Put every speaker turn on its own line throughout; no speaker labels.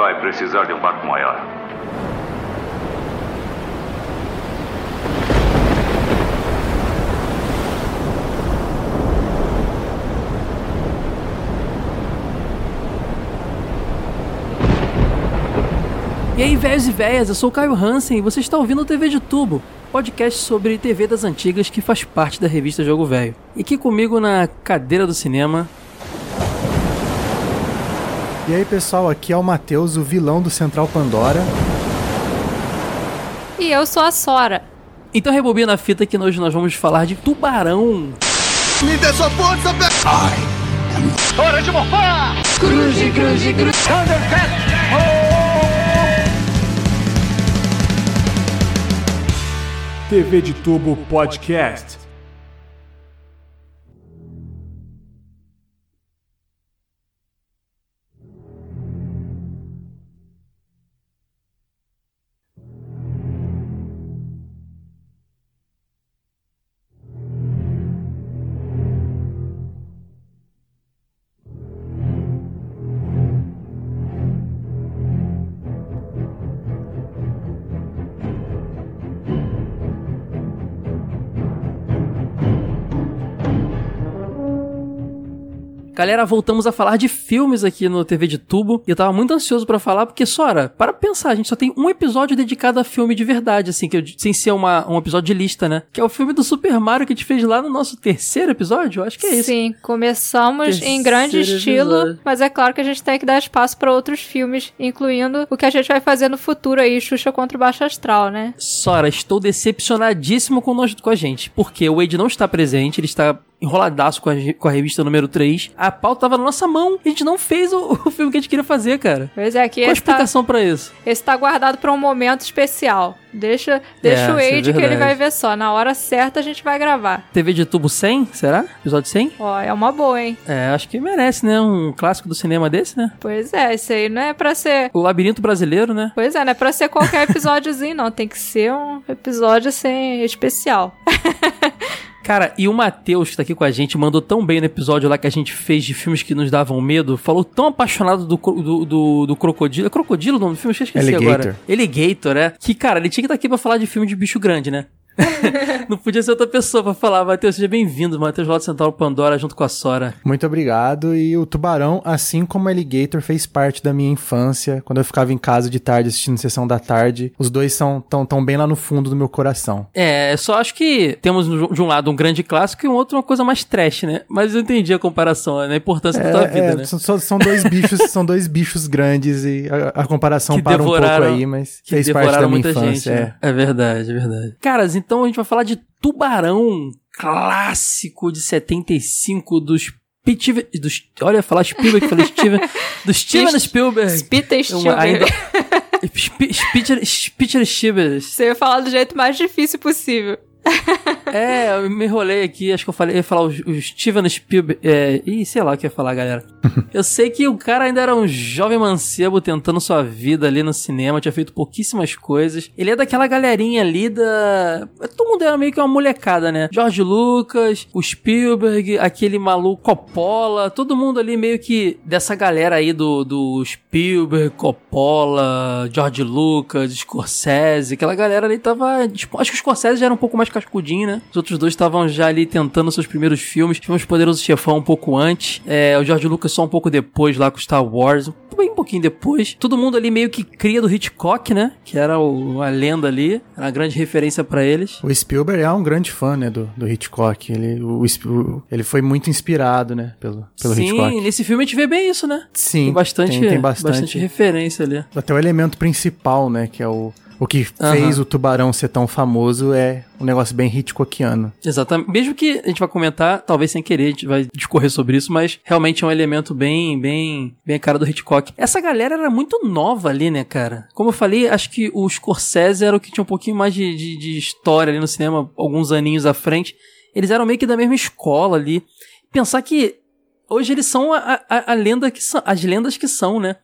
vai precisar de um barco maior.
E aí, velhos e velhas, eu sou o Caio Hansen e você está ouvindo o TV de Tubo, podcast sobre TV das antigas que faz parte da revista Jogo Velho. E aqui comigo na cadeira do cinema.
E aí, pessoal, aqui é o Matheus, o vilão do Central Pandora.
E eu sou a Sora.
Então rebobina a fita que hoje nós vamos falar de Tubarão.
Me dê sua força, Pe...
Hora de morfar!
Cruze, cruze, cruze.
Thundercat!
TV de Tubo Podcast.
Galera, voltamos a falar de filmes aqui no TV de Tubo. E eu tava muito ansioso pra falar, porque, Sora, para pensar, a gente só tem um episódio dedicado a filme de verdade, assim, que eu- sem ser uma, um episódio de lista, né? Que é o filme do Super Mario que a gente fez lá no nosso terceiro episódio. Eu acho que é isso.
Sim, começamos em
Terceiro
grande estilo,
episódio.
mas é claro que a gente tem que dar espaço para outros filmes, incluindo o que a gente vai fazer no futuro aí, Xuxa contra o Baixo Astral, né?
Sora, estou decepcionadíssimo com, nós, com a gente, porque o Wade não está presente, ele está enroladaço com a, com a revista número 3. A pauta tava na nossa mão, a gente não fez o, o filme que a gente queria fazer, cara.
Pois é, que
Qual a
tá,
explicação pra isso?
esse tá guardado para um momento especial. Deixa, deixa
É,
o
é
Wade que ele vai ver só. Na hora certa a gente vai gravar.
TV de tubo 100, será? Episódio 100?
Ó, é uma boa, hein?
É, acho que merece, né? Um clássico do cinema desse, né?
Pois é, isso aí não é pra ser.
O Labirinto Brasileiro, né?
Pois é, não é pra ser qualquer episódiozinho, não. Tem que ser um episódio assim, especial.
Cara, e o Matheus, que tá aqui com a gente, mandou tão bem no episódio lá que a gente fez de filmes que nos davam medo. Falou tão apaixonado do, do, do, do crocodilo. É crocodilo o nome do filme? Eu esqueci
Alligator.
agora. Alligator, é. Que, cara, ele tinha que estar aqui pra falar de filme de bicho grande, né? Não podia ser outra pessoa pra falar. Matheus, seja bem-vindo. Matheus lá do Central Pandora junto com a Sora.
Muito obrigado. E o Tubarão, assim como o Alligator, fez parte da minha infância, quando eu ficava em casa de tarde assistindo Sessão da Tarde. Os dois são tão, tão bem lá no fundo do meu coração.
É, só acho que temos de um lado um grande clássico e um outro uma coisa mais trash, né? Mas eu entendi a comparação, né? A importância da tua vida,
é,
né?
são, são dois bichos, são dois bichos grandes e a, a comparação
Que
para um pouco aí, mas
que
fez parte da minha infância.
gente. né? É. verdade, é verdade. Caras, então a gente vai falar de Tubarão, clássico de 75 dos Steven, dos, olha, falar Spielberg, falei Steven, do Steven Spielberg.
Peter
Uma-
Spielberg.
Spitzer Spielberg.
Você ia falar do jeito mais difícil possível.
É, eu me enrolei aqui, acho que eu falei, ia falar o, o Steven Spielberg. É, ih, sei lá o que ia falar, galera. eu sei que o cara ainda era um jovem mancebo tentando sua vida ali no cinema, tinha feito pouquíssimas coisas. Ele é daquela galerinha ali da. Todo mundo era meio que uma molecada, né? George Lucas, o Spielberg, aquele maluco Coppola, todo mundo ali meio que dessa galera aí do, do Spielberg, Coppola, George Lucas, Scorsese, aquela galera ali tava. tipo, Acho que o Scorsese já era um pouco mais cascudinho, né? Os outros dois estavam já ali tentando seus primeiros filmes. Tivemos Poderoso Chefão um pouco antes. É, o George Lucas só um pouco depois, lá com Star Wars. Bem um pouquinho depois. Todo mundo ali meio que cria do Hitchcock, né? Que era o, a lenda ali. Era uma grande referência pra eles.
O Spielberg é um grande fã, né, do, do Hitchcock. Ele, o, o- ele foi muito inspirado, né, pelo, pelo
Sim,
Hitchcock.
nesse filme a gente vê bem isso, né?
Sim,
Tem bastante,
tem, tem
bastante.
bastante.
referência ali.
Até o elemento principal, né, que é o, o que
Aham.
fez o Tubarão ser tão famoso é um negócio bem Hitchcockiano.
Exatamente. Mesmo que a gente vai comentar, talvez sem querer, a gente vai discorrer sobre isso, mas realmente é um elemento bem, bem, bem cara do Hitchcock. Essa galera era muito nova ali, né, cara? Como eu falei, acho que o Scorsese era o que tinha um pouquinho mais de, de, de história ali no cinema, alguns aninhos à frente. Eles eram meio que da mesma escola ali. Pensar que hoje eles são a, a, a lenda que são, as lendas que são, né?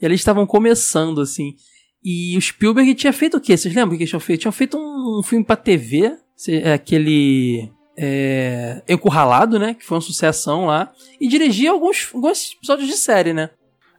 E eles estavam começando, assim. E o Spielberg tinha feito o quê? Vocês lembram o que eles tinham feito? Tinham feito um, um filme pra TV, é aquele é, Encurralado, né? Que foi uma sucessão lá. E dirigia alguns, alguns episódios de série, né?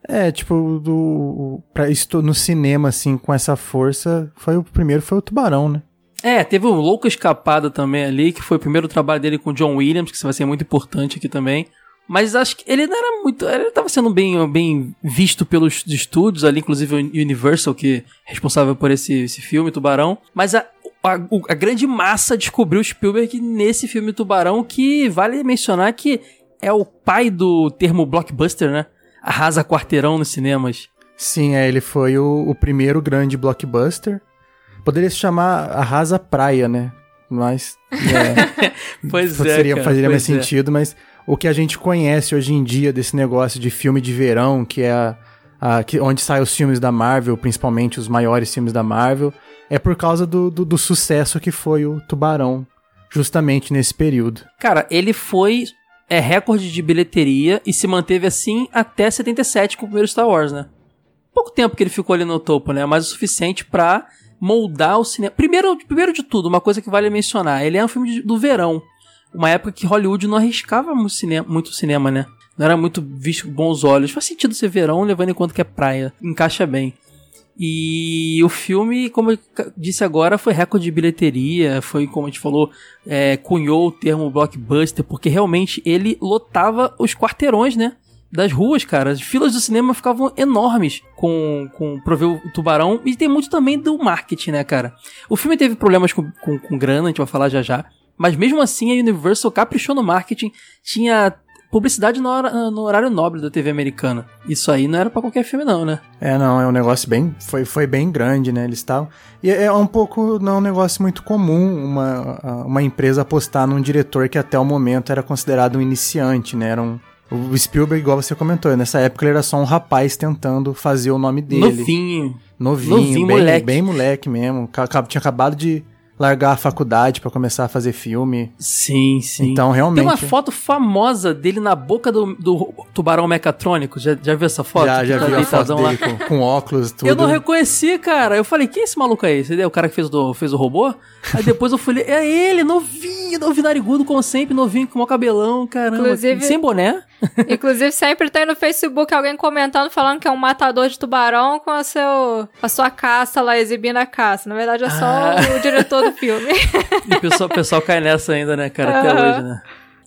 É, tipo, do, pra, estou no cinema, assim, com essa força, foi o primeiro foi o Tubarão, né?
É, teve o Louco Escapada também ali, que foi o primeiro trabalho dele com o John Williams, que vai ser muito importante aqui também. Mas acho que ele não era muito. Ele tava sendo bem, bem visto pelos estúdios ali, inclusive o Universal, que é responsável por esse, esse filme, Tubarão. Mas a, a, a grande massa descobriu Spielberg nesse filme Tubarão, que vale mencionar que é o pai do termo blockbuster, né? Arrasa quarteirão nos cinemas.
Sim, é, ele foi o, o primeiro grande blockbuster. Poderia se chamar Arrasa Praia, né? Mas. É,
Pois é.
seria,
cara,
faria mais
é.
sentido, mas o que a gente conhece hoje em dia desse negócio de filme de verão, que é a, a- que, onde saem os filmes da Marvel, principalmente os maiores filmes da Marvel, é por causa do, do, do sucesso que foi o Tubarão, justamente nesse período.
Cara, ele foi é, recorde de bilheteria e se manteve assim até 77 com o primeiro Star Wars, né? Pouco tempo que ele ficou ali no topo, né? Mas o suficiente pra moldar o cinema. Primeiro, primeiro de tudo, uma coisa que vale mencionar: ele é um filme de- do verão. Uma época que Hollywood não arriscava muito cinema, muito cinema, né? Não era muito visto com bons olhos. Faz sentido ser verão, levando em conta que é praia. Encaixa bem. E o filme, como eu disse agora, foi recorde de bilheteria, foi, como a gente falou, é, cunhou o termo blockbuster, porque realmente ele lotava os quarteirões, né? Das ruas, cara. As filas do cinema ficavam enormes com, com pra ver o tubarão. E tem muito também do marketing, né, cara? O filme teve problemas com, com, com grana, a gente vai falar já já. Mas mesmo assim, a Universal caprichou no marketing. Tinha publicidade no, hora- no horário nobre da TV americana. Isso aí não era pra qualquer filme, não, né?
É, não, é um negócio bem. Foi, foi bem grande, né? Eles estavam. E é um pouco. Não é um negócio muito comum uma, uma empresa apostar num diretor que até o momento era considerado um iniciante, né? Era um. O Spielberg, igual você comentou, nessa época ele era só um rapaz tentando fazer o nome dele.
Novinho.
Novinho,
Novinho,
bem,
moleque.
bem moleque mesmo. Tinha acabado de largar a faculdade pra começar a fazer filme.
Sim, sim.
Então,
Tem
realmente.
uma foto famosa dele na boca do, do tubarão mecatrônico. Já, já viu essa foto?
já já
Tá
vi a foto
deitadão lá.
dele com, com óculos, tudo.
Eu não reconheci, cara. Eu falei, quem é esse maluco aí? Você é o cara que fez, do, fez o robô? Aí depois eu falei, é ele, novinho, novinho narigudo, como sempre, novinho, com o cabelão, caramba.
Inclusive-
Sem boné.
Inclusive, sempre tem no Facebook alguém comentando, falando que é um matador de tubarão com a, seu, a sua caça lá, exibindo a caça. Na verdade, é só
Ah.
o diretor do filme.
E o pessoal, o pessoal cai nessa ainda, né, cara, até hoje, né?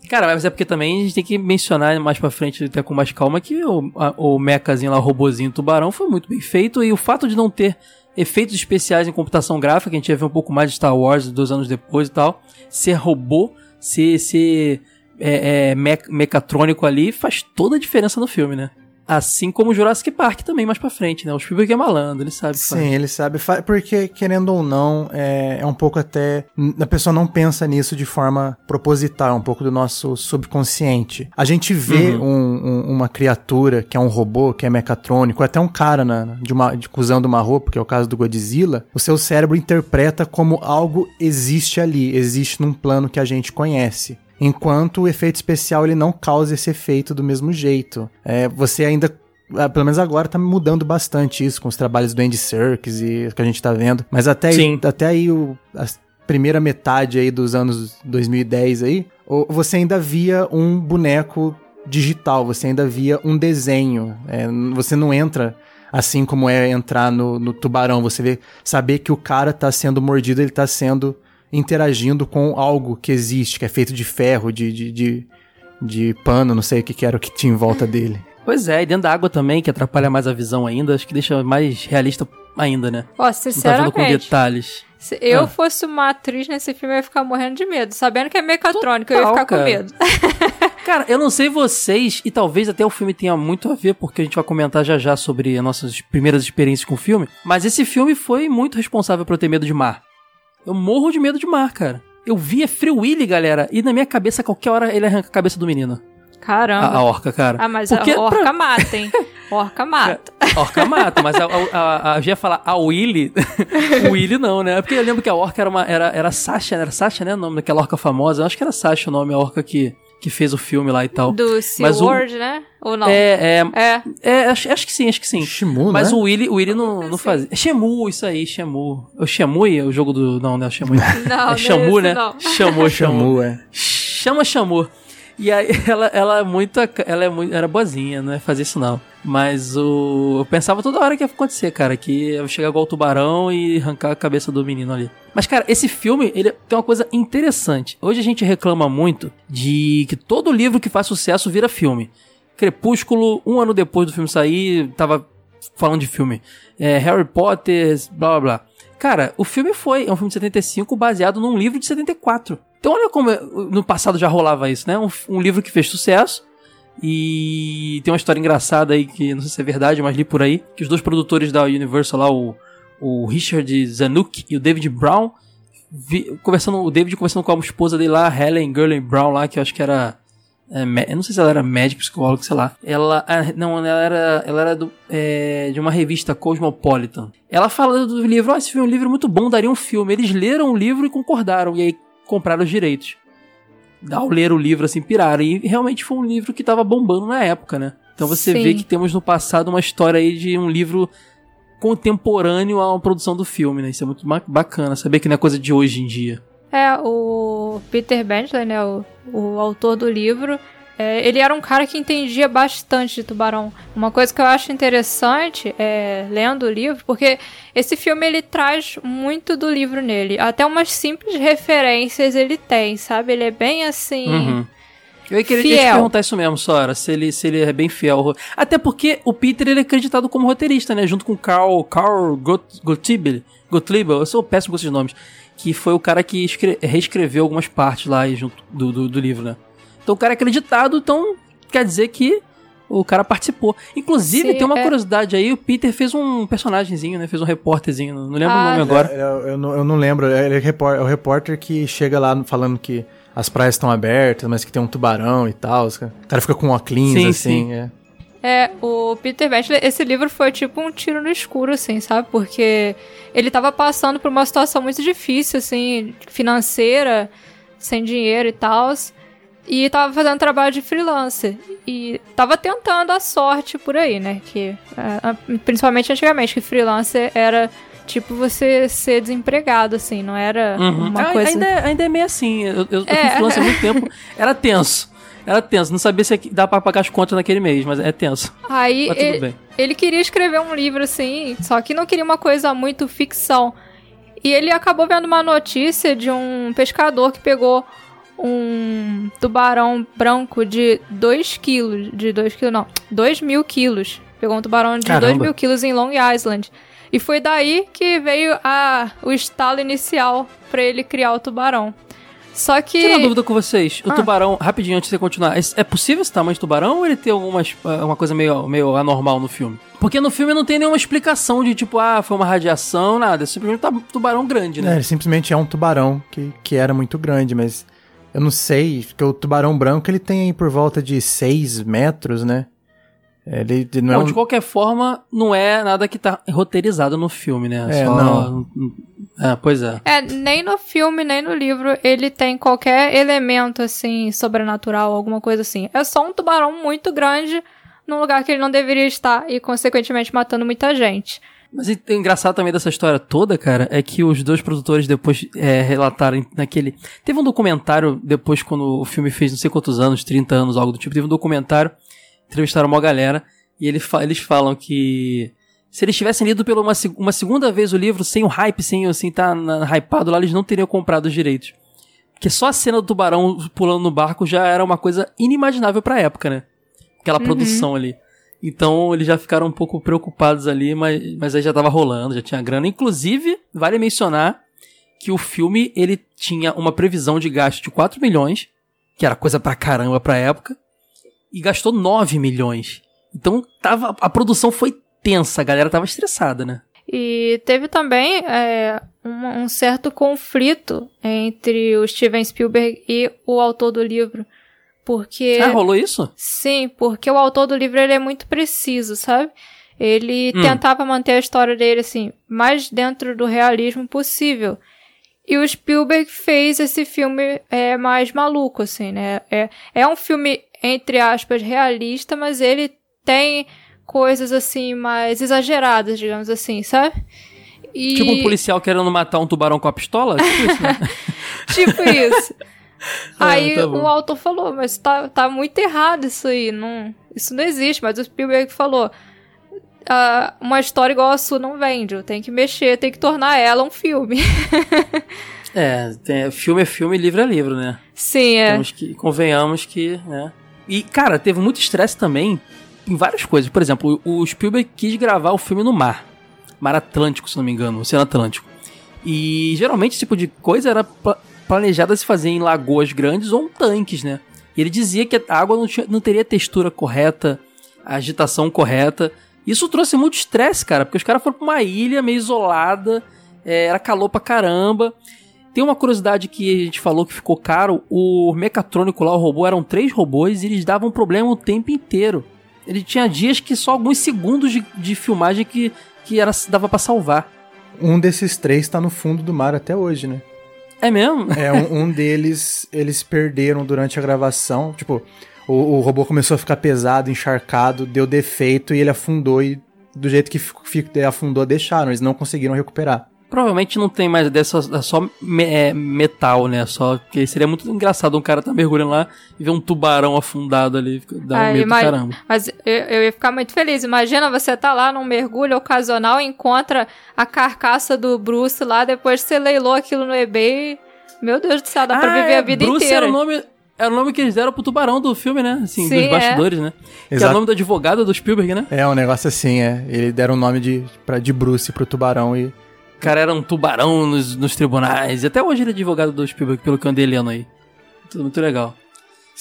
Cara, mas é porque também a gente tem que mencionar mais pra frente, até com mais calma, que o, a- o mecazinho lá, o robozinho tubarão, foi muito bem feito. E o fato de não ter efeitos especiais em computação gráfica, que a gente ia ver um pouco mais de Star Wars dois anos depois e tal, ser robô, ser, ser é, é, mec- mecatrônico ali, faz toda a diferença no filme, né? Assim como o Jurassic Park também mais pra frente, né? O Spielberg é malandro, ele sabe. que faz.
Sim, ele sabe, porque querendo ou não, é, é um pouco até. A pessoa não pensa nisso de forma proposital, é um pouco do nosso subconsciente. A gente vê
Uhum.
um- um- uma criatura que é um robô, que é mecatrônico, até um cara na, de uma, de, usando uma roupa, que é o caso do Godzilla, o seu cérebro interpreta como algo existe ali, existe num plano que a gente conhece. Enquanto o efeito especial ele não causa esse efeito do mesmo jeito. É, você ainda ah, pelo menos agora tá mudando bastante isso com os trabalhos do Andy Serkis e o que a gente tá vendo. Mas até aí,
Sim.
até aí o, a primeira metade aí dos anos 2010 aí, você ainda via um boneco digital, você ainda via um desenho. É, você não entra assim como é entrar no, no tubarão. Você vê, saber que o cara tá sendo mordido, ele tá sendo interagindo com algo que existe, que é feito de ferro, de, de, de, de pano, não sei o que, que era o que tinha em volta dele.
Pois é, e dentro da água também, que atrapalha mais a visão ainda, acho que deixa mais realista ainda, né?
Ó,
Não tá vendo com
sinceramente,
detalhes.
se eu
Ah.
fosse uma atriz nesse filme, eu ia ficar morrendo de medo. Sabendo que é mecatrônico, eu ia
Total,
ficar
cara.
com medo.
Cara, eu não sei vocês, e talvez até o filme tenha muito a ver, porque a gente vai comentar já já sobre as nossas primeiras experiências com o filme, mas esse filme foi muito responsável por eu ter medo de mar. Eu morro de medo de mar, cara. Eu via Free Willy, galera, e na minha cabeça, a qualquer hora, ele arranca a cabeça do menino.
Caramba.
A, a orca, cara.
Ah, mas
Porque
a orca
pra-
mata, hein? Orca mata.
A orca mata, mas a, a, a, eu ia falar a Willy. Willy não, né? Porque eu lembro que a orca era uma. Era, era Sasha, né? Era Sasha, né? O nome daquela orca famosa. Eu acho que era Sasha o nome, a orca que, que fez o filme lá e tal.
Do
Mas o-
SeaWorld, né? Ou não?
É, é,
É.
é, acho, acho que sim, acho que sim.
Shimu,
Mas
né?
o Willy, o Willy não, não fazia. É Shemu, isso aí, Shemu. O Shemui é o jogo do. Não, não é o Shemui.
Não, não
é
é
Shamu, né?
não.
Chamou, chamou.
Shamu, é.
Chama Shamu. E aí ela, ela é muito. Ela é muito. Era boazinha, não é fazer isso não. Mas o. Eu pensava toda hora que ia acontecer, cara. Que ia chegar igual o tubarão e arrancar a cabeça do menino ali. Mas, cara, esse filme, ele tem uma coisa interessante. Hoje a gente reclama muito de que todo livro que faz sucesso vira filme. Crepúsculo, um ano depois do filme sair, tava falando de filme. É, Harry Potter, blá blá blá. Cara, o filme foi, é um filme de 75 baseado num livro de 74. Então olha como é- no passado já rolava isso, né? Um, um livro que fez sucesso e tem uma história engraçada aí que não sei se é verdade, mas li por aí, que os dois produtores da Universal lá, o, o Richard Zanuck e o David Brown, vi- conversando, o David conversando com a esposa dele lá, Helen Gurley Brown lá, que eu acho que era eu não sei se ela era médica, psicóloga, sei lá. Ela, ah, não, ela era, ela era do, é, de uma revista Cosmopolitan. Ela fala do livro, ó, esse filme é um livro muito bom, daria um filme. Eles leram o livro e concordaram, e aí compraram os direitos. Ao ler o livro, assim, piraram. E realmente foi um livro que tava bombando na época, né? Então você
Sim.
vê que temos no passado uma história aí de um livro contemporâneo à produção do filme, né? Isso é muito ba- bacana, saber que não é coisa de hoje em dia.
É, o Peter Benchley, né, o, o autor do livro, é, ele era um cara que entendia bastante de tubarão. Uma coisa que eu acho interessante, é, lendo o livro, porque esse filme ele traz muito do livro nele. Até umas simples referências ele tem, sabe? Ele é bem assim...
Uhum. Eu ia querer te perguntar isso mesmo, Sora, se ele, se ele é bem fiel. Até porque o Peter ele é acreditado como roteirista, né? Junto com o Carl, Carl Got- Gottlieb, Gottlieb, eu sou péssimo com esses nomes, que foi o cara que escre- reescreveu algumas partes lá do, do, do livro, né? Então o cara é acreditado, então quer dizer que o cara participou. Inclusive,
Sim,
tem uma
é.
curiosidade aí, o Peter fez um personagemzinho, né? Fez um repórterzinho, não lembro
Ah,
o nome agora.
Eu, eu não, eu não lembro. Ele é, repor- é o repórter que chega lá falando que as praias estão abertas, mas que tem um tubarão e tal. O cara fica com óculos
Sim,
assim.
sim.
É.
É, o Peter Benchley, esse livro foi tipo um tiro no escuro, assim, sabe? Porque ele tava passando por uma situação muito difícil, assim, financeira, sem dinheiro e tal. E tava fazendo trabalho de freelancer. E tava tentando a sorte por aí, né? Que, é, principalmente antigamente, que freelancer era tipo você ser desempregado, assim, não era
Uhum.
uma
Ah,
coisa.
ainda, é- ainda é meio assim. Eu, eu, eu
É.
fui freelancer há muito tempo. Era tenso. Era tenso. Não sabia se dá pra pagar as contas naquele mês, mas é tenso.
Aí
Mas
ele, ele queria escrever um livro assim, só que não queria uma coisa muito ficção. E ele acabou vendo uma notícia de um pescador que pegou um tubarão branco de 2 quilos. De 2 quilos, não. 2 mil quilos. Pegou um tubarão de 2
Caramba.
mil quilos em Long Island. E foi daí que veio a, o estalo inicial pra ele criar o tubarão. Só que.
Tira uma dúvida com vocês. O
Ah.
tubarão, rapidinho antes de você continuar, é- é possível esse tamanho de tubarão ou ele tem alguma uma coisa meio, meio anormal no filme? Porque no filme não tem nenhuma explicação de tipo, ah, foi uma radiação, nada. É simplesmente um tubarão grande,
É,
né?
ele simplesmente é um tubarão que, que era muito grande, mas eu não sei, porque o tubarão branco ele tem aí por volta de 6 metros, né? Ele, ele não é
Bom,
um...
de qualquer forma, não é nada que tá roteirizado no filme, né?
É,
Só-
não.
É, pois é.
É, nem no filme, nem no livro ele tem qualquer elemento assim sobrenatural, alguma coisa assim. É só um tubarão muito grande num lugar que ele não deveria estar e consequentemente matando muita gente.
Mas o engraçado também dessa história toda, cara, é que os dois produtores depois é, relataram naquele. Teve um documentário depois, quando o filme fez não sei quantos anos, 30 anos, algo do tipo. Teve um documentário, entrevistaram uma galera, e ele fa- eles falam que. Se eles tivessem lido pela uma, seg- uma segunda vez o livro, sem o hype, sem assim, tá na, hypado lá, eles não teriam comprado os direitos. Porque só a cena do tubarão pulando no barco já era uma coisa inimaginável pra época, né? Aquela produção ali. Então eles já ficaram um pouco preocupados ali, mas, mas aí já tava rolando, já tinha grana. Inclusive, vale mencionar que o filme ele tinha uma previsão de gasto de 4 milhões, que era coisa pra caramba pra época, e gastou 9 milhões. Então tava, a produção foi tensa, a galera tava estressada, né?
E teve também é, um, um certo conflito entre o Steven Spielberg e o autor do livro. Porque.
Ah, rolou isso?
Sim, porque o autor do livro ele é muito preciso, sabe? Ele
Hum.
tentava manter a história dele assim, mais dentro do realismo possível. E o Spielberg fez esse filme é, mais maluco, assim, né? É, é um filme, entre aspas, realista, mas ele tem coisas assim mais exageradas, digamos assim, sabe? E...
Tipo um policial querendo matar um tubarão com a pistola? Tipo isso, né?
Tipo isso. Aí
tá
o autor falou, mas tá, tá muito errado isso aí. Não... isso não existe, mas o Spielberg falou. "Ah, uma história igual a sua não vende. Tem que mexer, tem que tornar ela um filme.
É, tem- filme é filme, livro é livro, né?
Sim, é.
Temos que, convenhamos que, né? E, cara, teve muito estresse também em várias coisas. Por exemplo, o Spielberg quis gravar o filme no mar. Mar Atlântico, se não me engano, Oceano Atlântico. E geralmente esse tipo de coisa era pla- planejada se fazer em lagoas grandes ou em tanques, né? E ele dizia que a água não, tinha- não teria a textura correta, a agitação correta. Isso trouxe muito estresse, cara, porque os caras foram pra uma ilha meio isolada, é, era calor pra caramba. Tem uma curiosidade que a gente falou que ficou caro: o mecatrônico lá, o robô, eram três robôs e eles davam problema o tempo inteiro. Ele tinha dias que só alguns segundos de, de filmagem que, que era, dava pra salvar.
Um desses três tá no fundo do mar até hoje, né?
É mesmo?
É, um, um deles eles perderam durante a gravação. Tipo, o, o robô começou a ficar pesado, encharcado, deu defeito e ele afundou. E do jeito que afundou, deixaram. Eles não conseguiram recuperar.
Provavelmente não tem mais dessa, é só me- é, metal, né? Só que seria muito engraçado um cara tá mergulhando lá e ver um tubarão afundado ali, dá um
Ah,
medo do
ima-
caramba.
Mas eu, eu ia ficar muito feliz. Imagina você tá lá num mergulho ocasional e encontra a carcaça do Bruce lá, depois você leilou aquilo no eBay. Meu Deus do céu, dá pra
Ah,
viver
é,
a vida
Bruce
inteira.
Era o, nome, era o nome que eles deram pro tubarão do filme, né? Assim,
Sim,
dos bastidores, né? Que é
Exato.
o nome do advogado do Spielberg, né?
É um negócio assim, é. Ele deram o nome de, pra, de Bruce pro tubarão e.
O cara era um tubarão nos, nos tribunais. E até hoje ele é advogado do Spielberg, pelo que eu andei lendo aí. Tudo muito legal.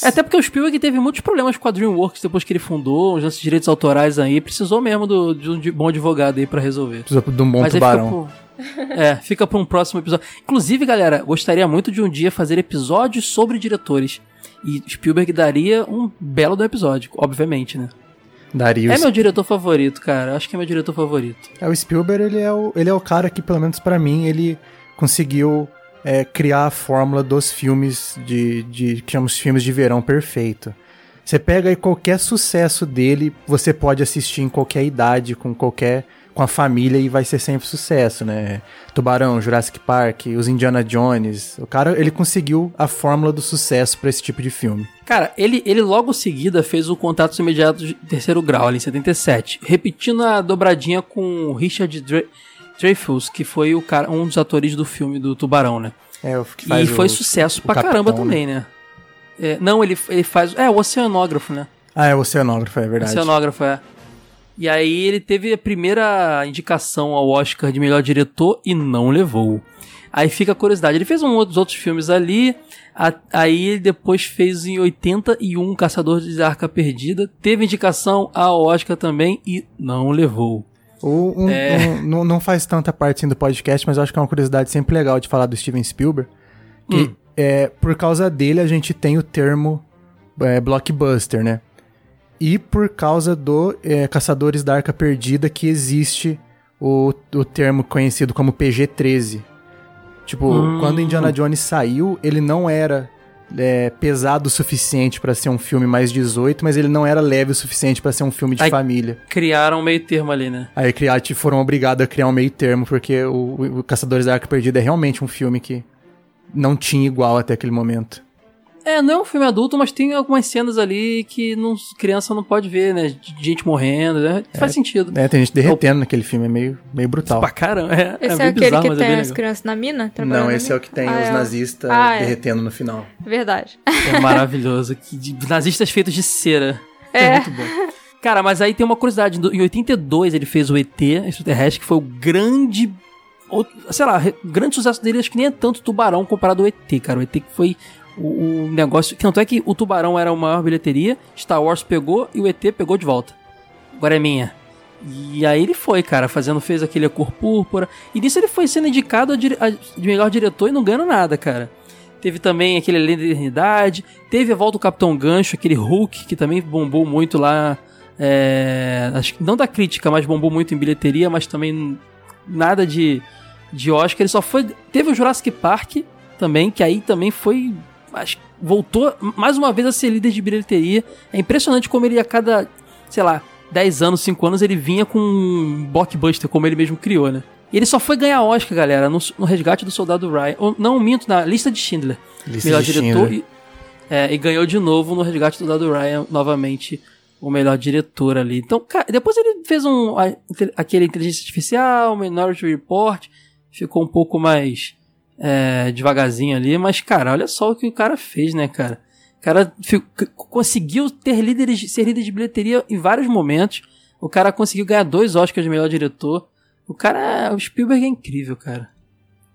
É, até porque o Spielberg teve muitos problemas com a DreamWorks depois que ele fundou, os nossos direitos autorais aí. Precisou mesmo do- de um bom advogado aí pra resolver.
Precisa de um bom
Mas
tubarão.
fica pro... É, fica pra um próximo episódio. Inclusive, galera, gostaria muito de um dia fazer episódios sobre diretores. E Spielberg daria um belo do episódio, obviamente, né?
Daria
É
o,
meu diretor favorito, cara. Acho que é meu diretor favorito.
é, o Spielberg, ele é o, ele é o cara que, pelo menos pra mim, ele conseguiu é, criar a fórmula dos filmes de, de. que chamamos filmes de verão perfeito. Você pega aí qualquer sucesso dele, você pode assistir em qualquer idade, com qualquer. Com a família e vai ser sempre sucesso, né? Tubarão, Jurassic Park, os Indiana Jones. O cara, ele conseguiu a fórmula do sucesso pra esse tipo de filme.
Cara, ele, ele logo seguida fez o Contatos Imediatos de Terceiro Grau, ali em 77. Repetindo a dobradinha com o Richard Dre Dreyfuss, que foi o cara, um dos atores do filme do Tubarão, né?
É, o que
E
faz
foi
o-
sucesso
o
pra
capitão,
caramba
né?
também, né? É, não, ele, ele faz... É, o oceanógrafo, né?
Ah, é o oceanógrafo, é verdade.
Oceanógrafo, é. E aí ele teve a primeira indicação ao Oscar de melhor diretor e não levou. Aí fica a curiosidade. Ele fez um dos outros filmes ali. a- aí ele depois fez em 81 Caçador de Arca Perdida. Teve indicação ao Oscar também e não levou.
O- um-
É.
um- não, não faz tanta parte assim, do podcast, mas eu acho que é uma curiosidade sempre legal de falar do Steven Spielberg. Que
Hum.
é, por causa dele a gente tem o termo é, blockbuster, né? E por causa do é, Caçadores da Arca Perdida que existe o, o termo conhecido como PG-13. Tipo,
Hum.
quando Indiana Jones saiu, ele não era é, pesado o suficiente pra ser um filme mais 18, mas ele não era leve o suficiente pra ser um filme de
Ai.
família.
Criaram um meio termo ali, né?
Aí criar, tipo, foram obrigados a criar um meio termo, porque o, o Caçadores da Arca Perdida é realmente um filme que não tinha igual até aquele momento.
É, não é um filme adulto, mas tem algumas cenas ali que não, criança não pode ver, né? De gente morrendo, né? Faz sentido.
É, tem gente derretendo naquele filme, é meio, meio brutal.
Pra caramba. É,
Esse é,
bem
aquele
bizarro,
que
é
tem as
legal.
crianças na mina?
Não, esse é
mina?
o que tem
Ah,
os
é.
nazistas
Ah, é.
derretendo no final.
Verdade.
É maravilhoso. Que de- nazistas feitos de cera.
É.
muito bom. Cara, mas aí tem uma curiosidade. Em 82 ele fez o ET, extraterrestre, que foi o grande. Sei lá, grande sucesso dele, acho que nem é tanto Tubarão comparado ao ET, cara. O ET que foi o, o negócio. Tanto é que o Tubarão era a maior bilheteria, Star Wars pegou e o ET pegou de volta. Agora é minha. E aí ele foi, cara, fazendo, fez aquele Cor Púrpura. E nisso ele foi sendo indicado a, a- de melhor diretor e não ganhando nada, cara. Teve também aquele Além da Eternidade. Teve a volta do Capitão Gancho, aquele Hulk, que também bombou muito lá. é, acho que não da crítica, mas bombou muito em bilheteria, mas também nada de, de Oscar. Ele só foi. Teve o Jurassic Park também, que aí também foi. Acho, que voltou mais uma vez a ser líder de bilheteria. É impressionante como ele a cada, sei lá, 10 anos, 5 anos, ele vinha com um blockbuster, como ele mesmo criou, né? E ele só foi ganhar Oscar, galera, no, no Resgate do Soldado Ryan. Ou, não, minto, na lista de Schindler.
Lista
melhor
de
diretor.
Schindler.
E, é, e ganhou de novo no Resgate do Soldado Ryan, novamente, o melhor diretor ali. Então, cara, depois ele fez um a- aquele inteligência artificial, Minority Report, ficou um pouco mais é, devagarzinho ali, mas cara, olha só o que o cara fez, né, cara? O cara conseguiu ter líderes, ser líder de bilheteria em vários momentos. O cara conseguiu ganhar dois Oscars de melhor diretor. O cara, o Spielberg é incrível, cara.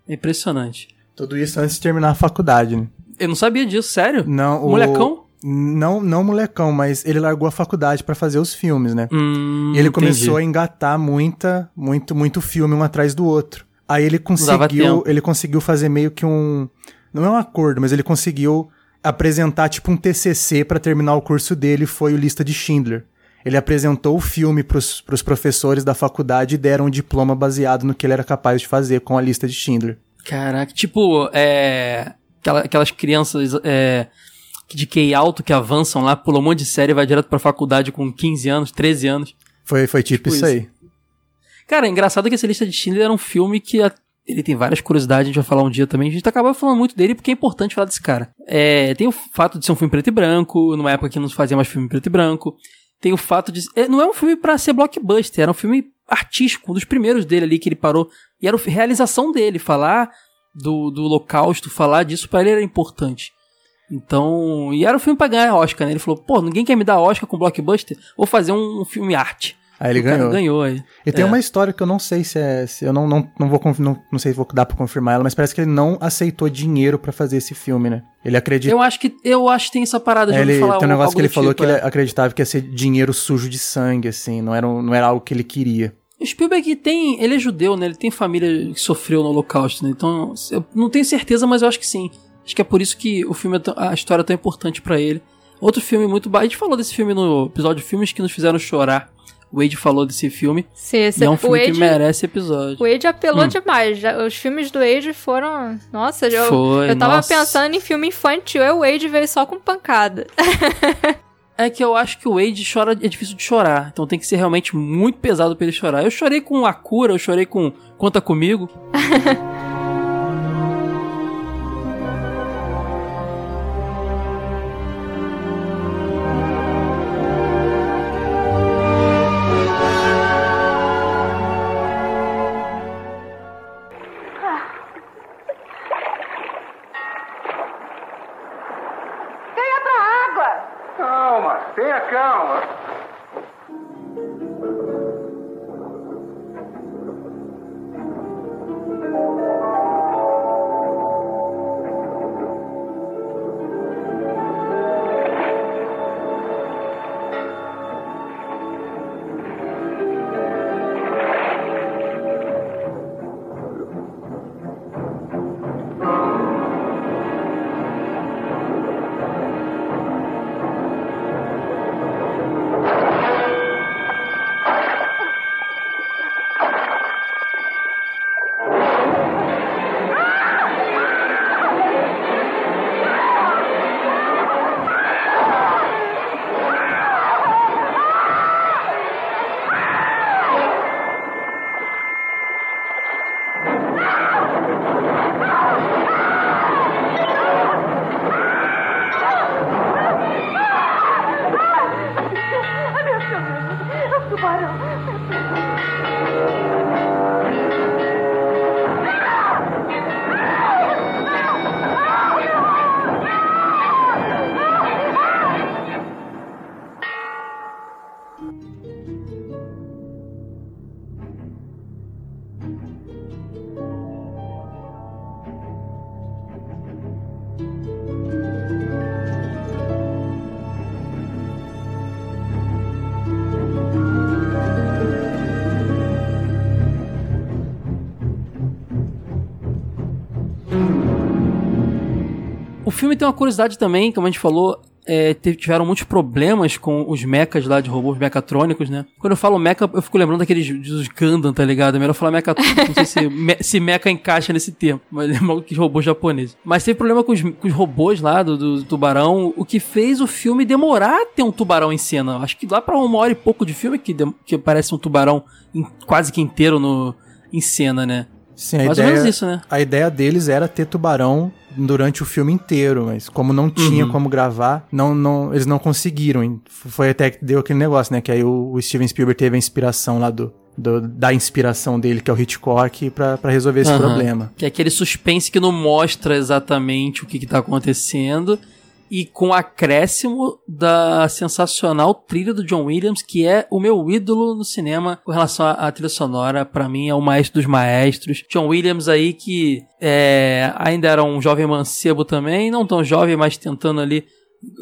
É impressionante.
Tudo isso antes de terminar a faculdade, né?
Eu não sabia disso, sério?
Não, o...
Molecão?
Não, não molecão, mas ele largou a faculdade pra fazer os filmes, né?
Hum,
E ele
entendi.
começou a engatar muita, muito, muito filme um atrás do outro. Aí ele conseguiu, ele conseguiu fazer meio que um, não é um acordo, mas ele conseguiu apresentar tipo um TCC pra terminar o curso dele, foi o Lista de Schindler. Ele apresentou o filme pros, pros professores da faculdade e deram um diploma baseado no que ele era capaz de fazer com a Lista de Schindler.
Caraca, tipo, é. aquela- aquelas crianças é, de QI alto que avançam lá, pulam um monte de série e vai direto pra faculdade com 15 anos, 13 anos.
Foi, foi tipo,
Tipo
isso
isso.
aí.
Cara, é engraçado que essa lista de Schindler era um filme que a- ele tem várias curiosidades, a gente vai falar um dia também. A gente acaba falando muito dele porque é importante falar desse cara. É, tem o fato de ser um filme preto e branco, numa época que não se fazia mais filme preto e branco. Tem o fato de. é, não é um filme pra ser blockbuster, era um filme artístico, um dos primeiros dele ali que ele parou. E era a realização dele, falar do, do holocausto, falar disso pra ele era importante. Então, e era um filme pra ganhar Oscar, né? Ele falou, pô, ninguém quer me dar Oscar com blockbuster, vou fazer um, filme arte.
Aí ele
O cara
ganhou.
ganhou aí.
E tem
É.
uma história que eu não sei se é. Se eu não, não, não vou não, não sei se vou dar pra confirmar ela, mas parece que ele não aceitou dinheiro pra fazer esse filme, né? Ele acredita.
Eu acho que eu acho que tem essa parada de
É, ele,
falar
tem um negócio que ele falou
tipo,
que
é.
ele acreditava que ia ser dinheiro sujo de sangue, assim, não era, um- não era algo que ele queria.
O Spielberg tem, ele é judeu, né? Ele tem família que sofreu no Holocausto, né? Então, eu não tenho certeza, mas eu acho que sim. Acho que é por isso que o filme é a história é tão importante pra ele. Outro filme muito a gente falou desse filme no episódio Filmes que nos fizeram chorar. O Wade falou desse filme.
Sim, esse,
E é um
o,
filme
Wade,
que merece episódio.
o Wade apelou
Hum.
demais. Já- Os filmes do Wade foram. Nossa, eu,
Foi,
eu tava
nossa.
pensando em filme infantil. É o Wade veio só com pancada.
É que eu acho que o Wade chora, é difícil de chorar. Então tem que ser realmente muito pesado pra ele chorar. Eu chorei com A Cura, eu chorei com Conta Comigo. filme tem uma curiosidade também, como a gente falou, é, tiveram muitos problemas com os mechas lá de robôs mecatrônicos, né? Quando eu falo mecha, eu fico lembrando daqueles dos Gundam, tá ligado? É melhor falar mecatrônico, não sei se, me, se mecha encaixa nesse termo, mas é mal que robôs japoneses. Mas teve problema com os, com os robôs lá do, do tubarão, o que fez o filme demorar a ter um tubarão em cena. Acho que lá pra uma hora e pouco de filme que, que parece um tubarão em- quase que inteiro no, em cena, né?
Sim, a
Mais ou
ideia,
menos isso, né?
a ideia deles era ter tubarão durante o filme inteiro, mas como não tinha
Uhum.
como gravar, não, não, eles não conseguiram. Foi até que deu aquele negócio, né? Que aí o, o Steven Spielberg teve a inspiração lá do, do- da inspiração dele, que é o Hitchcock, pra, pra resolver esse
Aham.
problema.
Que é aquele suspense que não mostra exatamente o que, que tá acontecendo. E com acréscimo da sensacional trilha do John Williams, que é o meu ídolo no cinema com relação à, trilha sonora. Pra mim é o maestro dos maestros. John Williams aí que é, ainda era um jovem mancebo também, não tão jovem, mas tentando ali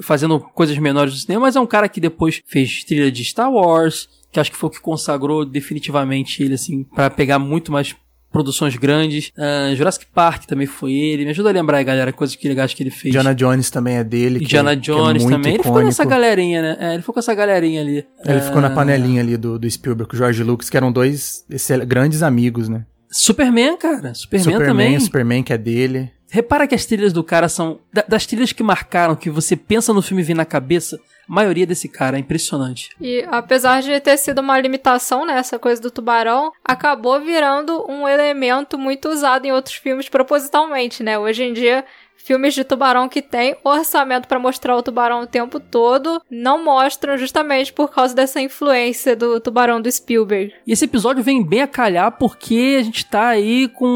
fazendo coisas menores no cinema, mas é um cara que depois fez trilha de Star Wars, que acho que foi o que consagrou definitivamente ele, assim, pra pegar muito mais produções grandes. Ah, Jurassic Park também foi ele. Me ajuda a lembrar aí, galera, coisas que legais que ele fez.
Diana Jones também é dele. que
Diana
é- que é
Jones
muito
também. Ele ficou
icônico.
nessa galerinha, né? É, ele ficou com essa galerinha ali.
Ele ficou na
Ah,
panelinha ali do, do Spielberg com o George Lucas, que eram dois grandes amigos, né?
Superman, cara. Superman,
Superman,
também.
Superman que é dele.
Repara que as trilhas do cara são. da- das trilhas que marcaram, que você pensa no filme e vem na cabeça, a maioria desse cara é impressionante.
E apesar de ter sido uma limitação nessa coisa do tubarão, acabou virando um elemento muito usado em outros filmes propositalmente, né? Hoje em dia, filmes de tubarão que tem orçamento pra mostrar o tubarão o tempo todo não mostram justamente por causa dessa influência do tubarão do Spielberg.
E esse episódio vem bem a calhar porque a gente tá aí com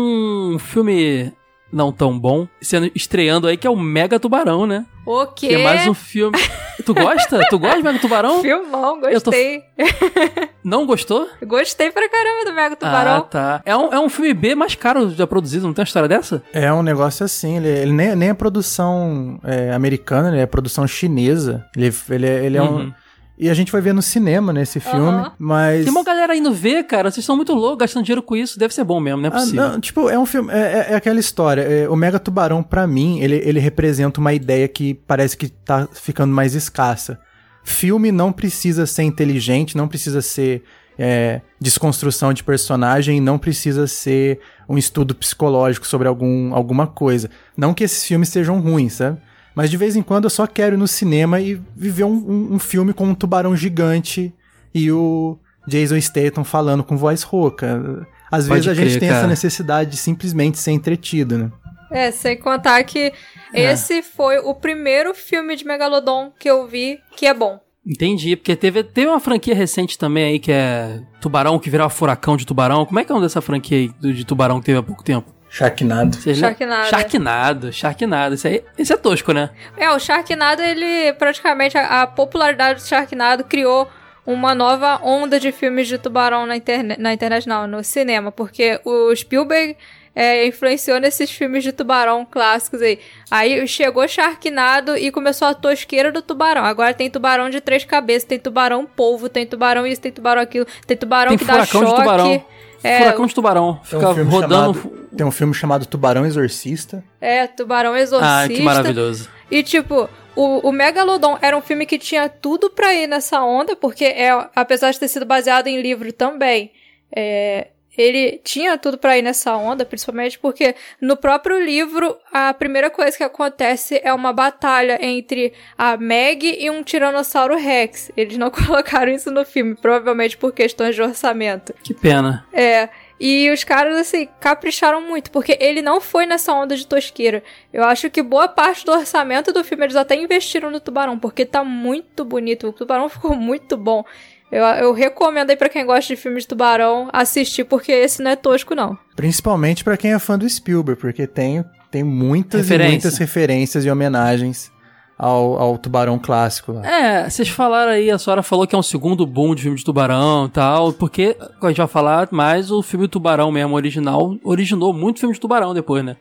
um filme não tão bom, sendo estreando aí, que é o Mega Tubarão, né?
O quê?
Que é mais um filme. tu gosta? Tu gosta de Mega Tubarão?
Filmão,
Eu tô-
gostei.
Não gostou?
Gostei pra caramba do Mega
Ah,
Tubarão.
tá. É um, é um filme B mais caro já produzido, não tem uma história dessa?
É um negócio assim, ele, ele nem, nem é produção é, americana, ele é produção chinesa. Ele, ele, é- ele é
Uhum.
um. E a gente vai ver no cinema, nesse filme, mas.
Tem uma galera indo ver, cara. Vocês são muito loucos gastando dinheiro com isso. Deve ser bom mesmo, não é
Ah,
possível.
não, tipo, é um filme. É, é- é aquela história. é, o Mega Tubarão, pra mim, ele, ele representa uma ideia que parece que tá ficando mais escassa. Filme não precisa ser inteligente, não precisa ser é, desconstrução de personagem, não precisa ser um estudo psicológico sobre algum, alguma coisa. Não que esses filmes sejam ruins, sabe? Mas de vez em quando eu só quero ir no cinema e viver um, um- um filme com um tubarão gigante e o Jason Statham falando com voz rouca. Às
Pode
vezes a gente
crer,
tem
cara.
essa necessidade de simplesmente ser entretido, né?
É, sem contar que
É.
esse foi o primeiro filme de Megalodon que eu vi que é bom.
Entendi, porque teve, teve uma franquia recente também aí que é Tubarão, que virou furacão de tubarão. Como é que é o nome dessa franquia aí de tubarão que teve há pouco tempo?
Sharknado.
Vocês?
Sharknado.
Sharknado, Sharknado. Esse, aí, esse é tosco, né?
É, o Sharknado, ele praticamente, a, a popularidade do Sharknado criou uma nova onda de filmes de tubarão na, interne na internet, não, no cinema, porque o Spielberg é, influenciou nesses filmes de tubarão clássicos aí. Aí chegou Sharknado e começou a tosqueira do tubarão. Agora tem tubarão de três cabeças, tem tubarão polvo, tem tubarão isso, tem tubarão aquilo, tem tubarão
Tem
que dá
furacão de
choque.
tubarão.
É,
Furacão de tubarão.
Tem
Fica
um, filme
rodando.
chamado, tem um filme chamado Tubarão Exorcista.
é, tubarão exorcista.
Ah, que maravilhoso.
E, tipo, o, o Megalodon era um filme que tinha tudo pra ir nessa onda, porque, é, apesar de ter sido baseado em livro também, é, ele tinha tudo pra ir nessa onda, principalmente porque no próprio livro, a primeira coisa que acontece é uma batalha entre a Meg e um Tiranossauro Rex. Eles não colocaram isso no filme, provavelmente por questões de orçamento.
Que pena.
É. E os caras, assim, capricharam muito, porque ele não foi nessa onda de tosqueira. Eu acho que boa parte do orçamento do filme eles até investiram no tubarão, porque tá muito bonito. O tubarão ficou muito bom. Eu, eu recomendo aí pra quem gosta de filmes de tubarão assistir, porque esse não é tosco, não.
Principalmente pra quem é fã do Spielberg, porque tem, tem muitas e
Referência.
muitas referências e homenagens ao, ao tubarão clássico lá.
É, vocês falaram aí, a senhora falou que é um segundo boom de filme de tubarão e tal, porque, a gente vai falar mais, o filme Tubarão mesmo, original, originou muito filme de tubarão depois, né?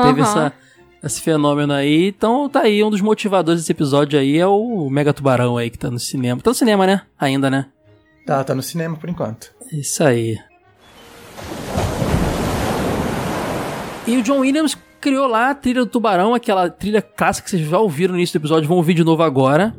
Teve
Aham.
essa, esse fenômeno aí, então tá aí, um dos motivadores desse episódio aí é o Mega Tubarão aí, que tá no cinema. Tá no cinema, né? Ainda, né?
Tá, tá no cinema por enquanto.
Isso aí. E o John Williams criou lá a trilha do Tubarão, aquela trilha clássica que vocês já ouviram no início do episódio, vão ouvir de novo agora.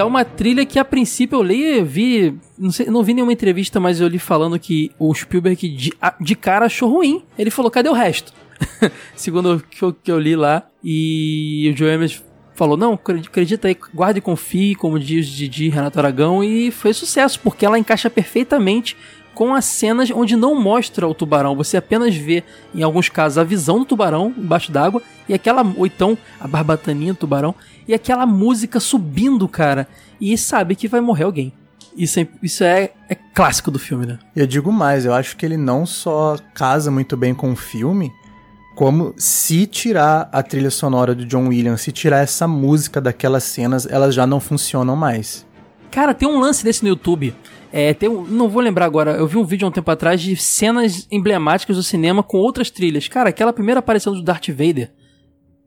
É uma trilha que a princípio eu li, vi, não, sei, não vi nenhuma entrevista, mas eu li falando que o Spielberg de, de cara achou ruim. Ele falou, cadê o resto? Segundo o que eu, que eu li lá. E o Joe Amos falou, não, acredita aí, guarde e confie, como diz Didi Renato Aragão, e foi sucesso, porque ela encaixa perfeitamente com as cenas onde não mostra o tubarão. Você apenas vê, em alguns casos, a visão do tubarão embaixo d'água e aquela, ou então a barbataninha do tubarão e aquela música subindo, cara. E sabe que vai morrer alguém. Isso é, isso é, é clássico do filme, né?
Eu digo mais, eu acho que ele não só casa muito bem com o filme, como se tirar a trilha sonora do John Williams, se tirar essa música daquelas cenas, elas já não funcionam mais.
Cara, tem um lance desse no YouTube é, tem um, não vou lembrar agora, eu vi um vídeo há um tempo atrás de cenas emblemáticas do cinema com outras trilhas. Cara, aquela primeira aparição do Darth Vader,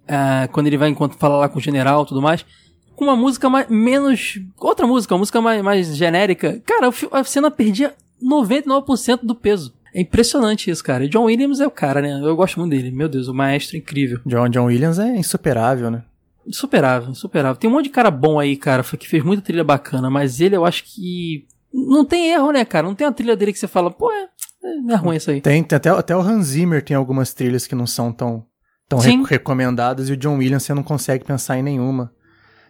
é, quando ele vai enquanto fala lá com o general e tudo mais, com uma música mais, menos. Outra música, uma música mais, mais genérica. Cara, a cena perdia 99% do peso. É impressionante isso, cara. E John Williams é o cara, né? Eu gosto muito dele. Meu Deus, o maestro incrível.
John, John Williams é insuperável, né?
Insuperável, insuperável. Tem um monte de cara bom aí, cara, que fez muita trilha bacana, mas ele eu acho que não tem erro, né, cara? Não tem a trilha dele que você fala, pô, é, é ruim isso aí.
Tem, tem até, até o Hans Zimmer tem algumas trilhas que não são tão, tão re recomendadas e o John Williams você não consegue pensar em nenhuma.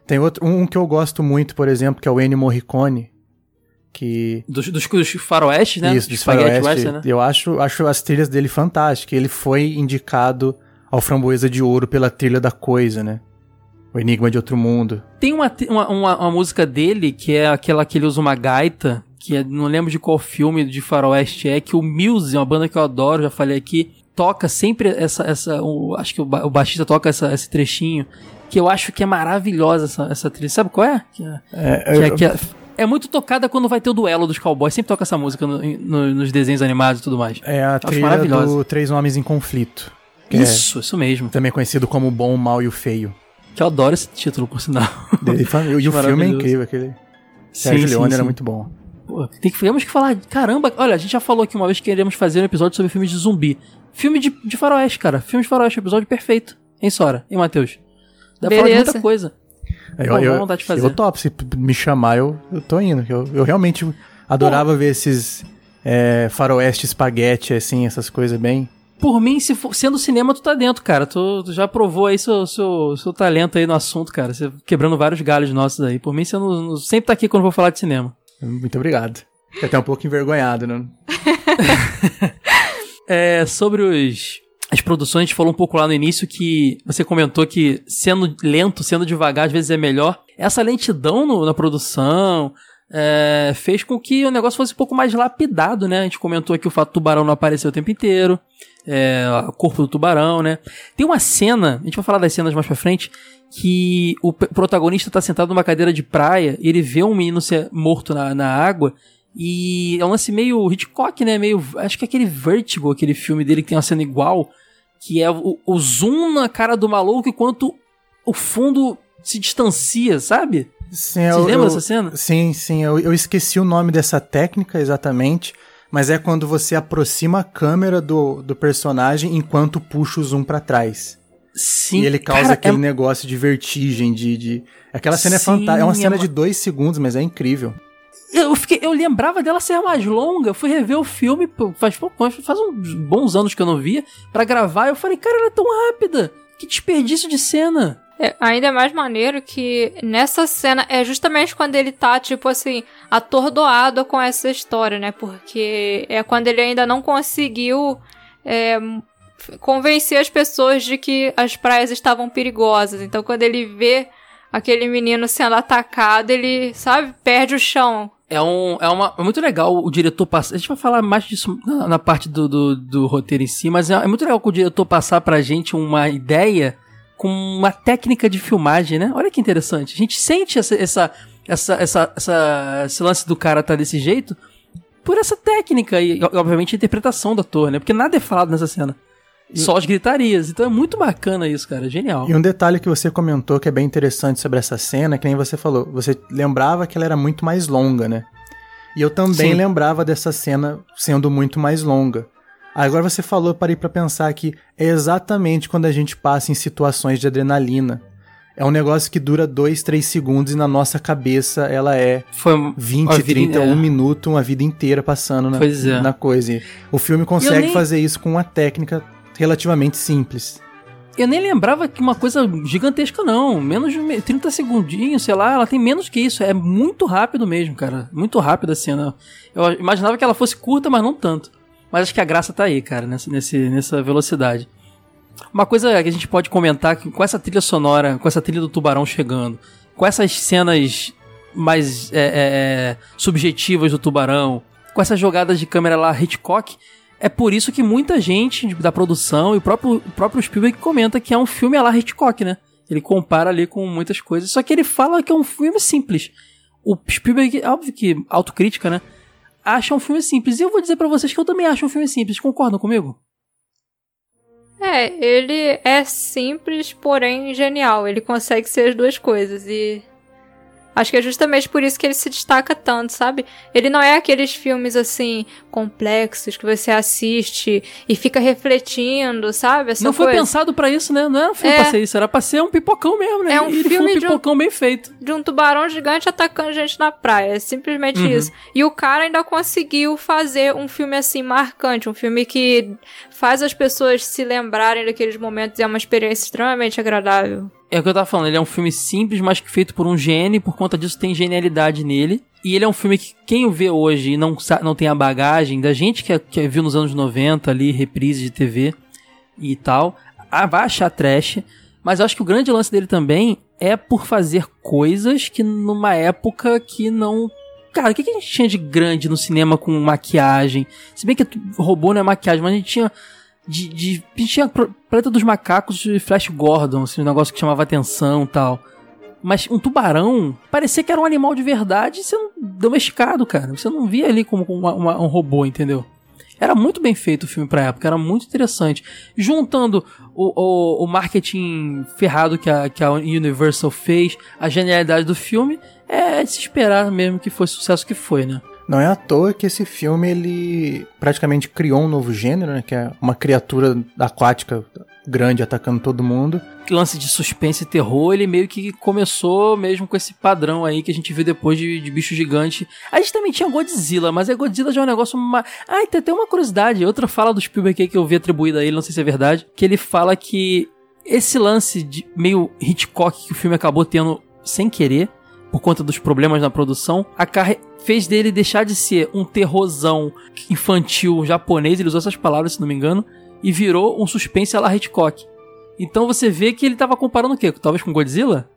Tem outro, um que eu gosto muito, por exemplo, que é o Ennio Morricone, que...
Dos, dos, dos faroestes, né?
Isso, dos faroestes. Né? Eu acho, acho as trilhas dele fantásticas. Ele foi indicado ao Framboesa de Ouro pela trilha da coisa, né? O Enigma de Outro Mundo.
Tem uma, uma, uma, uma música dele, que é aquela que ele usa uma gaita, que é, não lembro de qual filme de faroeste é, que o Muse, uma banda que eu adoro, já falei aqui, toca sempre essa, essa o, acho que o, o baixista toca essa, esse trechinho, que eu acho que é maravilhosa essa, essa trilha. Sabe qual é? Que é, é, que é, que é, é muito tocada quando vai ter o duelo dos cowboys. Sempre toca essa música no, no, nos desenhos animados e tudo mais.
É a trilha do Três Homens em Conflito.
Isso, é, isso mesmo.
Também conhecido como o Bom, o Mal e o Feio.
Que eu adoro esse título, por sinal.
e o filme é incrível, aquele. Sérgio sim, Leone sim, era sim. muito bom.
Pô, tem que, temos que falar. Caramba, olha, a gente já falou aqui uma vez que queremos fazer um episódio sobre filmes de zumbi. Filme de, de faroeste, cara. Filme de faroeste, episódio perfeito. Hein, Sora? Hein, Matheus? Dá pra falar de muita coisa.
É, eu, eu, vontade de fazer. eu topo, se me chamar, eu, eu tô indo. Eu, eu realmente adorava Pô. ver esses é, faroeste espaguete, assim, essas coisas bem
por mim, se for, sendo cinema, tu tá dentro, cara. Tu, tu, já provou aí seu, seu, seu talento aí no assunto, cara. Você quebrando vários galhos nossos aí. Por mim, você não, não, sempre tá aqui quando vou falar de cinema.
Muito obrigado. Fiquei até um pouco envergonhado, né?
é, sobre os, as produções, a gente falou um pouco lá no início que você comentou que sendo lento, sendo devagar, às vezes é melhor. Essa lentidão no, na produção, é, fez com que o negócio fosse um pouco mais lapidado, né? A gente comentou aqui o fato do tubarão não aparecer o tempo inteiro é, o corpo do tubarão, né? Tem uma cena, a gente vai falar das cenas mais pra frente, que o protagonista tá sentado numa cadeira de praia e ele vê um menino ser morto na, na água e é um lance meio Hitchcock, né? Meio, acho que é aquele Vertigo, aquele filme dele que tem uma cena igual, que é o, o zoom na cara do maluco enquanto o fundo se distancia, sabe?
Sim, Você lembra dessa cena? Sim, sim. Eu, eu esqueci o nome dessa técnica exatamente, mas é quando você aproxima a câmera do, do personagem enquanto puxa o zoom para trás.
Sim.
E ele causa cara, aquele é... negócio de vertigem, de. de... Aquela cena é Sim, é fantástica. É uma cena é... de dois segundos, mas é incrível.
Eu, fiquei, eu lembrava dela ser mais longa. Eu fui rever o filme faz, faz uns bons anos que eu não via. para gravar, eu falei, cara, ela é tão rápida. Que desperdício de cena.
É, ainda é mais maneiro que nessa cena é justamente quando ele tá, tipo assim, atordoado com essa história, né? Porque é quando ele ainda não conseguiu é, convencer as pessoas de que as praias estavam perigosas. Então, quando ele vê aquele menino sendo atacado, ele, sabe, perde o chão.
É, um, é, uma, é muito legal o diretor passar. A gente vai falar mais disso na, na parte do, do, do, roteiro em si, mas é, é muito legal o diretor passar pra gente uma ideia com uma técnica de filmagem, né? Olha que interessante. A gente sente essa, essa, essa, essa, essa esse lance do cara tá desse jeito por essa técnica e, obviamente, a interpretação do ator, né? Porque nada é falado nessa cena. E... Só as gritarias. Então é muito bacana isso, cara. Genial.
E um detalhe que você comentou que é bem interessante sobre essa cena, que nem você falou, você lembrava que ela era muito mais longa, né? E eu também Sim. lembrava dessa cena sendo muito mais longa. Agora você falou, parei para pensar que é exatamente quando a gente passa em situações de adrenalina. é um negócio que dura 2, 3 segundos e na nossa cabeça ela é
Foi
20,
a vida-
30,
é.
um minuto, uma vida inteira passando na,
é.
na coisa. O filme consegue
nem-
fazer isso com uma técnica relativamente simples.
Eu nem lembrava que uma coisa gigantesca, não. Menos de me- 30 segundinhos, sei lá, ela tem menos que isso. É muito rápido mesmo, cara. Muito rápido a cena. Eu imaginava que ela fosse curta, mas não tanto. Mas acho que a graça tá aí, cara, nessa, nesse, nessa velocidade. Uma coisa que a gente pode comentar que com essa trilha sonora, com essa trilha do tubarão chegando, com essas cenas mais é, é, é, subjetivas do tubarão, com essas jogadas de câmera lá Hitchcock, é por isso que muita gente da produção e o próprio, o próprio Spielberg comenta que é um filme a lá Hitchcock, né? Ele compara ali com muitas coisas, só que ele fala que é um filme simples. O Spielberg, óbvio que autocrítica, né? Acha um filme simples. E eu vou dizer pra vocês que eu também acho um filme simples. Concordam comigo?
É, ele é simples, porém genial. Ele consegue ser as duas coisas e acho que é justamente por isso que ele se destaca tanto, sabe? Ele não é aqueles filmes assim complexos que você assiste e fica refletindo, sabe? Essa
não foi
coisa.
pensado pra isso, né? Não era um filme
É.
pra ser isso, era pra ser um pipocão mesmo, né?
É um
e ele foi
filme
um
de um-
pipocão bem feito.
de um tubarão gigante atacando gente na praia. É simplesmente
Uhum.
isso. E o cara ainda conseguiu fazer um filme assim marcante, um filme que faz as pessoas se lembrarem daqueles momentos e é uma experiência extremamente agradável.
É o que eu tava falando, ele é um filme simples, mas que feito por um gênio, e por conta disso tem genialidade nele. E ele é um filme que quem o vê hoje e não, não tem a bagagem da gente que, que viu nos anos 90 ali, reprise de TV e tal, vai achar trash. Mas eu acho que o grande lance dele também é por fazer coisas que numa época que não. Cara, o que, que a gente tinha de grande no cinema com maquiagem? Se bem que robô não é maquiagem, mas a gente tinha. De, de, tinha Planeta dos Macacos e Flash Gordon, assim, um negócio que chamava atenção tal. Mas um tubarão parecia que era um animal de verdade sendo domesticado, cara. Você não via ali como uma- uma- um robô, entendeu? Era muito bem feito o filme pra época, era muito interessante. Juntando o, o, o marketing ferrado que a, que a Universal fez, a genialidade do filme, é de se esperar mesmo que foi o sucesso que foi, né?
Não é à toa que esse filme ele praticamente criou um novo gênero, né? Que é uma criatura aquática grande atacando todo mundo.
lance de suspense e terror, ele meio que começou mesmo com esse padrão aí que a gente viu depois de, de bicho gigante. A gente também tinha Godzilla, mas a Godzilla já é um negócio. Ma... Ah, tem até uma curiosidade. Outra fala do Spielberg que eu vi atribuída a ele, não sei se é verdade, que ele fala que esse lance de meio Hitchcock que o filme acabou tendo sem querer, por conta dos problemas na produção, a carre... fez dele deixar de ser um terrorzão infantil japonês, ele usou essas palavras, se não me engano, e virou um suspense a la Hitchcock. Então você vê que ele tava comparando o quê? Talvez com Godzilla?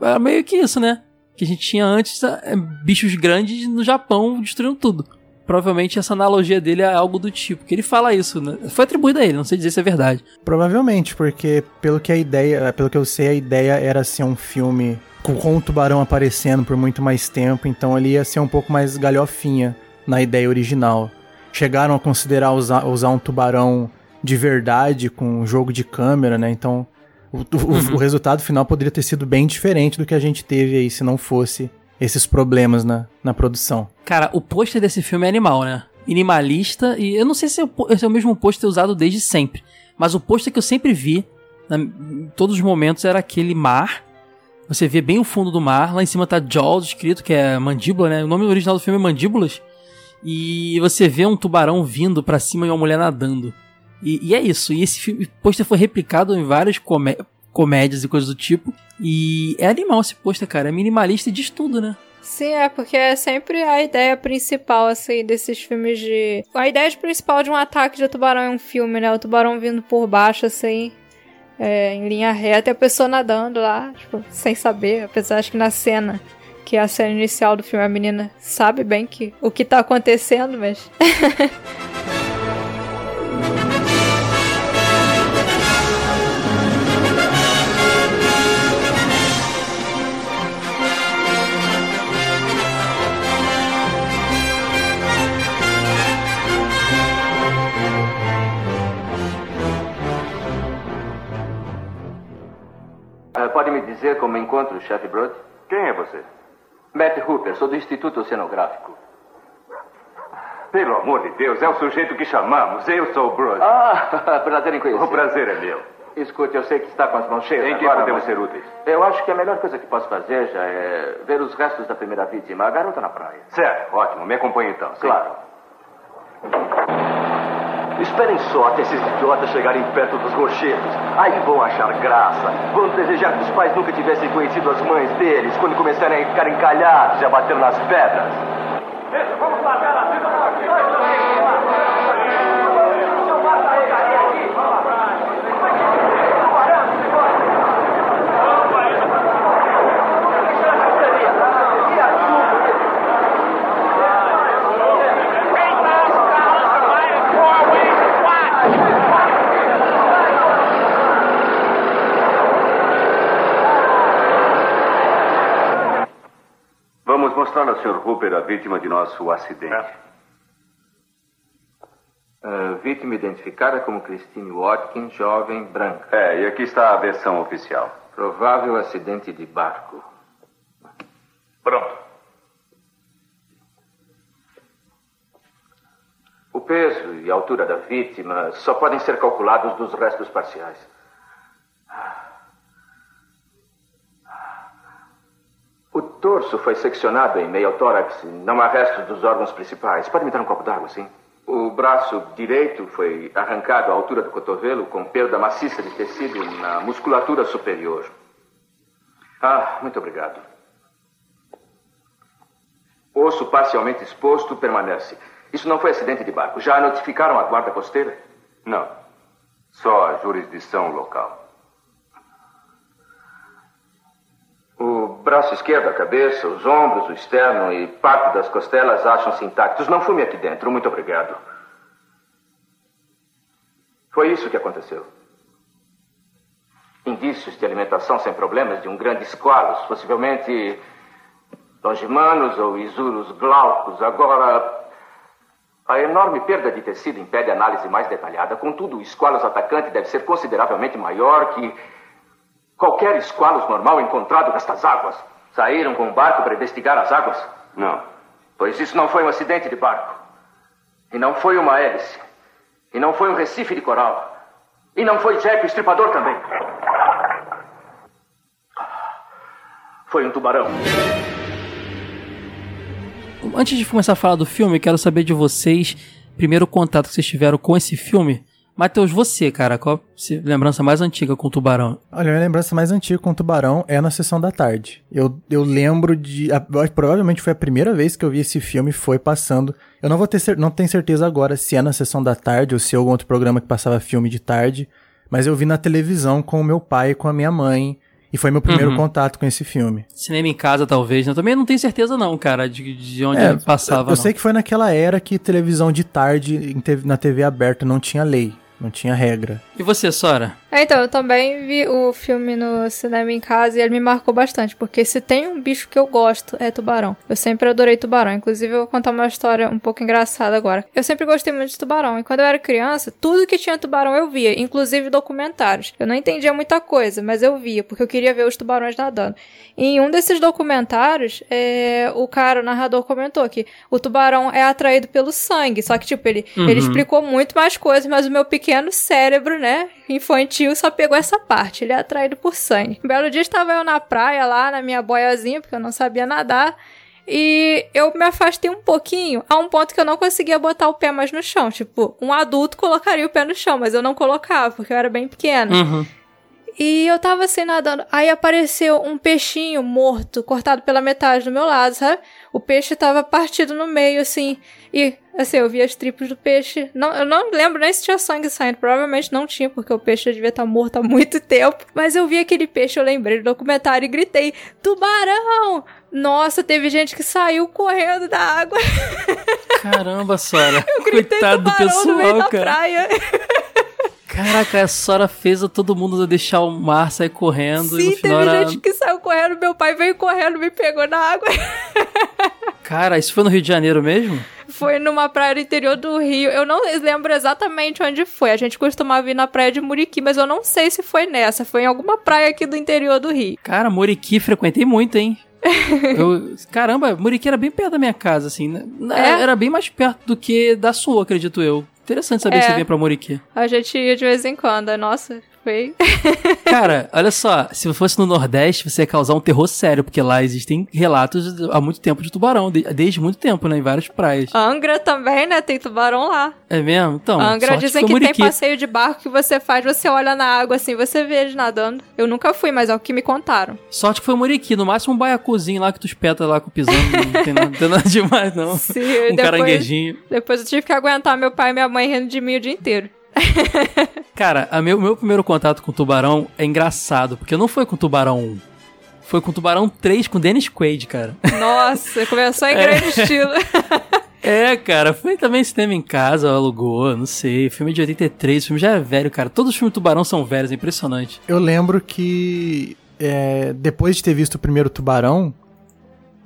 Era meio que isso, né? Que a gente tinha antes é, bichos grandes no Japão destruindo tudo. Provavelmente essa analogia dele é algo do tipo. Que ele fala isso, né? Foi atribuído a ele, não sei dizer se é verdade.
Provavelmente, porque pelo que a ideia, pelo que eu sei, a ideia era ser um filme com, com o tubarão aparecendo por muito mais tempo, então ele ia ser um pouco mais galhofinha na ideia original. Chegaram a considerar usar, usar um tubarão de verdade com um jogo de câmera, né? Então o, o,
Uhum.
o resultado final poderia ter sido bem diferente do que a gente teve aí se não fosse esses problemas na, na produção.
Cara, o pôster desse filme é animal, né? Minimalista, e eu não sei se é o, esse é o mesmo pôster usado desde sempre. Mas o pôster que eu sempre vi, na- em todos os momentos, era aquele mar. Você vê bem o fundo do mar, lá em cima tá Jaws escrito, que é mandíbula, né? O nome original do filme é Mandíbulas. E você vê um tubarão vindo pra cima e uma mulher nadando. E, e é isso. E esse filme, pôster foi replicado em várias comé- comédias e coisas do tipo. E é animal esse pôster, cara. É minimalista e diz tudo, né?
Sim, é porque é sempre a ideia principal, assim, desses filmes de. A ideia de principal de um ataque de tubarão em um filme, né? O tubarão vindo por baixo, assim, é, em linha reta, e a pessoa nadando lá, tipo, sem saber. Apesar de que na cena, que é a cena inicial do filme, a menina sabe bem que o que tá acontecendo, mas.
Ah, pode me dizer como encontro o chefe Broad?
Quem é você?
Matt Hooper, sou do Instituto Oceanográfico.
Pelo amor de Deus, é o sujeito que chamamos. Eu sou o Brody.
Ah, prazer em conhecer.
O prazer é meu.
Escute, eu sei que está com as mãos cheias
Em que
agora,
podemos
mas
ser úteis?
Eu acho que a melhor coisa que posso fazer já é ver os restos da primeira vítima, a garota na praia.
Certo, ótimo. Me acompanhe então. sim.
Claro.
Esperem só até esses idiotas chegarem perto dos rochedos. Aí vão achar graça. Vão desejar que os pais nunca tivessem conhecido as mães deles quando começarem a ficar encalhados e a bater nas pedras.
Vamos mostrar ao Sr. Hooper a vítima de nosso acidente.
Ah, vítima identificada como Christine Watkins, jovem, branca.
É, e aqui está a versão oficial.
Provável acidente de barco.
Pronto.
O peso e a altura da vítima só podem ser calculados dos restos parciais. Torso foi seccionado em meio ao tórax. Não há restos dos órgãos principais. Pode me dar um copo d'água, sim? O braço direito foi arrancado à altura do cotovelo com perda maciça de tecido na musculatura superior. Ah, muito obrigado. Osso parcialmente exposto permanece. Isso não foi acidente de barco. Já notificaram a guarda costeira?
Não. Só a jurisdição local.
Braço esquerdo, a cabeça, os ombros, o externo e parte das costelas acham-se intactos. Não fume aqui dentro. Muito obrigado. Foi isso que aconteceu. Indícios de alimentação sem problemas de um grande esqualos, possivelmente longimanos ou isuros glaucos. Agora, a enorme perda de tecido impede análise mais detalhada. Contudo, o esqualos atacante deve ser consideravelmente maior que qualquer esqualos normal encontrado nestas águas. Saíram com o barco para investigar as águas?
Não.
Pois isso não foi um acidente de barco. E não foi uma hélice. E não foi um recife de coral. E não foi Jack o estripador também. Foi um tubarão.
Antes de começar a falar do filme, quero saber de vocês, primeiro contato que vocês tiveram com esse filme. Matheus, você, cara, qual a lembrança mais antiga com o Tubarão?
Olha, a minha lembrança mais antiga com o Tubarão é na sessão da tarde. Eu, eu lembro de. a- provavelmente foi a primeira vez que eu vi esse filme, foi passando. Eu não vou ter não tenho certeza agora se é na sessão da tarde ou se é algum outro programa que passava filme de tarde. Mas eu vi na televisão com o meu pai e com a minha mãe. E foi meu primeiro
Uhum.
contato com esse filme.
Cinema em casa, talvez, né? Eu também não tenho certeza, não, cara, de, de onde ele passava.
É, Eu
não.
sei que foi naquela era que televisão de tarde na TV aberta não tinha lei, não tinha regra.
E você, Sora?
É, então, eu também vi o filme no cinema em casa e ele me marcou bastante, porque se tem um bicho que eu gosto é tubarão. Eu sempre adorei tubarão. Inclusive, eu vou contar uma história um pouco engraçada agora. Eu sempre gostei muito de tubarão, e quando eu era criança, tudo que tinha tubarão eu via, inclusive documentários. Eu não entendia muita coisa, mas eu via, porque eu queria ver os tubarões nadando. E em um desses documentários, é, o cara, o narrador, comentou que o tubarão é atraído pelo sangue. Só que, tipo, ele,
Uhum.
ele explicou muito mais coisas, mas o meu pequeno cérebro, né, infantil, só pegou essa parte. Ele é atraído por sangue. Um belo dia estava eu na praia lá, na minha boiazinha, porque eu não sabia nadar. E eu me afastei um pouquinho, a um ponto que eu não conseguia botar o pé mais no chão. Tipo, um adulto colocaria o pé no chão, mas eu não colocava, porque eu era bem pequena.
Uhum.
E eu tava assim nadando. Aí apareceu um peixinho morto, cortado pela metade do meu lado, sabe? O peixe tava partido no meio, assim. E, assim, eu vi as tripas do peixe. Não, eu não lembro nem se tinha sangue saindo. Provavelmente não tinha, porque o peixe devia estar morto há muito tempo. Mas eu vi aquele peixe, eu lembrei do documentário e gritei: Tubarão! Nossa, teve gente que saiu correndo da água.
Caramba, Sora.
Gritei
Coitado do
tubarão no meio
pessoal,
da
cara.
praia.
Caraca, a Sora fez a todo mundo deixar o mar sair correndo e
Sim,
no final
teve
era...
gente que saiu correndo. Meu pai veio correndo, me pegou na água.
Cara, isso foi no Rio de Janeiro mesmo?
Foi numa praia do interior do Rio. Eu não lembro exatamente onde foi. A gente costumava ir na praia de Muriqui, mas eu não sei se foi nessa. Foi em alguma praia aqui do interior do Rio.
Cara, Muriqui frequentei muito, hein? Eu, caramba, Muriqui era bem perto da minha casa, assim. né?
É?
Era bem mais perto do que da sua, acredito eu. Interessante saber
É.
se você vem pra Muriqui.
A gente ia de vez em quando. Nossa, Foi.
Cara, olha só, se fosse no Nordeste, você ia causar um terror sério, porque lá existem relatos há muito tempo de tubarão, de- desde muito tempo, né, em várias praias.
Angra também, né? Tem tubarão lá.
É mesmo? Então,
Angra dizem que
Muriqui.
tem passeio de barco que você faz, você olha na água assim, você vê eles nadando. Eu nunca fui, mas é o que me contaram.
Sorte que foi Muriqui, no máximo um baiacuzinho lá que tu espeta lá com pisando, não tem nada, não tem nada demais não.
Sim,
um
depois-
caranguejinho.
Depois eu tive que aguentar meu pai e minha mãe rindo de mim o dia inteiro.
Cara, a meu, meu primeiro contato com tubarão é engraçado, porque não foi com tubarão 1. Foi com tubarão 3 com Dennis Quaid, cara.
Nossa, começou em
É.
grande estilo.
É, cara, foi também cinema em casa, alugou, não sei. Filme de 83, o filme já é velho, cara. Todos os filmes de tubarão são velhos, é impressionante.
Eu lembro que é, depois de ter visto o primeiro Tubarão,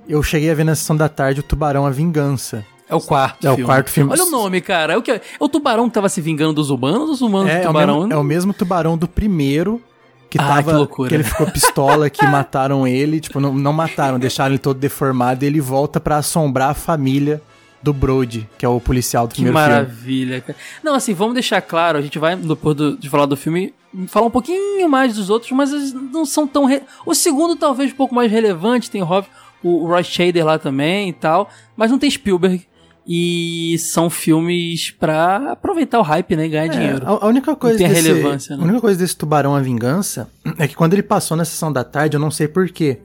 eu cheguei a ver na sessão da tarde o Tubarão A Vingança.
É o quarto
É o
filme.
quarto filme.
Olha o nome, cara. É o, que, é o tubarão que tava se vingando dos humanos ou os humanos
É,
do
é o,
tubarão?
mesmo, é o mesmo tubarão do primeiro que
Ah,
tava.
que loucura.
ele ficou pistola, que mataram ele. Tipo, não, não mataram, deixaram ele todo deformado e ele volta pra assombrar a família do Brody, que é o policial do
Que
primeiro filme.
maravilha, cara. Não, assim, vamos deixar claro, a gente vai, depois do- de falar do filme, falar um pouquinho mais dos outros, mas eles não são tão... re- O segundo talvez um pouco mais relevante, tem o, Rob- o, o Roy Shader lá também e tal, mas não tem Spielberg. E são filmes pra aproveitar o hype, né? E ganhar
É,
dinheiro.
a, a única coisa
tem
desse,
relevância, né?
A única coisa desse Tubarão a Vingança é que quando ele passou na sessão da tarde, eu não sei porquê,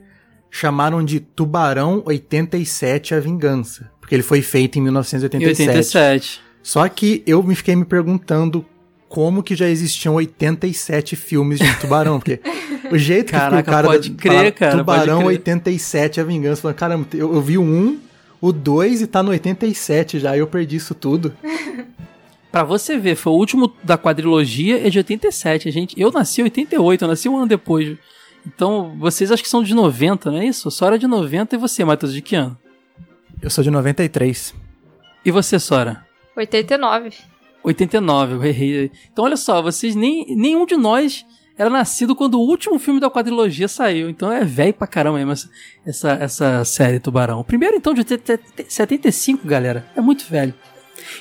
chamaram de Tubarão 87 a Vingança. Porque ele foi feito em
Em
1987.
87.
Só que eu me fiquei me perguntando como que já existiam 87 filmes de Tubarão, porque o jeito
Caraca,
que o cara
pode crer, cara,
Tubarão
pode crer.
87 a Vingança, falei, caramba, eu, eu vi 1, o 2 e tá no 87 já, e eu perdi isso tudo.
Pra você ver, foi o último da quadrilogia, é de 87. A gente, eu nasci em 88, eu nasci um ano depois. Então, vocês acho que são de 90, não é isso? Sora é de 90 e você, Matheus, de que ano?
Eu sou de 93.
E você, Sora?
89.
89, eu errei. Então, olha só, vocês nem nenhum de nós era nascido quando o último filme da quadrilogia saiu. Então é velho pra caramba mesmo essa, essa, essa série Tubarão. O primeiro, então, de 75, galera. É muito velho.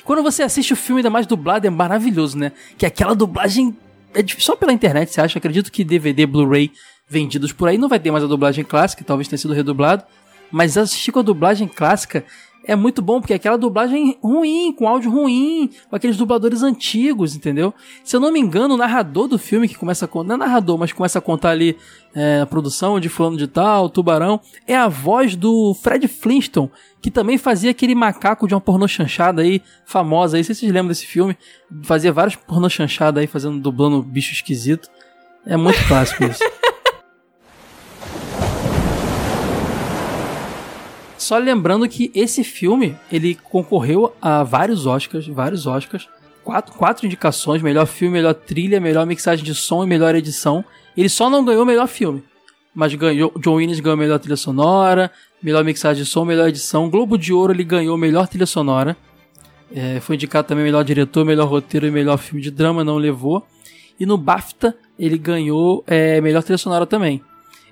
Quando você assiste o filme, ainda mais dublado, é maravilhoso, né? Que aquela dublagem. É só pela internet, você acha? Acredito que DVD, Blu-ray vendidos por aí não vai ter mais a dublagem clássica, talvez tenha sido redublado. Mas assistir com a dublagem clássica é muito bom, porque é aquela dublagem ruim, com áudio ruim, com aqueles dubladores antigos, entendeu? Se eu não me engano, o narrador do filme que começa a contar, não é narrador, mas começa a contar ali é, a produção de fulano de tal, tubarão, é a voz do Fred Flintstone, que também fazia aquele macaco de uma pornô chanchada aí, famosa aí, se vocês lembram desse filme, fazia vários pornô chanchada aí, fazendo, dublando bicho esquisito. É muito clássico isso. Só lembrando que esse filme, ele concorreu a vários Oscars, vários Oscars. Quatro, quatro indicações, melhor filme, melhor trilha, melhor mixagem de som e melhor edição. Ele só não ganhou melhor filme. Mas ganhou, John Williams ganhou melhor trilha sonora, melhor mixagem de som, melhor edição. Globo de Ouro ele ganhou melhor trilha sonora. É, foi indicado também melhor diretor, melhor roteiro e melhor filme de drama, não levou. E no BAFTA ele ganhou é, melhor trilha sonora também.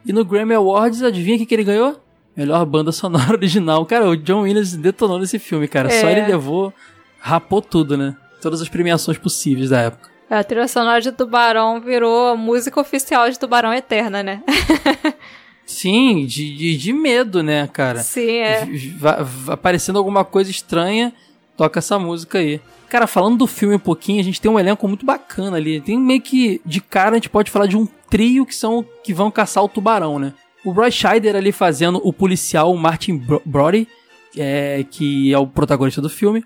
E no Grammy Awards, adivinha o que, que ele ganhou? Melhor banda sonora original. Cara, o John Williams detonou nesse filme, cara. Só
É.
ele levou, rapou tudo, né? Todas as premiações possíveis da época.
A trilha sonora de Tubarão virou a música oficial de Tubarão Eterna, né?
Sim, de, de, de medo, né, cara?
Sim, é.
V- va- va- aparecendo alguma coisa estranha, toca essa música aí. Cara, falando do filme um pouquinho, a gente tem um elenco muito bacana ali. Tem meio que, de cara, a gente pode falar de um trio que são que vão caçar o tubarão, né? O Roy Scheider ali fazendo o policial Martin Bro- Brody, é, que é o protagonista do filme.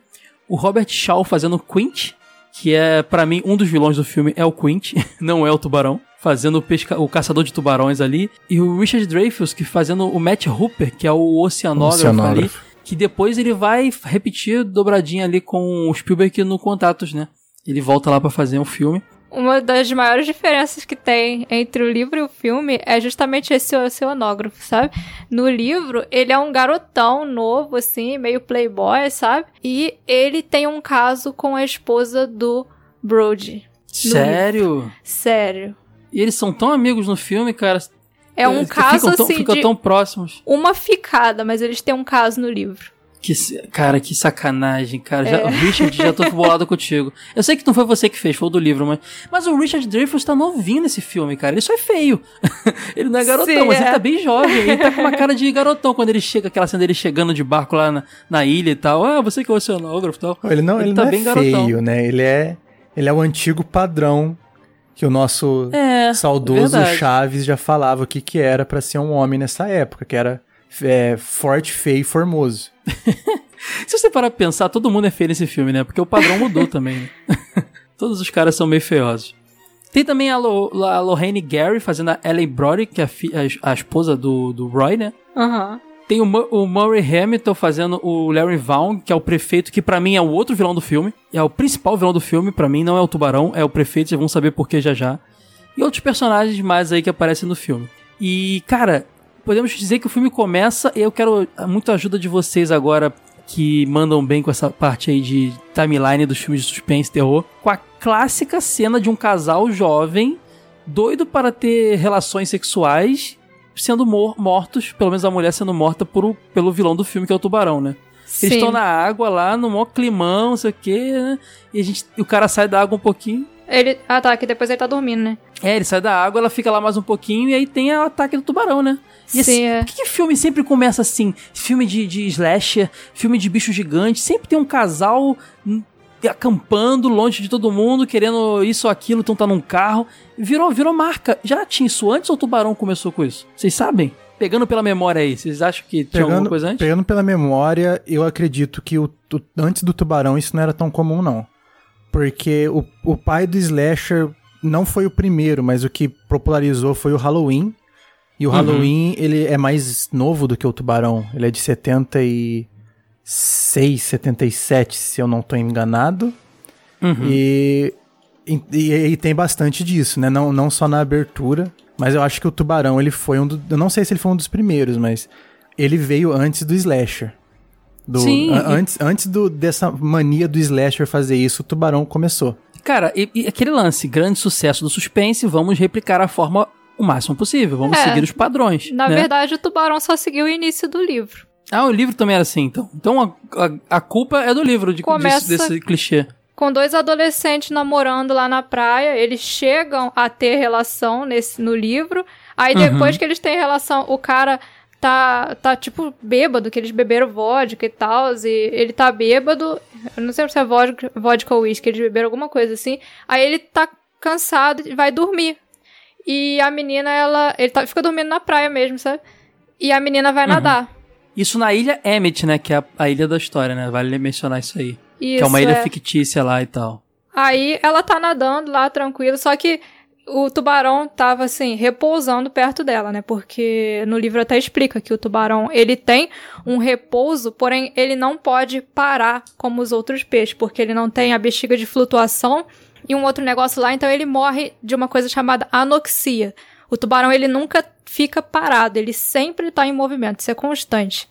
O Robert Shaw fazendo o Quint, que é, pra mim, um dos vilões do filme é o Quint, não é o tubarão. Fazendo o, pesca- o caçador de tubarões ali. E o Richard Dreyfuss, que fazendo o Matt Hooper, que é o oceanógrafo, ali.
Oceanógrafo.
Que depois ele vai repetir dobradinha ali com o Spielberg no Contatos, né? Ele volta lá pra fazer um filme.
Uma das maiores diferenças que tem entre o livro e o filme é justamente esse oceanógrafo, sabe? No livro, ele é um garotão novo, assim, meio playboy, sabe? E ele tem um caso com a esposa do Brody.
Sério?
Sério.
E eles são tão amigos no filme, cara.
É um
Eles
caso,
ficam tão,
assim,
ficam tão próximos.
uma ficada, mas eles têm um caso no livro.
Que, cara, que sacanagem, cara. Já, Richard, já tô bolado contigo. Eu sei que não foi você que fez, foi o do livro, mas. Mas o Richard Dreyfuss tá novinho nesse filme, cara. Ele só é feio. ele não é garotão,
Sim,
mas
é.
ele tá bem jovem. Ele tá com uma cara de garotão quando ele chega, aquela cena dele chegando de barco lá na, na ilha e tal. Ah, você que é oceanógrafo e tal.
Ele não, ele
tá
não
bem
é
garotão.
feio, né? Ele é, ele é o antigo padrão que o nosso
É,
saudoso
verdade.
Chaves já falava o que, que era pra ser um homem nessa época, que era é, forte, feio e formoso.
Se você parar pra pensar, todo mundo é feio nesse filme, né? Porque o padrão mudou também, né? Todos os caras são meio feiosos. Tem também a, Lo, a Lorraine Gary fazendo a Ellie Brody, que é a, fi- a- a esposa do, do Roy, né?
Aham.
Tem o, o Murray Hamilton fazendo o Larry Vaughn, que é o prefeito, que pra mim é o outro vilão do filme. É o principal vilão do filme, pra mim não é o tubarão, é o prefeito, vocês vão saber por que já já. E outros personagens mais aí que aparecem no filme. E, cara, podemos dizer que o filme começa e eu quero muito a ajuda de vocês agora que mandam bem com essa parte aí de timeline dos filmes de suspense e terror, com a clássica cena de um casal jovem doido para ter relações sexuais sendo mor- mortos, pelo menos a mulher sendo morta por, pelo vilão do filme, que é o tubarão, né? Eles
Sim.
estão na água lá, no maior climão, não sei o quê, né? E a gente, o cara sai da água um pouquinho.
Ele... Ah, tá, que depois ele tá dormindo, né?
É, ele sai da água, ela fica lá mais um pouquinho e aí tem o ataque do tubarão, né? E assim,
Sim, é.
por que, que filme sempre começa assim? Filme de, de slasher, filme de bicho gigante, sempre tem um casal acampando longe de todo mundo, querendo isso ou aquilo, então tá num carro. Virou, virou marca. Já tinha isso antes ou o tubarão começou com isso? Vocês sabem? Pegando pela memória aí, vocês acham que tinha alguma
Pegando,
coisa antes?
pegando pela memória, eu acredito que o, tu- antes do tubarão isso não era tão comum, não. Porque o, o pai do slasher não foi o primeiro, mas o que popularizou foi o Halloween. E o
Uhum.
Halloween, ele é mais novo do que o tubarão. Ele é de 76, 77, se eu não tô enganado.
Uhum.
E, e, e tem bastante disso, né? Não, não só na abertura, mas eu acho que o Tubarão, ele foi um do, Eu não sei se ele foi um dos primeiros, mas ele veio antes do Slasher. Do,
Sim,
a- antes, antes do, dessa mania do Slasher fazer isso, o Tubarão começou.
Cara, e, e aquele lance, grande sucesso do suspense, vamos replicar a forma o máximo possível, vamos
É.
seguir os padrões.
Na
né?
verdade, o tubarão só seguiu o início do livro.
Ah, o livro também era assim, então. Então a, a, a culpa é do livro, de,
Começa-
desse, desse clichê.
Com dois adolescentes namorando lá na praia, eles chegam a ter relação nesse, no livro. Aí
Uhum.
depois que eles têm relação, o cara tá, tá tipo bêbado, que eles beberam vodka e tal, e ele tá bêbado. Eu não sei se é vodka, vodka ou uísque, eles beberam alguma coisa assim. Aí ele tá cansado e vai dormir. E a menina, ela. Ele tá, fica dormindo na praia mesmo, sabe? E a menina vai nadar.
Isso na ilha Emmett, né? Que é a, a ilha da história, né? Vale mencionar isso aí.
Isso,
que é uma ilha
é.
fictícia lá e tal.
Aí ela tá nadando lá tranquilo, só que o tubarão tava assim, repousando perto dela, né? Porque no livro até explica que o tubarão, ele tem um repouso, porém ele não pode parar como os outros peixes, porque ele não tem a bexiga de flutuação e um outro negócio lá, então ele morre de uma coisa chamada anoxia. O tubarão, ele nunca fica parado, ele sempre tá em movimento, isso é constante.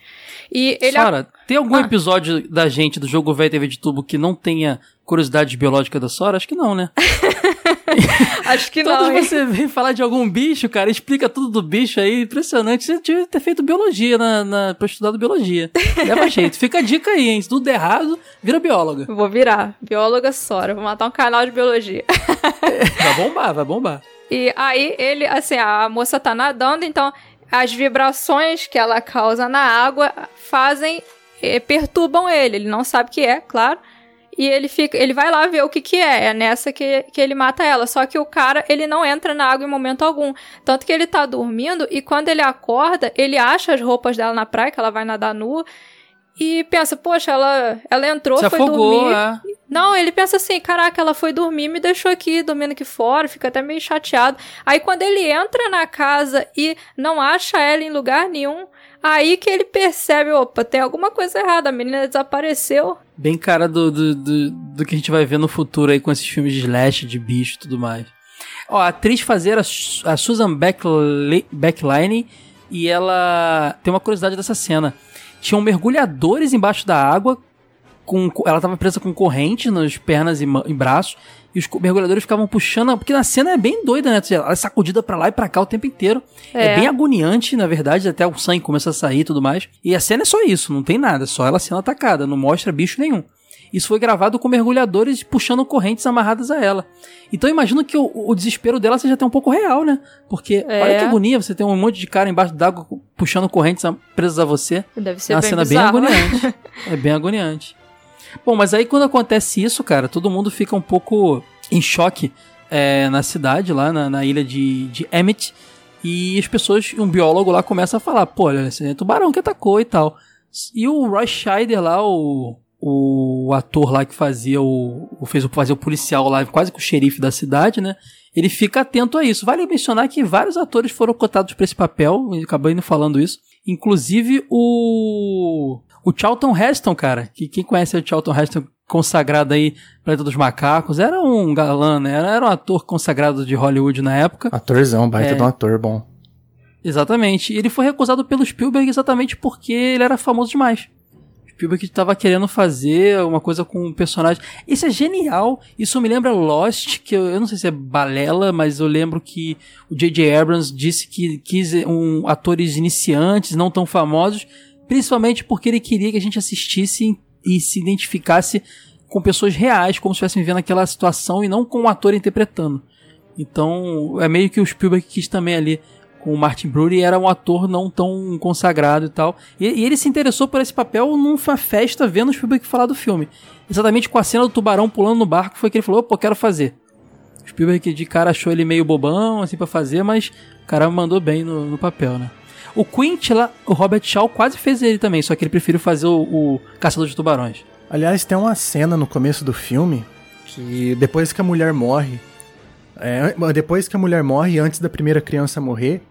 E ele
Sora, tem algum
Ah.
episódio da gente do jogo Velho TV de Tubo que não tenha curiosidade biológica da Sora? Acho que não, né?
acho que
Todos
não. hein?
você vem falar de algum bicho, cara, explica tudo do bicho aí, impressionante. Você tinha que ter feito biologia na, na, pra estudar biologia. Leva jeito. Fica a dica aí, hein? Se tudo der errado, vira bióloga.
Vou virar bióloga Sora, vou matar um canal de biologia.
Vai bombar, vai bombar.
E aí ele, assim, a moça tá nadando, então as vibrações que ela causa na água fazem, eh, perturbam ele. Ele não sabe o que é, claro. E ele fica, ele vai lá ver o que que é. É nessa que, que ele mata ela. Só que o cara, ele não entra na água em momento algum. Tanto que ele tá dormindo e quando ele acorda, ele acha as roupas dela na praia, que ela vai nadar nua. E pensa, poxa, ela, ela entrou,
Se
foi
afogou,
dormir.
é.
Não, ele pensa assim, caraca, ela foi dormir, me deixou aqui, dormindo aqui fora, fica até meio chateado. Aí quando ele entra na casa e não acha ela em lugar nenhum, aí que ele percebe, opa, tem alguma coisa errada, a menina desapareceu.
Bem cara do, do, do, do que a gente vai ver no futuro aí com esses filmes de slash, de bicho e tudo mais. Ó, a atriz fazer a, a Susan Backli- Backline e ela tem uma curiosidade dessa cena. Tinham mergulhadores embaixo da água com, ela tava presa com corrente nas pernas e, e braços, e os mergulhadores ficavam puxando, porque na cena é bem doida, né? Ela é sacudida pra lá e pra cá o tempo inteiro. É. é bem agoniante, na verdade, até o sangue começa a sair e tudo mais. E a cena é só isso, não tem nada, só ela sendo atacada, não mostra bicho nenhum. Isso foi gravado com mergulhadores puxando correntes amarradas a ela. Então eu imagino que o, o desespero dela seja até um pouco real, né? Porque é. olha que agonia, você tem um monte de cara embaixo d'água puxando correntes presas a você.
Deve ser
é uma
bem
cena
bizarro.
bem agoniante. é bem agoniante. Bom, mas aí quando acontece isso, cara, todo mundo fica um pouco em choque é, na cidade, lá na, na ilha de, de Emmett. E as pessoas, um biólogo lá começa a falar, pô, olha, esse é tubarão que atacou e tal. E o Roy Scheider lá, o, o ator lá que fazia o, fez o fazer o policial lá, quase que o xerife da cidade, né? Ele fica atento a isso. Vale mencionar que vários atores foram cotados para esse papel, acabei indo falando isso. Inclusive o o Charlton Heston, cara, que quem conhece o Charlton Heston consagrado aí Planeta dos Macacos, era um galã, né? Era, um ator consagrado de Hollywood na época.
Atorzão, baita é, de um ator bom.
Exatamente. E ele foi recusado pelo Spielberg exatamente porque ele era famoso demais. Spielberg estava querendo fazer uma coisa com um personagem. Isso é genial. Isso me lembra Lost, que eu, eu não sei se é balela, mas eu lembro que o J.J. Abrams disse que quis um, atores iniciantes, não tão famosos, principalmente porque ele queria que a gente assistisse e se identificasse com pessoas reais, como se estivessem vivendo aquela situação e não com um ator interpretando. Então, é meio que o Spielberg quis também ali com o Martin Brody era um ator não tão consagrado e tal. E, e, ele se interessou por esse papel numa festa vendo o Spielberg falar do filme. Exatamente com a cena do tubarão pulando no barco foi que ele falou, pô, quero fazer. O Spielberg de cara achou ele meio bobão, assim, para fazer, mas o cara mandou bem no, no papel, né? O Quint lá, o Robert Shaw quase fez ele também, só que ele preferiu fazer o, o Caçador de Tubarões.
Aliás, tem uma cena no começo do filme que depois que a mulher morre, é, depois que a mulher morre, antes da primeira criança morrer,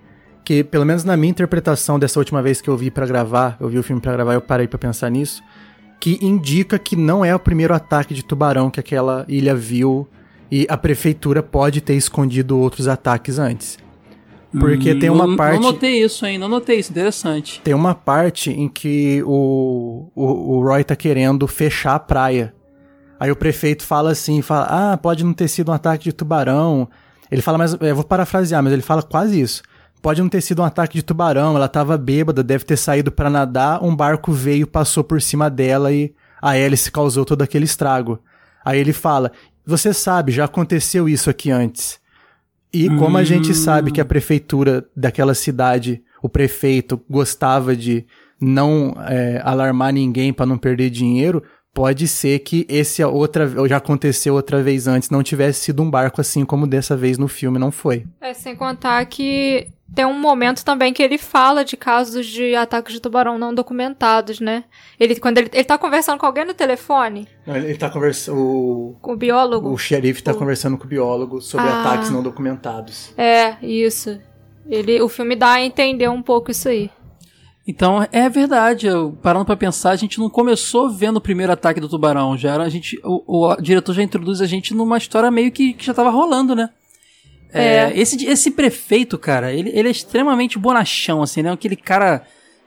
que pelo menos na minha interpretação dessa última vez que eu vi para gravar, eu vi o filme para gravar, eu parei para pensar nisso, que indica que não é o primeiro ataque de tubarão que aquela ilha viu e a prefeitura pode ter escondido outros ataques antes. Porque hum, tem uma
não,
parte.
Não notei isso ainda, não notei isso, interessante.
Tem uma parte em que o, o, o Roy tá querendo fechar a praia. Aí o prefeito fala assim, fala, ah, pode não ter sido um ataque de tubarão. Ele fala, mas eu vou parafrasear, mas ele fala quase isso. Pode não ter sido um ataque de tubarão, ela tava bêbada, deve ter saído para nadar, um barco veio, passou por cima dela e a hélice causou todo aquele estrago. Aí ele fala, você sabe, já aconteceu isso aqui antes. E como a gente sabe que a prefeitura daquela cidade, o prefeito, gostava de não é, alarmar ninguém para não perder dinheiro, pode ser que esse outra já aconteceu outra vez antes, não tivesse sido um barco assim como dessa vez no filme não foi.
É, sem contar que tem um momento também que ele fala de casos de ataques de tubarão não documentados, né? Ele, quando ele, ele tá conversando com alguém no telefone.
Não, ele, ele tá conversando.
Com o biólogo?
O xerife tá o... conversando com o biólogo sobre ah, ataques não documentados.
É, isso. Ele, o filme dá a entender um pouco isso aí.
Então, é verdade. Eu, parando para pensar, a gente não começou vendo o primeiro ataque do tubarão. Já era, a gente, o, o diretor já introduz a gente numa história meio que, que já tava rolando, né? É. é. esse, esse prefeito, cara, ele, ele é extremamente bonachão, assim, né? Aquele cara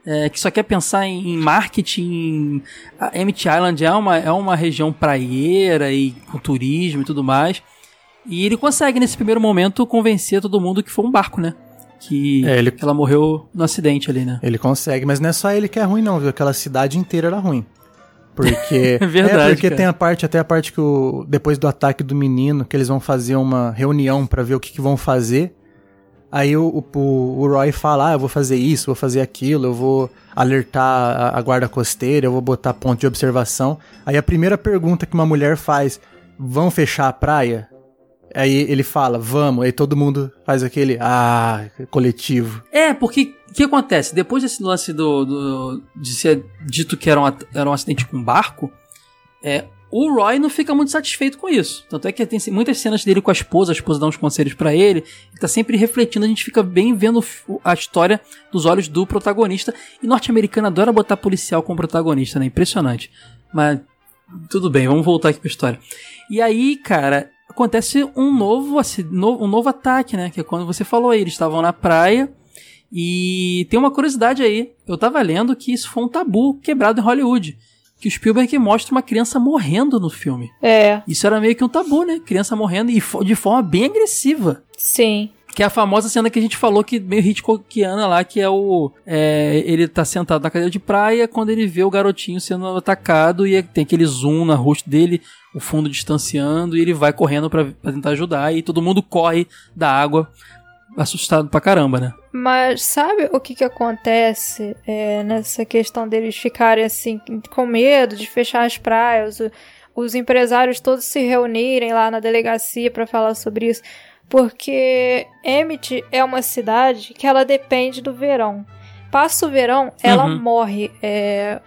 é, que só quer pensar em, em marketing. A Emmett Island é uma, é uma região praieira e com turismo e tudo mais. E ele consegue, nesse primeiro momento, convencer todo mundo que foi um barco, né? Que, é, ele... que ela morreu no acidente ali, né?
Ele consegue, mas não é só ele que é ruim, não, viu? Aquela cidade inteira era ruim. Porque.
é verdade.
É, porque
cara.
tem a parte, até a parte que o. Depois do ataque do menino, que eles vão fazer uma reunião para ver o que, que, vão fazer. Aí o, o, o, Roy fala: Ah, eu vou fazer isso, vou fazer aquilo, eu vou alertar a, a guarda costeira, eu vou botar ponto de observação. Aí a primeira pergunta que uma mulher faz: Vão fechar a praia? Aí ele fala, vamos, aí todo mundo faz aquele, ah, coletivo.
É, porque que acontece? Depois desse lance do, do, de ser dito que era um, era um acidente com um barco, é, o Roy não fica muito satisfeito com isso. Tanto é que tem muitas cenas dele com a esposa, a esposa dá uns conselhos para ele, ele tá sempre refletindo, a gente fica bem vendo a história dos olhos do protagonista. E norte-americano adora botar policial como protagonista, né? Impressionante. Mas tudo bem, vamos voltar aqui pra história. E aí, cara, acontece um novo, um novo ataque, né? Que é quando você falou aí, eles estavam na praia. E tem uma curiosidade aí. Eu tava lendo que isso foi um tabu quebrado em Hollywood. que o Spielberg mostra uma criança morrendo no filme.
É,
Isso era meio que um tabu, né? Criança morrendo e de forma bem agressiva.
sim.
Que é a famosa cena que a gente falou que meio Hitchcockiana lá, que é o. é, ele tá sentado na cadeira de praia quando ele vê o garotinho sendo atacado e tem aquele zoom no rosto dele, o fundo distanciando, e ele vai correndo pra tentar ajudar, e todo mundo corre da água, assustado pra caramba, né?
Mas sabe o que que acontece é, nessa questão deles ficarem assim com medo de fechar as praias, o- os empresários todos se reunirem lá na delegacia para falar sobre isso? Porque Emmett é uma cidade que ela depende do verão. Passa o verão, ela
Uhum.
morre. É,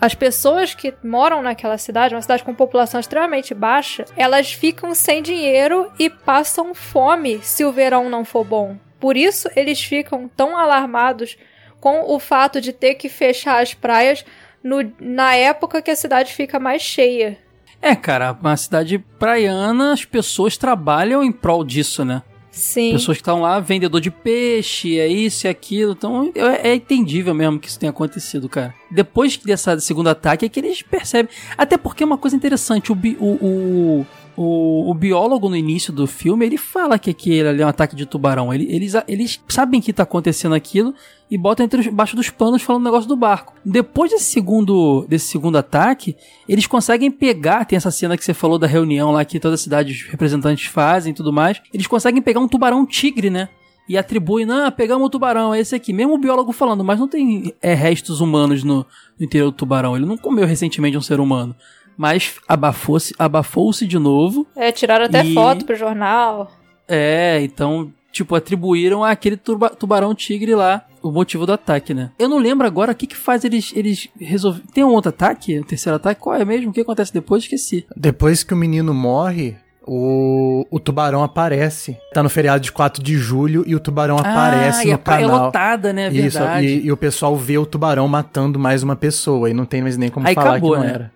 as pessoas que moram naquela cidade, uma cidade com população extremamente baixa, elas ficam sem dinheiro e passam fome se o verão não for bom. Por isso eles ficam tão alarmados com o fato de ter que fechar as praias no- na época que a cidade fica mais cheia.
É, cara, uma cidade praiana, as pessoas trabalham em prol disso, né?
Sim.
Pessoas que estão lá, vendedor de peixe, é isso e aquilo. Então é, é entendível mesmo que isso tenha acontecido, cara. Depois dessa segundo ataque é que eles percebem. Até porque é uma coisa interessante, o, o, o, o, o biólogo no início do filme, ele fala que aquele ali é um ataque de tubarão. Ele- eles, eles sabem que tá acontecendo aquilo e botam entre os, embaixo dos panos falando o negócio do barco. Depois desse segundo, desse segundo ataque, eles conseguem pegar, tem essa cena que você falou da reunião lá que toda a cidade os representantes fazem e tudo mais. Eles conseguem pegar um tubarão tigre, né? E atribuem, não, pegamos o tubarão, é esse aqui. Mesmo o biólogo falando, mas não tem é, restos humanos no, no interior do tubarão. Ele não comeu recentemente um ser humano. Mas abafou-se abafou-se de novo.
É, tiraram até
E-
foto pro jornal.
É, então, tipo, atribuíram àquele turba- tubarão tigre lá o motivo do ataque, né? Eu não lembro agora o que que faz eles eles resolver. Tem um outro ataque? Um terceiro ataque? Qual é mesmo? O que acontece depois? Esqueci.
Depois que o menino morre, o, o tubarão aparece. Tá no feriado de 4 de julho e o tubarão aparece
ah, e
no
a é
canal.
lotada, né?
Isso,
Verdade.
e, e o pessoal vê o tubarão matando mais uma pessoa. E não tem mais nem como
Aí
falar
acabou,
que não
né?
era.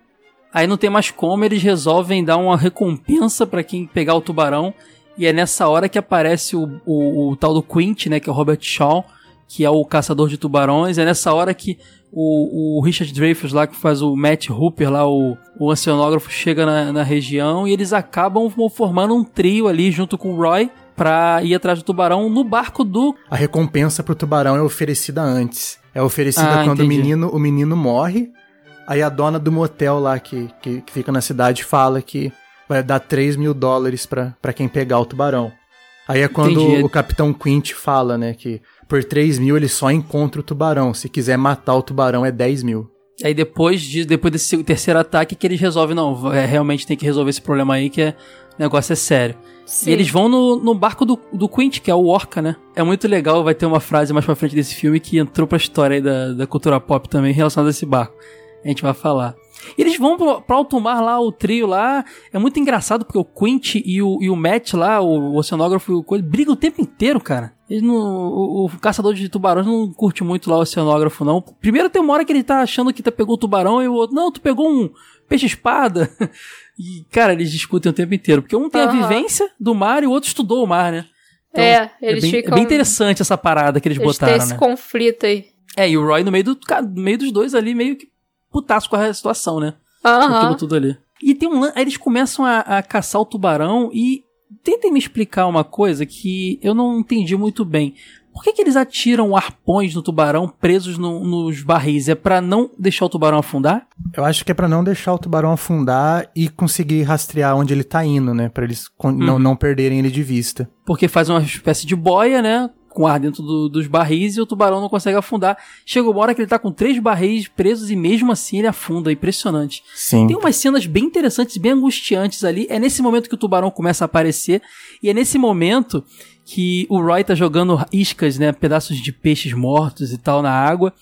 Aí não tem mais como, eles resolvem dar uma recompensa pra quem pegar o tubarão. E é nessa hora que aparece o, o, o tal do Quint, né? Que é o Robert Shaw, que é o caçador de tubarões. É nessa hora que o, o Richard Dreyfuss lá, que faz o Matt Hooper lá, o, o oceanógrafo, chega na, na região e eles acabam formando um trio ali junto com o Roy pra ir atrás do tubarão no barco do.
A recompensa pro tubarão é oferecida antes. É oferecida
Ah,
quando o
entendi.
menino, o menino morre. Aí a dona do motel lá que, que, que fica na cidade fala que vai dar 3 mil dólares pra, pra quem pegar o tubarão. Aí é quando
Entendi.
o Capitão Quint fala, né, que por 3 mil ele só encontra o tubarão. Se quiser matar o tubarão é 10 mil.
Aí depois, de, depois desse terceiro ataque que eles resolvem, não, é, realmente tem que resolver esse problema aí, que é, o negócio é sério.
Sim.
E eles vão no, no barco do, do Quint, que é o Orca, né? É muito legal, vai ter uma frase mais pra frente desse filme que entrou pra história aí da, da cultura pop também relacionada a esse barco. A gente vai falar. E eles vão pro, pro alto mar lá, o trio lá. É muito engraçado porque o Quint e o, e o Matt lá, o, oceanógrafo e o coisa, brigam o tempo inteiro, cara. Eles não, o, o caçador de tubarões não curte muito lá o oceanógrafo, não. Primeiro tem uma hora que ele tá achando que tá, pegou o tubarão e o outro, não, tu pegou um peixe-espada. E, cara, eles discutem o tempo inteiro. Porque um tem a
Aham.
vivência do mar e o outro estudou o mar, né? Então,
é, eles
bem,
ficam.
é bem interessante essa parada que eles,
Eles têm
botaram,
esse
né?
conflito aí.
É, e o Roy no meio, do, no meio dos dois ali, meio que putaço com a situação, né? Com aquilo
Aham.
tudo ali. E tem um aí eles começam a, a caçar o tubarão e tentem me explicar uma coisa que eu não entendi muito bem. Por que, que eles atiram arpões no tubarão presos no- nos barris? É pra não deixar o tubarão afundar?
Eu acho que é pra não deixar o tubarão afundar e conseguir rastrear onde ele tá indo, né? Pra eles con-
Uhum.
não, não perderem ele de vista.
Porque faz uma espécie de boia, né? Com ar dentro do- dos barris e o tubarão não consegue afundar. Chega uma hora que ele tá com três barris presos e mesmo assim ele afunda. Impressionante.
Sim.
Tem umas cenas bem interessantes, bem angustiantes ali. É nesse momento que o tubarão começa a aparecer. E é nesse momento que o Roy tá jogando iscas, né? Pedaços de peixes mortos e tal na água.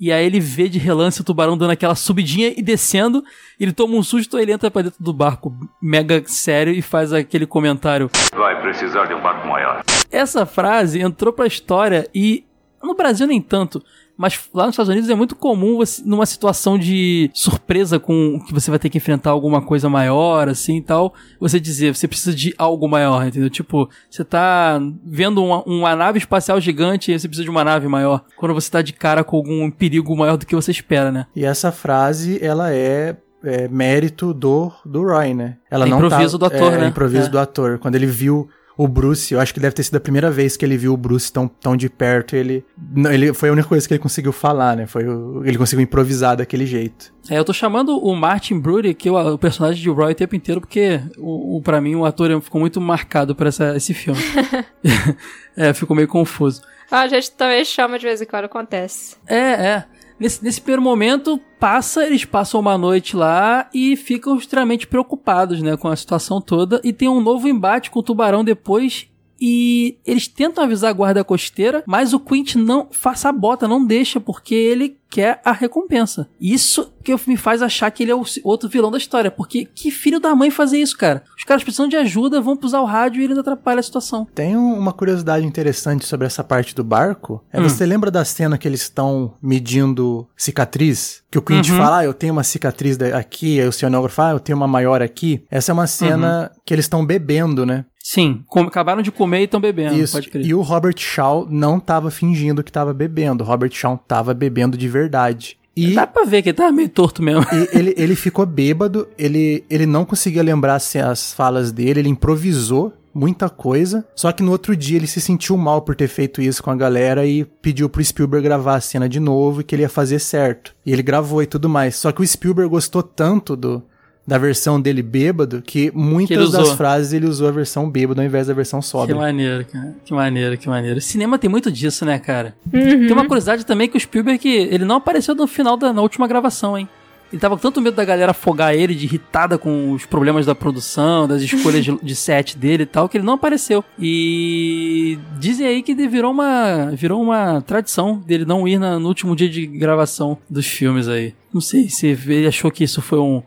E aí ele vê de relance o tubarão dando aquela subidinha e descendo. Ele toma um susto, ele entra pra dentro do barco, mega sério, e faz aquele comentário.
Vai precisar de um barco maior.
Essa frase entrou pra história e no Brasil nem tanto, Mas lá nos Estados Unidos é muito comum você, numa situação de surpresa com que você vai ter que enfrentar alguma coisa maior, assim e tal, você dizer, você precisa de algo maior, entendeu? Tipo, você tá vendo uma, uma nave espacial gigante e você precisa de uma nave maior. Quando você tá de cara com algum perigo maior do que você espera, né?
E essa frase, ela é é, mérito do, do Roy, né? Ela
É
não
improviso
tá,
do ator,
é,
né?
improviso
É.
do ator. Quando ele viu o Bruce, eu acho que deve ter sido a primeira vez que ele viu o Bruce tão, tão de perto. Ele, ele foi a única coisa que ele conseguiu falar, né? Foi o, ele conseguiu improvisar daquele jeito.
É, eu tô chamando o Martin Brody, que é o, o personagem de Roy o tempo inteiro, porque o, o, pra mim o ator ficou muito marcado por essa, esse filme. é, ficou meio confuso.
Ah, a gente também chama de vez em quando, acontece.
É, é. Nesse, nesse primeiro momento, passa, eles passam uma noite lá e ficam extremamente preocupados, né, com a situação toda. E tem um novo embate com o tubarão depois. E eles tentam avisar a guarda costeira, mas o Quint não faça a bota, não deixa, porque ele quer a recompensa. Isso que me faz achar que ele é o outro vilão da história. Porque que filho da mãe fazer isso, cara? Os caras precisam de ajuda, vão usar o rádio e ele atrapalha a situação.
Tem um- uma curiosidade interessante sobre essa parte do barco. É
Hum.
você lembra da cena que eles estão medindo cicatriz? Que o Quint
Uhum.
fala, ah, eu tenho uma cicatriz aqui, aí o oceanógrafo fala, ah, eu tenho uma maior aqui. Essa é uma cena
Uhum.
que eles estão bebendo, né?
Sim, com- acabaram de comer e estão bebendo,
Isso. E o Robert Shaw não tava fingindo que tava bebendo. O Robert Shaw tava bebendo de verdade. E,
Dá pra ver que ele tá meio torto mesmo.
e ele, ele ficou bêbado, ele, ele não conseguia lembrar se as falas dele, ele improvisou muita coisa. Só que no outro dia ele se sentiu mal por ter feito isso com a galera e pediu pro Spielberg gravar a cena de novo e que ele ia fazer certo. E ele gravou e tudo mais. Só que o Spielberg gostou tanto do da versão dele bêbado que muitas
Que
das frases ele usou a versão bêbado ao invés da versão
Que
sóbria.
maneiro, cara. Que maneiro, que maneiro. Cinema tem muito disso, né, cara? Tem uma curiosidade também que o Spielberg, ele não apareceu no final da na última gravação, hein? Ele tava com tanto medo da galera afogar ele, de irritada com os problemas da produção, das escolhas de, de set dele e tal, que ele não apareceu. E dizem aí que virou uma, virou uma tradição dele não ir na- no último dia de gravação dos filmes aí. Não sei se ele achou que isso foi um,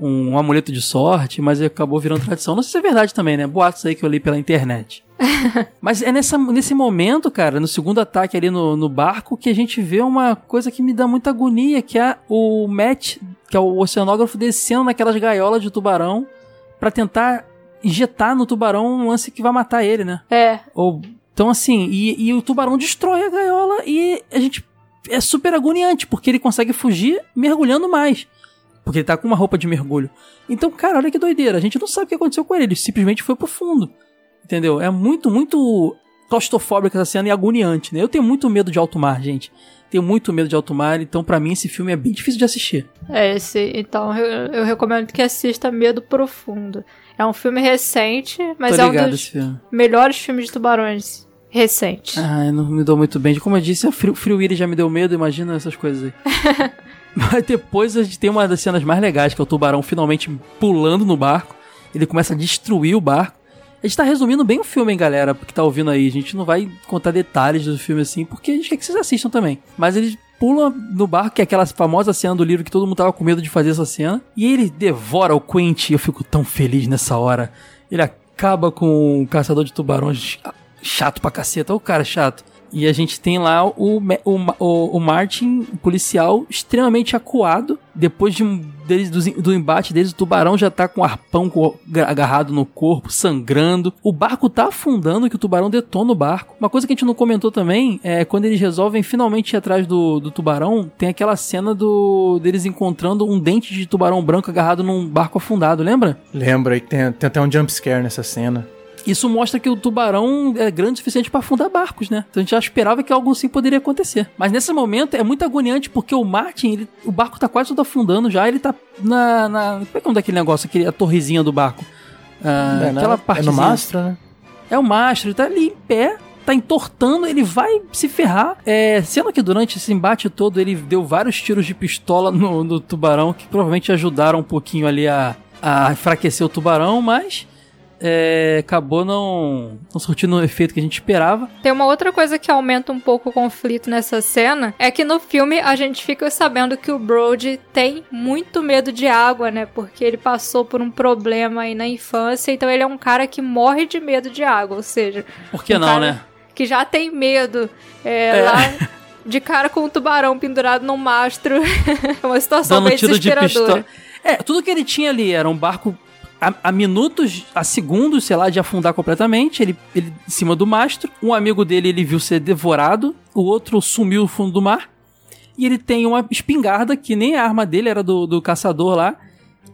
um amuleto de sorte, mas acabou virando tradição. Não sei se é verdade também, né? Boatos aí que eu li pela internet. Mas é nessa, nesse momento, cara, no segundo ataque ali no, no barco, que a gente vê uma coisa que me dá muita agonia, que é o Matt, que é o oceanógrafo, descendo naquelas gaiolas de tubarão pra tentar injetar no tubarão um lance que vai matar ele, né?
É.
Ou, então, assim, e, e o tubarão destrói a gaiola e a gente. É super agoniante, porque ele consegue fugir mergulhando mais. Porque ele tá com uma roupa de mergulho. Então, cara, olha que doideira. A gente não sabe o que aconteceu com ele. Ele simplesmente foi pro fundo. Entendeu? É muito, muito claustrofóbica essa cena e agoniante, né? Eu tenho muito medo de alto mar, gente. Tenho muito medo de alto mar, então pra mim esse filme é bem difícil de assistir.
É esse. Então eu, eu recomendo que assista Medo Profundo. É um filme recente, mas
Tô
é um dos
filme.
melhores filmes de tubarões recentes.
Ah, eu não me dou muito bem. Como eu disse, a Free, Free Willy já me deu medo, imagina essas coisas aí. Mas depois a gente tem uma das cenas mais legais, que é o tubarão finalmente pulando no barco. Ele começa a destruir o barco. A gente tá resumindo bem o filme, hein, galera, que tá ouvindo aí. A gente não vai contar detalhes do filme assim, porque a gente quer que vocês assistam também. Mas ele pula no barco, que é aquela famosa cena do livro que todo mundo tava com medo de fazer essa cena. E ele devora o Quint, e eu fico tão feliz nessa hora. Ele acaba com o caçador de tubarões chato pra caceta, o cara chato. E a gente tem lá o, o, o, o Martin, policial, extremamente acuado. Depois de deles, do, do embate deles, o tubarão já tá com o arpão agarrado no corpo, sangrando. O barco tá afundando, que o tubarão detona o barco. Uma coisa que a gente não comentou também é quando eles resolvem finalmente ir atrás do, do tubarão, tem aquela cena do deles encontrando um dente de tubarão branco agarrado num barco afundado, lembra?
Lembra, e tem, tem até um jumpscare nessa cena.
Isso mostra que o tubarão é grande o suficiente para afundar barcos, né? Então a gente já esperava que algo assim poderia acontecer. Mas nesse momento é muito agoniante porque o Martin, ele- o barco tá quase todo afundando já, ele tá na. na como é que é nome daquele negócio? Aquele, a torrezinha do barco. Ah,
é, né?
aquela
é
parte.
no mastro, né?
É o mastro, ele tá ali em pé, tá entortando, ele vai se ferrar. É, sendo que durante esse embate todo ele deu vários tiros de pistola no, no tubarão, que provavelmente ajudaram um pouquinho ali a, a enfraquecer o tubarão, mas é, acabou não, não surtindo o efeito que a gente esperava.
Tem uma outra coisa que aumenta um pouco o conflito nessa cena, é que no filme a gente fica sabendo que o Brody tem muito medo de água, né? Porque ele passou por um problema aí na infância, então ele é um cara que morre de medo de água, ou seja,
Por que
Um
não, né?
que já tem medo é,
É.
lá de cara com um tubarão pendurado num mastro. é uma situação
Dando
bem
tiro de
desesperadora.
pistola. É, tudo que ele tinha ali era um barco a, a minutos, a segundos, sei lá, de afundar completamente. Ele, ele em cima do mastro. Um amigo dele ele viu ser devorado. O outro sumiu no fundo do mar. E ele tem uma espingarda, que nem a arma dele era do, do caçador lá.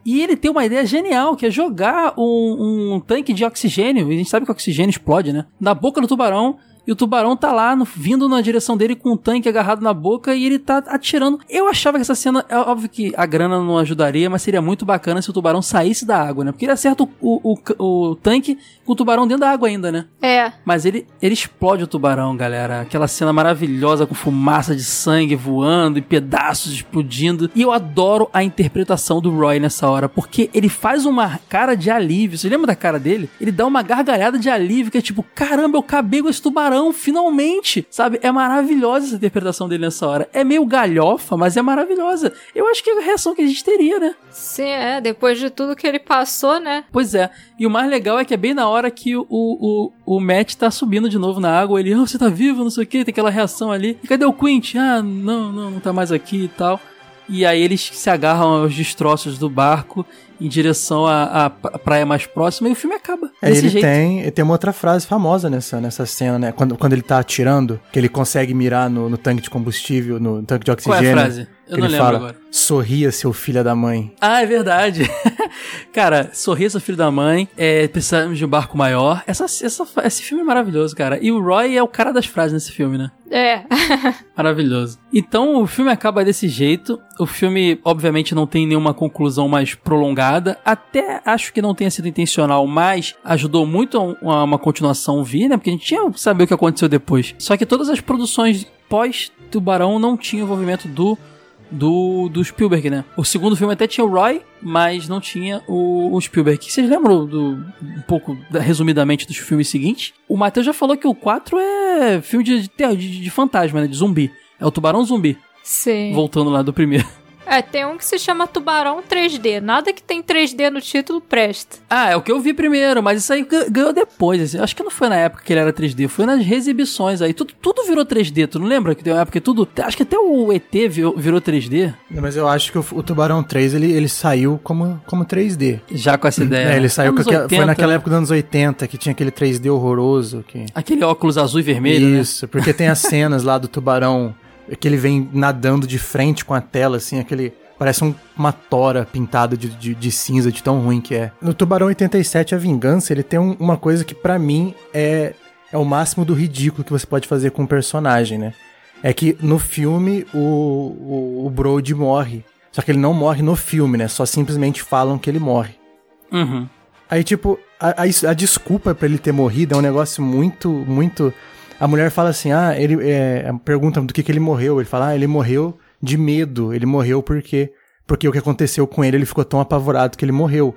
E ele tem uma ideia genial, que é jogar um, um tanque de oxigênio. E a gente sabe que o oxigênio explode, né? Na boca do tubarão. E o tubarão tá lá, no- vindo na direção dele com um tanque agarrado na boca e ele tá atirando. Eu achava que essa cena, é óbvio que a grana não ajudaria, mas seria muito bacana se o tubarão saísse da água, né? Porque ele acerta o, o, o- o tanque com o tubarão dentro da água ainda, né?
É.
Mas ele, ele explode o tubarão, galera. Aquela cena maravilhosa com fumaça de sangue voando e pedaços explodindo. E eu adoro a interpretação do Roy nessa hora, porque ele faz uma cara de alívio. Você lembra da cara dele? Ele dá uma gargalhada de alívio, que é tipo, caramba, eu acabei com esse tubarão, finalmente! Sabe? É maravilhosa essa interpretação dele nessa hora. É meio galhofa, mas é maravilhosa. Eu acho que é a reação que a gente teria, né?
Sim, é. Depois de tudo que ele passou, né?
Pois é. E o mais legal é que é bem na hora que o, o, o, Matt tá subindo de novo na água. Ele, ah, você tá vivo, não sei o que, tem aquela reação ali. E cadê o Quint? Ah, não, não, não tá mais aqui e tal. E aí eles se agarram aos destroços do barco em direção à, à pra- praia mais próxima e o filme acaba.
É, ele
jeito.
tem, tem uma outra frase famosa nessa, nessa cena, né? Quando, quando ele tá atirando, que ele consegue mirar no, no tanque de combustível, no tanque de
Qual é a
oxigênio.
frase? Eu
que
não
ele
lembro
fala,
agora.
sorria, seu filho da mãe.
Ah, é verdade. cara, Sorriso Filho da Mãe, é, precisamos de um barco maior. Essa, essa, esse filme é maravilhoso, cara. E o Roy é o cara das frases nesse filme, né?
É.
Maravilhoso. Então o filme acaba desse jeito. O filme, obviamente, não tem nenhuma conclusão mais prolongada. Até acho que não tenha sido intencional, mas ajudou muito a a uma continuação vir, né? Porque a gente tinha que saber o que aconteceu depois. Só que todas as produções pós-Tubarão não tinham envolvimento do. Do, do Spielberg, né? O segundo filme até tinha o Roy, mas não tinha o, o Spielberg. Vocês lembram do, um pouco, da- resumidamente, dos filmes seguintes? O Matheus já falou que o 4 é filme de, de, de fantasma, né? De zumbi. É o Tubarão Zumbi,
Sim.
voltando lá do primeiro.
É, tem um que se chama Tubarão 3D. Nada que tem 3D no título presta.
Ah, é o que eu vi primeiro, mas isso aí ga- ganhou depois. assim. Acho que não foi na época que ele era 3D, foi nas exibições aí. Tudo, tudo virou 3D, tu não lembra que tem uma época que tudo. Acho que até o ET virou, virou 3D,
Mas eu acho que o, o Tubarão 3, ele, ele saiu como, como 3D.
já com essa ideia.
É, ele
né?
saiu com
Anos
aquela,
80,
foi naquela
né?
época dos anos 80, que tinha aquele 3D horroroso. Que...
Aquele óculos azul e vermelho, né?
Isso, porque tem as cenas lá do tubarão que ele vem nadando de frente com a tela, assim, aquele. Parece um- uma tora pintada de, de, de cinza, de tão ruim que é. No Tubarão 87, a vingança, ele tem um- uma coisa que pra mim é, é o máximo do ridículo que você pode fazer com um personagem, né? É que no filme o, o, o Brody morre. Só que ele não morre no filme, né? Só simplesmente falam que ele morre.
Uhum.
Aí, tipo, a, a- a desculpa pra ele ter morrido é um negócio muito, muito. A mulher fala assim: ah, ele. É, pergunta do que, que ele morreu. Ele fala: ah, ele morreu de medo. Ele morreu porque. Porque o que aconteceu com ele, ele ficou tão apavorado que ele morreu.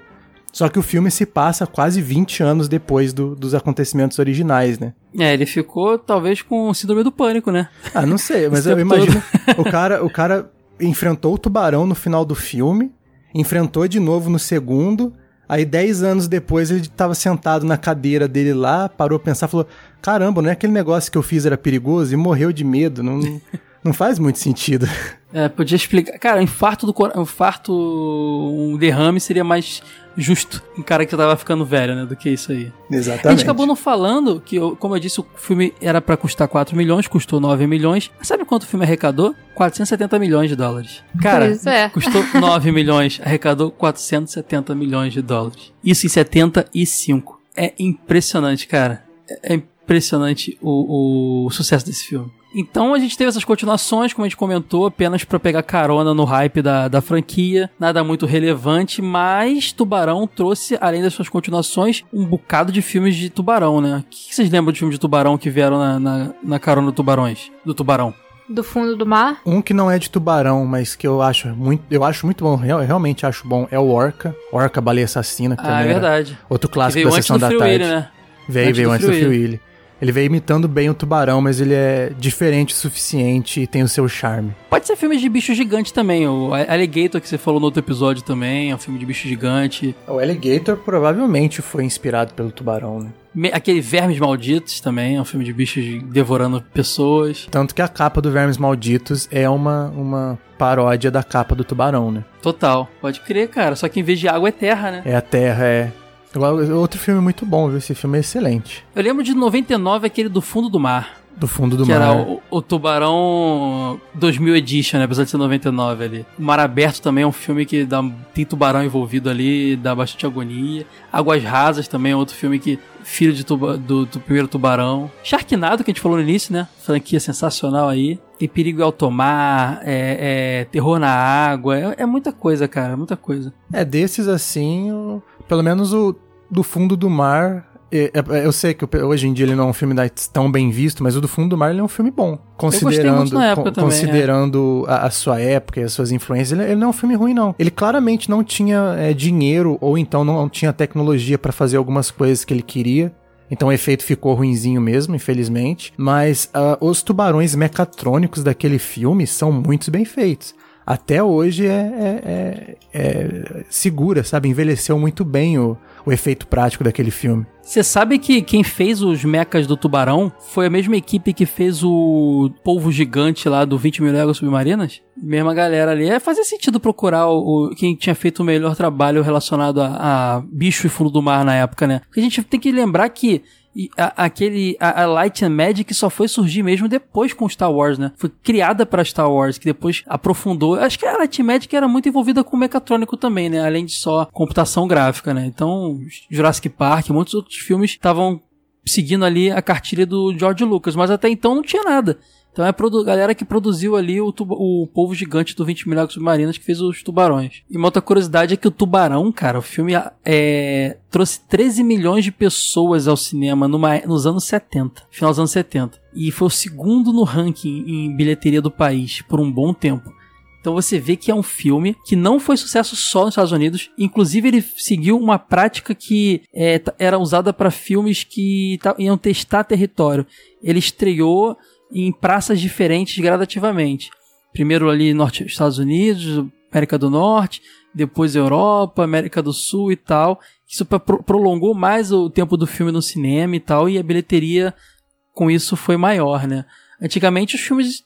Só que o filme se passa quase 20 anos depois do- dos acontecimentos originais, né?
É, ele ficou talvez com síndrome do pânico, né?
Ah, não sei, mas eu imagino. O cara, o cara enfrentou o tubarão no final do filme, enfrentou de novo no segundo. Aí, 10 anos depois, ele tava sentado na cadeira dele lá, parou a pensar, falou: Caramba, não é aquele negócio que eu fiz era perigoso? E morreu de medo. Não, não faz muito sentido.
É, podia explicar. Cara, um infarto do cora- um infarto, um derrame seria mais justo um cara que tava ficando velho, né, do que isso aí.
Exatamente.
A gente acabou não falando que, como eu disse, o filme era pra custar 4 milhões, custou 9 milhões. Mas sabe quanto o filme arrecadou? 470 milhões de dólares. Cara,
é.
custou 9 milhões, arrecadou 470 milhões de dólares. Isso em 75. É impressionante, cara. É é impressionante o, o sucesso desse filme. Então a gente teve essas continuações, como a gente comentou, apenas pra pegar carona no hype da, da franquia, nada muito relevante, mas Tubarão trouxe, além das suas continuações, um bocado de filmes de Tubarão, né? O que vocês lembram de filmes de Tubarão que vieram na, na, na carona do Tubarões? Do Tubarão?
Do fundo do mar.
Um que não é de tubarão, mas que eu acho muito, eu acho muito bom, real- realmente acho bom, é o Orca. Orca, Baleia Assassina, que
Ah, é verdade.
Outro clássico
veio
da
antes
sessão
do
da
Free
tarde.
Willy, né?
Veio,
Antes
veio
do
antes do
Free Willy.
Willy. Ele veio imitando bem o tubarão, mas ele é diferente o suficiente e tem o seu charme.
Pode ser filme de bicho gigante também. O Alligator que você falou no outro episódio também é um filme de bicho gigante.
O Alligator provavelmente foi inspirado pelo tubarão, né?
Aquele Vermes Malditos também é um filme de bichos devorando pessoas.
Tanto que a capa do Vermes Malditos é uma, uma paródia da capa do tubarão, né?
Total. Pode crer, cara. Só que em vez de água é terra, né?
É a Terra, é. Igual- Outro filme muito bom, viu? Esse filme é excelente.
Eu lembro de 99, aquele do Fundo do Mar.
Do fundo do
que
mar.
era o, o Tubarão 2000 Edition, né? Apesar de ser 99 ali. O Mar Aberto também é um filme que dá, tem tubarão envolvido ali, dá bastante agonia. Águas Rasas também é outro filme que. Filho de tuba- do, do primeiro tubarão. Sharknado, que a gente falou no início, né? Franquia sensacional aí. Tem perigo em alto mar, é, é terror na água. É, é muita coisa, cara, muita coisa.
É desses assim, o- pelo menos o do fundo do mar. é- é- eu sei que hoje em dia ele não é um filme tão bem visto, mas o do fundo do mar ele é um filme bom. Considerando,
muito na época
con-
também,
considerando a, a sua época e as suas influências, ele, ele não é um filme ruim, não. Ele claramente não tinha é, dinheiro ou então não tinha tecnologia pra fazer algumas coisas que ele queria. Então o efeito ficou ruinzinho mesmo, infelizmente. Mas ah, os tubarões mecatrônicos daquele filme são muito bem feitos. Até hoje é, é- é- é segura, sabe? Envelheceu muito bem o, o efeito prático daquele filme.
Você sabe que quem fez os mechas do Tubarão foi a mesma equipe que fez o polvo gigante lá do 20 mil léguas submarinas? Mesma galera ali. É, fazia sentido procurar o- quem tinha feito o melhor trabalho relacionado a, a bicho e fundo do mar na época, né? Porque a gente tem que lembrar que e a- aquele a, a Light and Magic só foi surgir mesmo depois com Star Wars, né? Foi criada para Star Wars, que depois aprofundou. Acho que a Light and Magic era muito envolvida com mecatrônico também, né? Além de só computação gráfica, né? Então, Jurassic Park, muitos outros filmes estavam seguindo ali a cartilha do George Lucas, mas até então não tinha nada. Então é a galera que produziu ali o, o Povo Gigante do 20 Milagres Submarinos que fez os tubarões. E uma outra curiosidade é que o Tubarão, cara, o filme é, trouxe 13 milhões de pessoas ao cinema numa- nos anos 70, final dos anos 70. E foi o segundo no ranking em bilheteria do país por um bom tempo. Então você vê que é um filme que não foi sucesso só nos Estados Unidos. Inclusive, ele seguiu uma prática que é, era usada para filmes que iam testar território. Ele estreou em praças diferentes gradativamente. Primeiro ali norte Estados Unidos, América do Norte, depois Europa, América do Sul e tal. Isso pro- prolongou mais o tempo do filme no cinema e tal, e a bilheteria com isso foi maior, né? Antigamente os filmes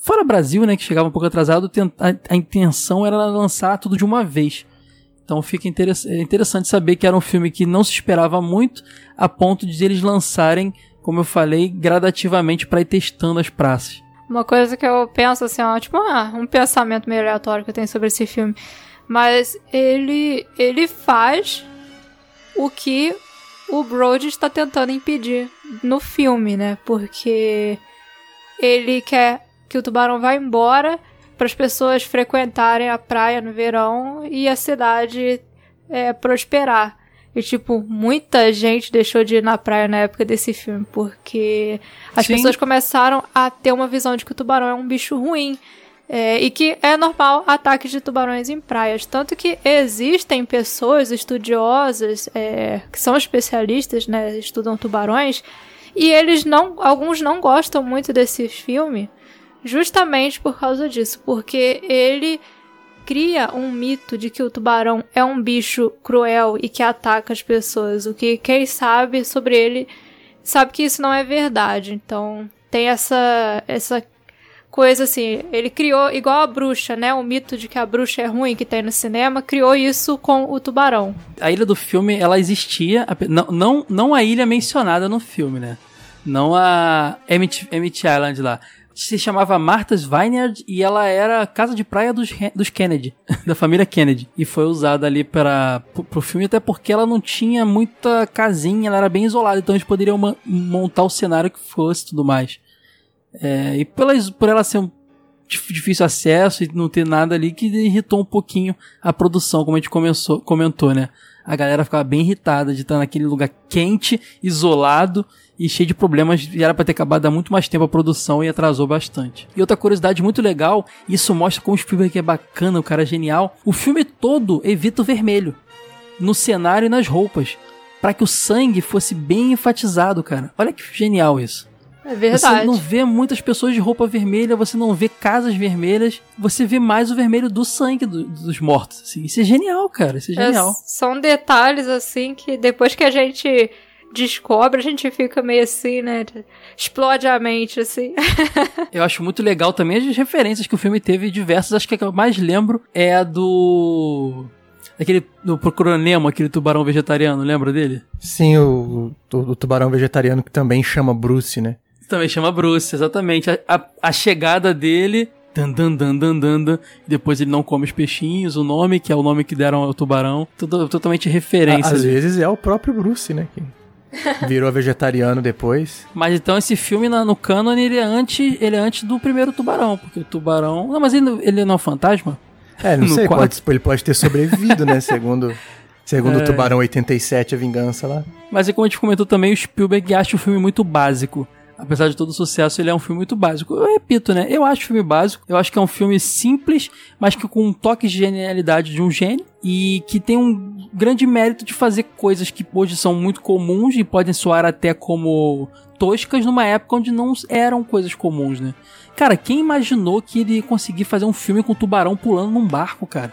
fora Brasil, né, que chegava um pouco atrasado, a, intenção era lançar tudo de uma vez. Então fica é interessante saber que era um filme que não se esperava muito, a ponto de eles lançarem, como eu falei, gradativamente para ir testando as praças.
Uma coisa que eu penso assim, ó, tipo, ah, um pensamento meio aleatório que eu tenho sobre esse filme. Mas ele ele faz o que o Brody está tentando impedir no filme, né? Porque ele quer que o tubarão vá embora para as pessoas frequentarem a praia no verão e a cidade é, prosperar. E, tipo, muita gente deixou de ir na praia na época desse filme, porque as
Sim.
pessoas começaram a ter uma visão de que o tubarão é um bicho ruim. é, e que é normal ataques de tubarões em praias. Tanto que existem pessoas estudiosas é, que são especialistas, né? Estudam tubarões. E eles não. Alguns não gostam muito desse filme. Justamente por causa disso. Porque ele cria um mito de que o tubarão é um bicho cruel e que ataca as pessoas. O que quem sabe sobre ele sabe que isso não é verdade. Então tem essa essa coisa assim, ele criou igual a bruxa, né? O mito de que a bruxa é ruim que tem no cinema, criou isso com o tubarão.
A ilha do filme, ela existia, não, não, não a ilha mencionada no filme, né? Não a Emmett Island lá. Se chamava Martha's Vineyard e ela era a casa de praia dos, dos Kennedy, da família Kennedy. E foi usada ali para pro, filme, até porque ela não tinha muita casinha, ela era bem isolada, então eles poderiam ma- montar o cenário que fosse e tudo mais. É, e pela, por ela ser um dif- difícil acesso e não ter nada ali que irritou um pouquinho a produção, como a gente começou, comentou, né? A galera ficava bem irritada de estar naquele lugar quente, isolado e cheio de problemas. E era pra ter acabado há muito mais tempo a produção e atrasou bastante. E outra curiosidade muito legal, isso mostra como o Spielberg é bacana, o cara é genial. O filme todo evita o vermelho. No cenário e nas roupas. para que o sangue fosse bem enfatizado, cara. Olha que genial isso.
É verdade.
Você não vê muitas pessoas de roupa vermelha, você não vê casas vermelhas, você vê mais o vermelho do sangue do- dos mortos. assim. Isso é genial, cara. Isso é
É,
genial.
são detalhes assim que depois que a gente descobre, a gente fica meio assim, né? Explode a mente, assim.
Eu acho muito legal também as referências que o filme teve diversas. Acho que a que eu mais lembro é a do. Aquele. Do Procurando Nemo, aquele tubarão vegetariano, lembra dele?
Sim, o, o, o tubarão vegetariano que também chama Bruce, né?
Também chama Bruce, exatamente. A, a, a chegada dele. Dan, dan, dan, dan, dan, dan. Depois ele não come os peixinhos, o nome, que é o nome que deram ao tubarão. Tudo, totalmente referência.
Às vezes é o próprio Bruce, né? Virou vegetariano depois.
Mas então esse filme na- no canon ele é antes, ele é antes do primeiro tubarão, porque o tubarão. Não, mas ele, ele não é um fantasma?
É, não
No
sei, pode, ele pode ter sobrevivido, né? Segundo, segundo
É.
o Tubarão 87, a vingança lá.
Mas é como a gente comentou também, o Spielberg acha o filme muito básico. Apesar de todo o sucesso, ele é um filme muito básico. Eu repito, né? Eu acho filme básico. Eu acho que é um filme simples, mas que com um toque de genialidade de um gênio. E que tem um grande mérito de fazer coisas que hoje são muito comuns e podem soar até como toscas numa época onde não eram coisas comuns, né? Cara, quem imaginou que ele ia conseguir fazer um filme com um tubarão pulando num barco, cara?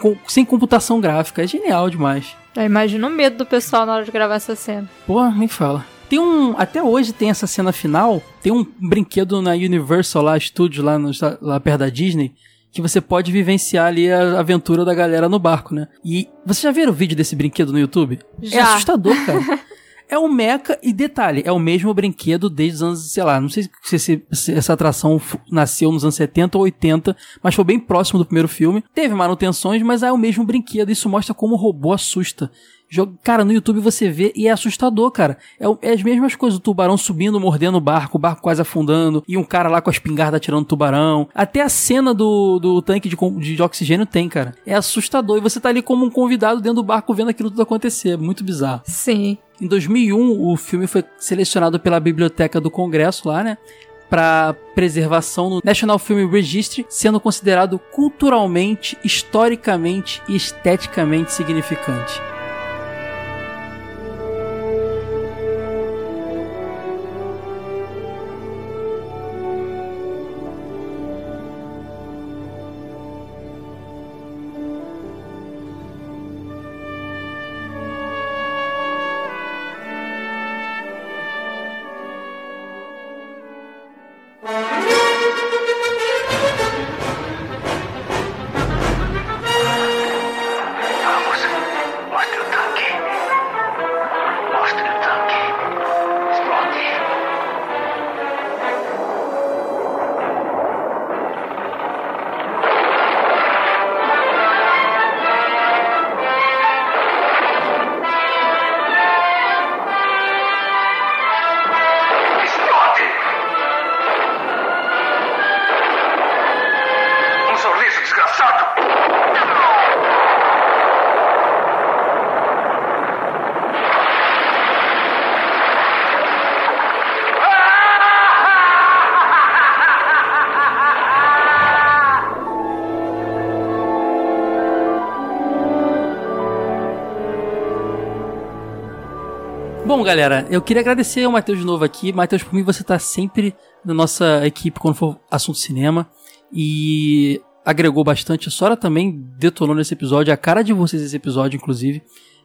Com- sem computação gráfica. É genial demais.
Eu imagino o medo do pessoal na hora de gravar essa cena.
Pô, nem fala. Tem um. Até hoje tem essa cena final. Tem um brinquedo na Universal lá, Studios, lá, no- lá perto da Disney. Que você pode vivenciar ali a aventura da galera no barco, né? E você já viram o vídeo desse brinquedo no YouTube? É
Já.
assustador, cara. É um mecha e detalhe, é o mesmo brinquedo desde os anos, sei lá, não sei se, se- se essa atração nasceu nos anos 70 ou 80, mas foi bem próximo do primeiro filme. Teve manutenções, mas é o mesmo brinquedo. Isso mostra como o robô assusta. Cara, no YouTube você vê e é assustador, cara. É, é as mesmas coisas, o tubarão subindo, mordendo o barco, o barco quase afundando, e um cara lá com a espingarda atirando o tubarão. Até a cena do, do tanque de, de oxigênio tem, cara. É assustador. E você tá ali como um convidado dentro do barco vendo aquilo tudo acontecer. É muito bizarro.
Sim.
Em 2001, o filme foi selecionado pela Biblioteca do Congresso lá, né? Para preservação no National Film Registry, sendo considerado culturalmente, historicamente e esteticamente significante. Galera, eu queria agradecer ao Matheus de novo aqui. Matheus, por mim, você tá sempre na nossa equipe quando for assunto cinema. E agregou bastante. A Sora também detonou nesse episódio, a cara de vocês esse episódio, inclusive.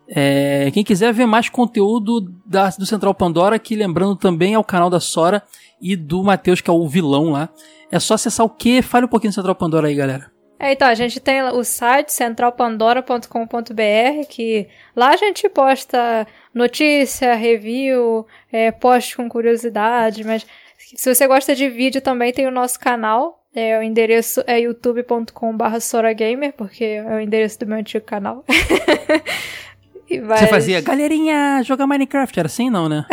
É, quem quiser ver mais conteúdo da- do Central Pandora, que lembrando também é o canal da Sora e do Matheus, que é o vilão lá. É só acessar o que? Fale um pouquinho do Central Pandora aí, galera.
É, então, a gente tem o site centralpandora.com.br, que lá a gente posta notícia, review, é, post com curiosidade, mas se você gosta de vídeo também tem o nosso canal, é, o endereço é youtube.com.br soragamer, porque é o endereço do meu antigo canal. E
Você fazia, galerinha, jogar Minecraft. Era assim, não, né?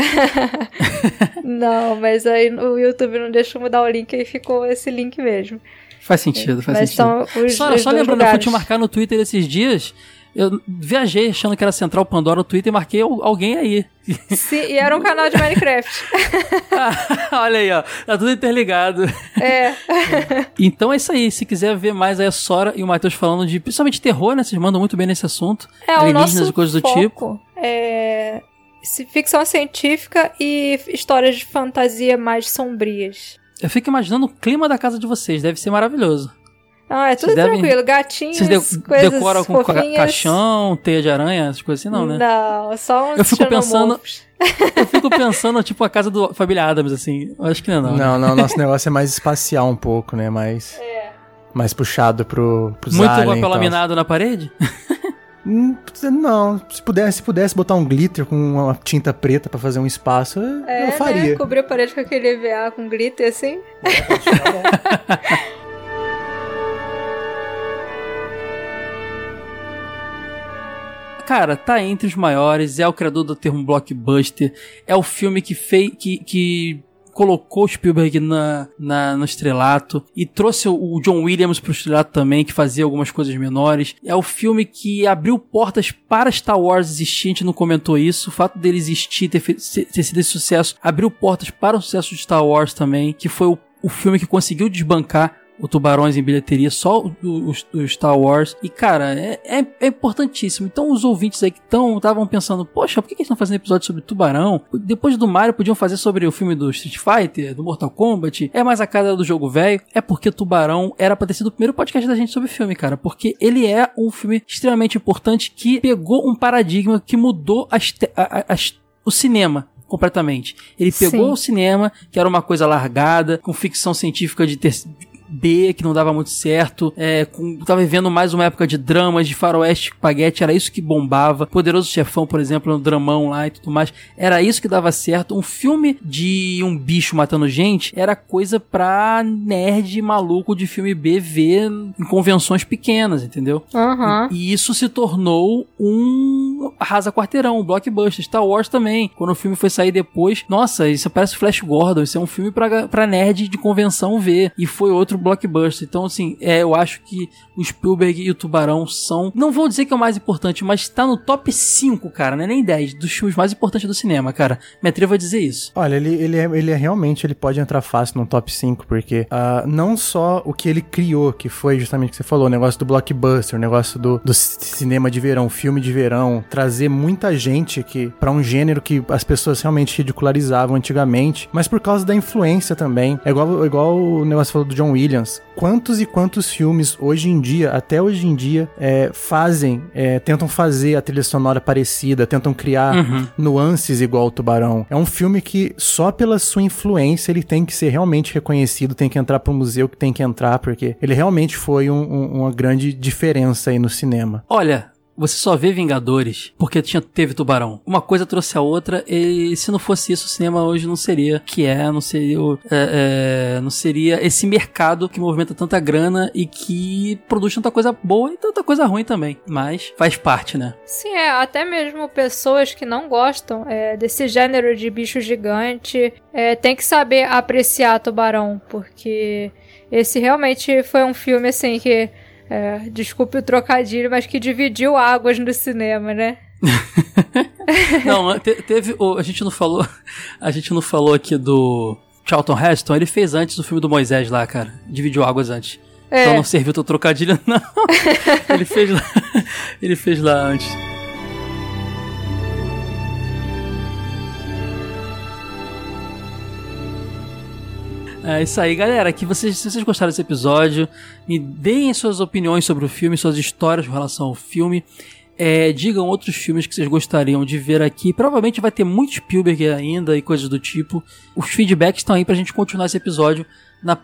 Não, mas aí o YouTube não deixa eu mudar o link, aí ficou esse link mesmo.
Faz sentido, faz
mas
sentido.
os,
Só,
os
só lembrando, eu fui
lugares.
te marcar no Twitter esses dias. Eu viajei achando que era Central Pandora no Twitter e marquei al- alguém aí.
Sim, e era um canal de Minecraft.
Olha aí, ó. Tá tudo interligado.
é.
Então é isso aí. Se quiser ver mais aí a Sora e o Matheus falando de principalmente terror, né? Vocês mandam muito bem nesse assunto.
É, o
Alienígenas
nosso
e coisas do
foco
tipo.
é, ficção científica e histórias de fantasia mais sombrias.
Eu fico imaginando o clima da casa de vocês, deve ser maravilhoso.
Ah, é tudo
Vocês devem-
tranquilo. Gatinhos,
Vocês de-
coisas
decoram com ca-
fofinhas.
caixão, teia de aranha, essas coisas assim, não, né?
Não, só uns
Eu fico pensando-. Eu fico pensando, tipo, a casa do Família Adams, assim. Eu acho que não, não. né?
Não, não, nosso negócio é mais espacial um pouco, né? Mais, mais puxado pro, pros
Muito papel laminado na parede?
Hum, Não, se pudesse, se pudesse botar um glitter com uma tinta preta pra fazer um espaço, eu-
É,
eu faria.
né? Cobrir a parede com aquele EVA com glitter assim.
Cara, tá entre os maiores, é o criador do termo blockbuster, é o filme que fez. que. que colocou o Spielberg na, na, no estrelato e trouxe o, John Williams pro estrelato também, que fazia algumas coisas menores. É o filme que abriu portas para Star Wars existir, a gente não comentou isso. O fato dele existir, ter, ter sido esse sucesso, abriu portas para o sucesso de Star Wars também, que foi o, o filme que conseguiu desbancar o Tubarões em bilheteria, só o, o- o Star Wars. E, cara, é, é, é importantíssimo. Então, os ouvintes aí que estavam pensando, poxa, por que, que eles estão fazendo episódio sobre Tubarão? Depois do Mario, podiam fazer sobre o filme do Street Fighter, do Mortal Kombat. É mais a cara do jogo velho. É porque Tubarão era pra ter sido o primeiro podcast da gente sobre filme, cara. Porque ele é um filme extremamente importante que pegou um paradigma que mudou as a- as- o cinema completamente. Ele pegou
Sim.
o cinema, que era uma coisa largada, com ficção científica de ter B, que não dava muito certo, é, com, tava vivendo mais uma época de dramas, de faroeste, paguete, era isso que bombava. Poderoso Chefão, por exemplo, um dramão lá e tudo mais, era isso que dava certo. Um filme de um bicho matando gente era coisa pra nerd maluco de filme B ver em convenções pequenas, entendeu?
Aham.
E isso se tornou um arrasa quarteirão, um blockbuster. Star Wars também. Quando o filme foi sair depois, nossa, isso parece Flash Gordon, isso é um filme pra, pra nerd de convenção ver. E foi outro blockbuster. Então, assim, é, eu acho que o Spielberg e o Tubarão são. Não vou dizer que é o mais importante, mas tá no top 5, cara, não é nem 10 dos filmes mais importantes do cinema, cara. Me atrevo a dizer isso.
Olha, ele, ele, é, ele é realmente, ele pode entrar fácil no top 5, porque ah, não só o que ele criou, que foi justamente o que você falou, o negócio do blockbuster, o negócio do, do cinema de verão, filme de verão, trazer muita gente que para um gênero que as pessoas realmente ridicularizavam antigamente, mas por causa da influência também. É igual, igual o negócio falou do John Williams. Quantos e quantos filmes hoje em dia, até hoje em dia, é, fazem, é, tentam fazer a trilha sonora parecida, tentam criar
Uhum.
nuances igual o Tubarão. É um filme que só pela sua influência ele tem que ser realmente reconhecido, tem que entrar pro museu que tem que entrar, porque ele realmente foi um- um- uma grande diferença aí no cinema.
Olha, você só vê Vingadores porque tinha, teve Tubarão. Uma coisa trouxe a outra e se não fosse isso, o cinema hoje não seria que é, não seria, o- é, é, não seria esse mercado que movimenta tanta grana e que produz tanta coisa boa e tanta coisa ruim também. Mas faz parte, né?
Sim, é, até mesmo pessoas que não gostam é, desse gênero de bicho gigante é, tem que saber apreciar Tubarão, porque esse realmente foi um filme assim que, é, desculpe o trocadilho, mas que dividiu águas no cinema, né?
Não, te- teve. a gente não falou. A gente não falou aqui do Charlton Heston. Ele fez antes o filme do Moisés lá, cara. Dividiu águas antes.
É.
Então não serviu teu trocadilho, não. ele fez lá. Ele fez lá antes. É isso aí, galera. Que vocês, se vocês gostaram desse episódio, me deem suas opiniões sobre o filme, suas histórias com relação ao filme. É, digam outros filmes que vocês gostariam de ver aqui. Provavelmente vai ter muito Spielberg ainda e coisas do tipo. Os feedbacks estão aí pra gente continuar esse episódio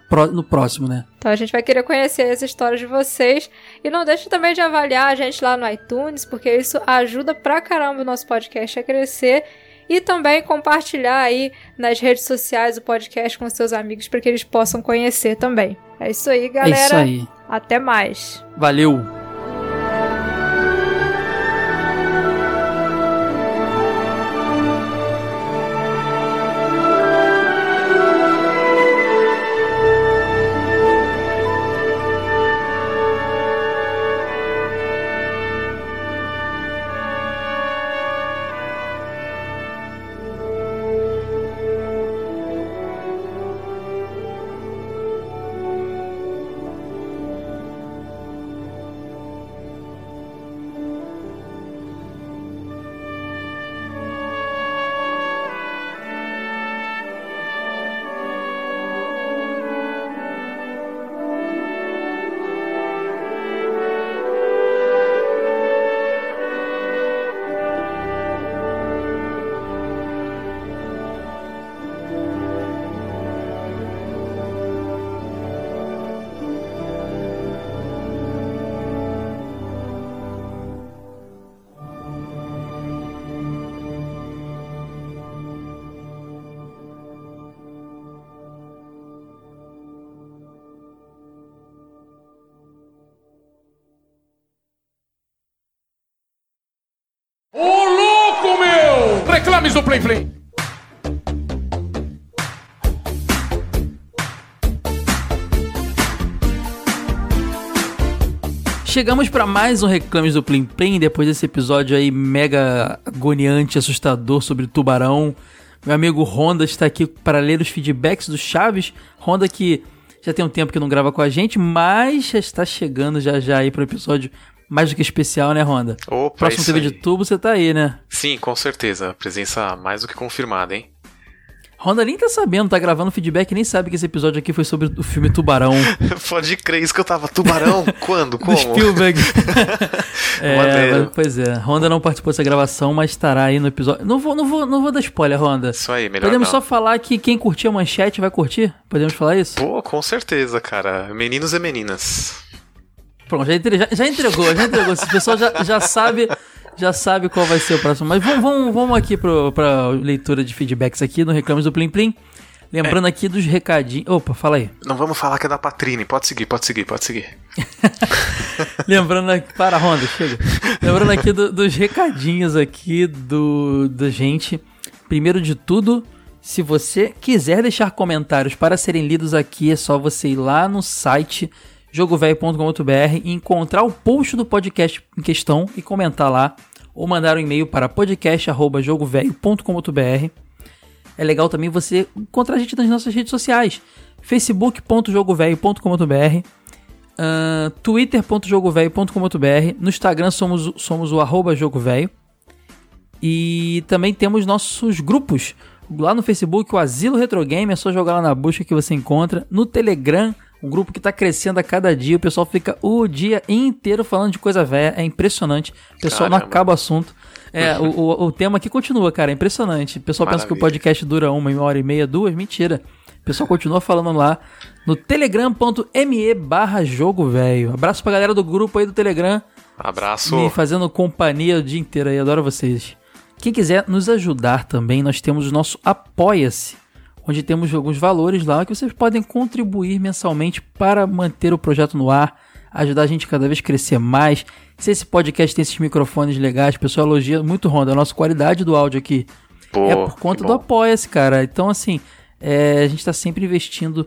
pró- no próximo, né?
Então a gente vai querer conhecer as histórias de vocês. E não deixe também de avaliar a gente lá no iTunes, porque isso ajuda pra caramba o nosso podcast a crescer. E também compartilhar aí nas redes sociais o podcast com seus amigos para que eles possam conhecer também. É isso aí, galera.
É isso aí.
Até mais.
Valeu!
Plim Plim.
Chegamos para mais um Reclames do Plim Plim, depois desse episódio aí mega agoniante, assustador sobre tubarão. Meu amigo Honda está aqui para ler os feedbacks do Chaves. Honda que já tem um tempo que não grava com a gente, mas já está chegando já já aí pro episódio mais do que especial, né, Honda?
Opa,
Próximo TV
aí.
de tubo, você tá aí, né?
Sim, com certeza. Presença mais do que confirmada, hein?
Honda nem tá sabendo, tá gravando feedback, nem sabe que esse episódio aqui foi sobre o filme Tubarão.
Pode crer, isso que eu tava. Tubarão? Quando?
do
Como?
Spielberg. é, mas- pois é, Honda não participou dessa gravação, mas estará aí no episódio. Não vou, não vou, não vou dar spoiler, Honda.
Isso aí, melhor
Podemos
não.
só falar que quem curtir a manchete vai curtir? Podemos falar isso?
Pô, com certeza, cara. Meninos e meninas.
Pronto, já, entre- já- já entregou, já entregou. Esse pessoal já, já sabe. Já sabe qual vai ser o próximo. Mas vamos, vamos, vamos aqui pro, pra leitura de feedbacks aqui no Reclames do Plim Plim. Lembrando aqui dos recadinhos. Opa, fala aí.
Não vamos falar que é da Patrine. Pode seguir, pode seguir, pode seguir.
Lembrando aqui. Para, Honda, chega. Lembrando aqui do- dos recadinhos aqui do, da gente. Primeiro de tudo, se você quiser deixar comentários para serem lidos aqui, é só você ir lá no site jogovelho.com.br e encontrar o post do podcast em questão e comentar lá. Ou mandar um e-mail para podcast.jogovelho.com.br. É legal também você encontrar a gente nas nossas redes sociais. facebook.jogovelho.com.br Uh, twitter.jogovelho.com.br No Instagram somos, somos o arroba Jogo Velho. E também temos nossos grupos. Lá no Facebook, o Asilo Retro Game, é só jogar lá na busca que você encontra. No Telegram, um grupo que está crescendo a cada dia. O pessoal fica o dia inteiro falando de coisa velha. É impressionante. O pessoal não
Caramba.
acaba o assunto. É, o, o, o tema aqui continua, cara. É impressionante. O pessoal pensa que o
Maravilha.
podcast dura uma, uma hora e meia, duas. Mentira. O pessoal continua falando lá no telegram.me barra jogo velho. Abraço pra galera do grupo aí do Telegram.
Abraço.
Me fazendo companhia o dia inteiro aí. Adoro vocês. Quem quiser nos ajudar também, nós temos o nosso Apoia-se, onde temos alguns valores lá que vocês podem contribuir mensalmente para manter o projeto no ar, ajudar a gente cada vez a crescer mais. Se esse podcast tem esses microfones legais, o pessoal elogia muito Honda, a nossa qualidade do áudio aqui
Pô,
é por conta do. Apoia-se, cara. Então, assim, é, a gente está sempre investindo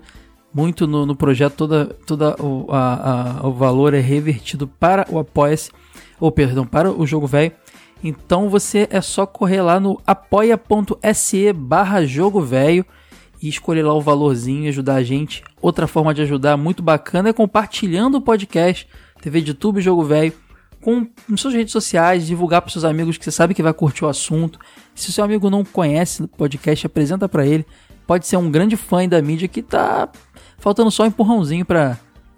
muito no, no projeto, toda, toda o, a- a- o valor é revertido para o Apoia-se, ou perdão, para o Jogo Velho. Então você é só correr lá no apoia.se barra Jogo Velho e escolher lá o valorzinho e ajudar a gente. Outra forma de ajudar muito bacana é compartilhando o podcast, TV de Tubo e Jogo Velho, com suas redes sociais, divulgar para seus amigos que você sabe que vai curtir o assunto. Se o seu amigo não conhece o podcast, apresenta para ele. Pode ser um grande fã da mídia que tá faltando só um empurrãozinho para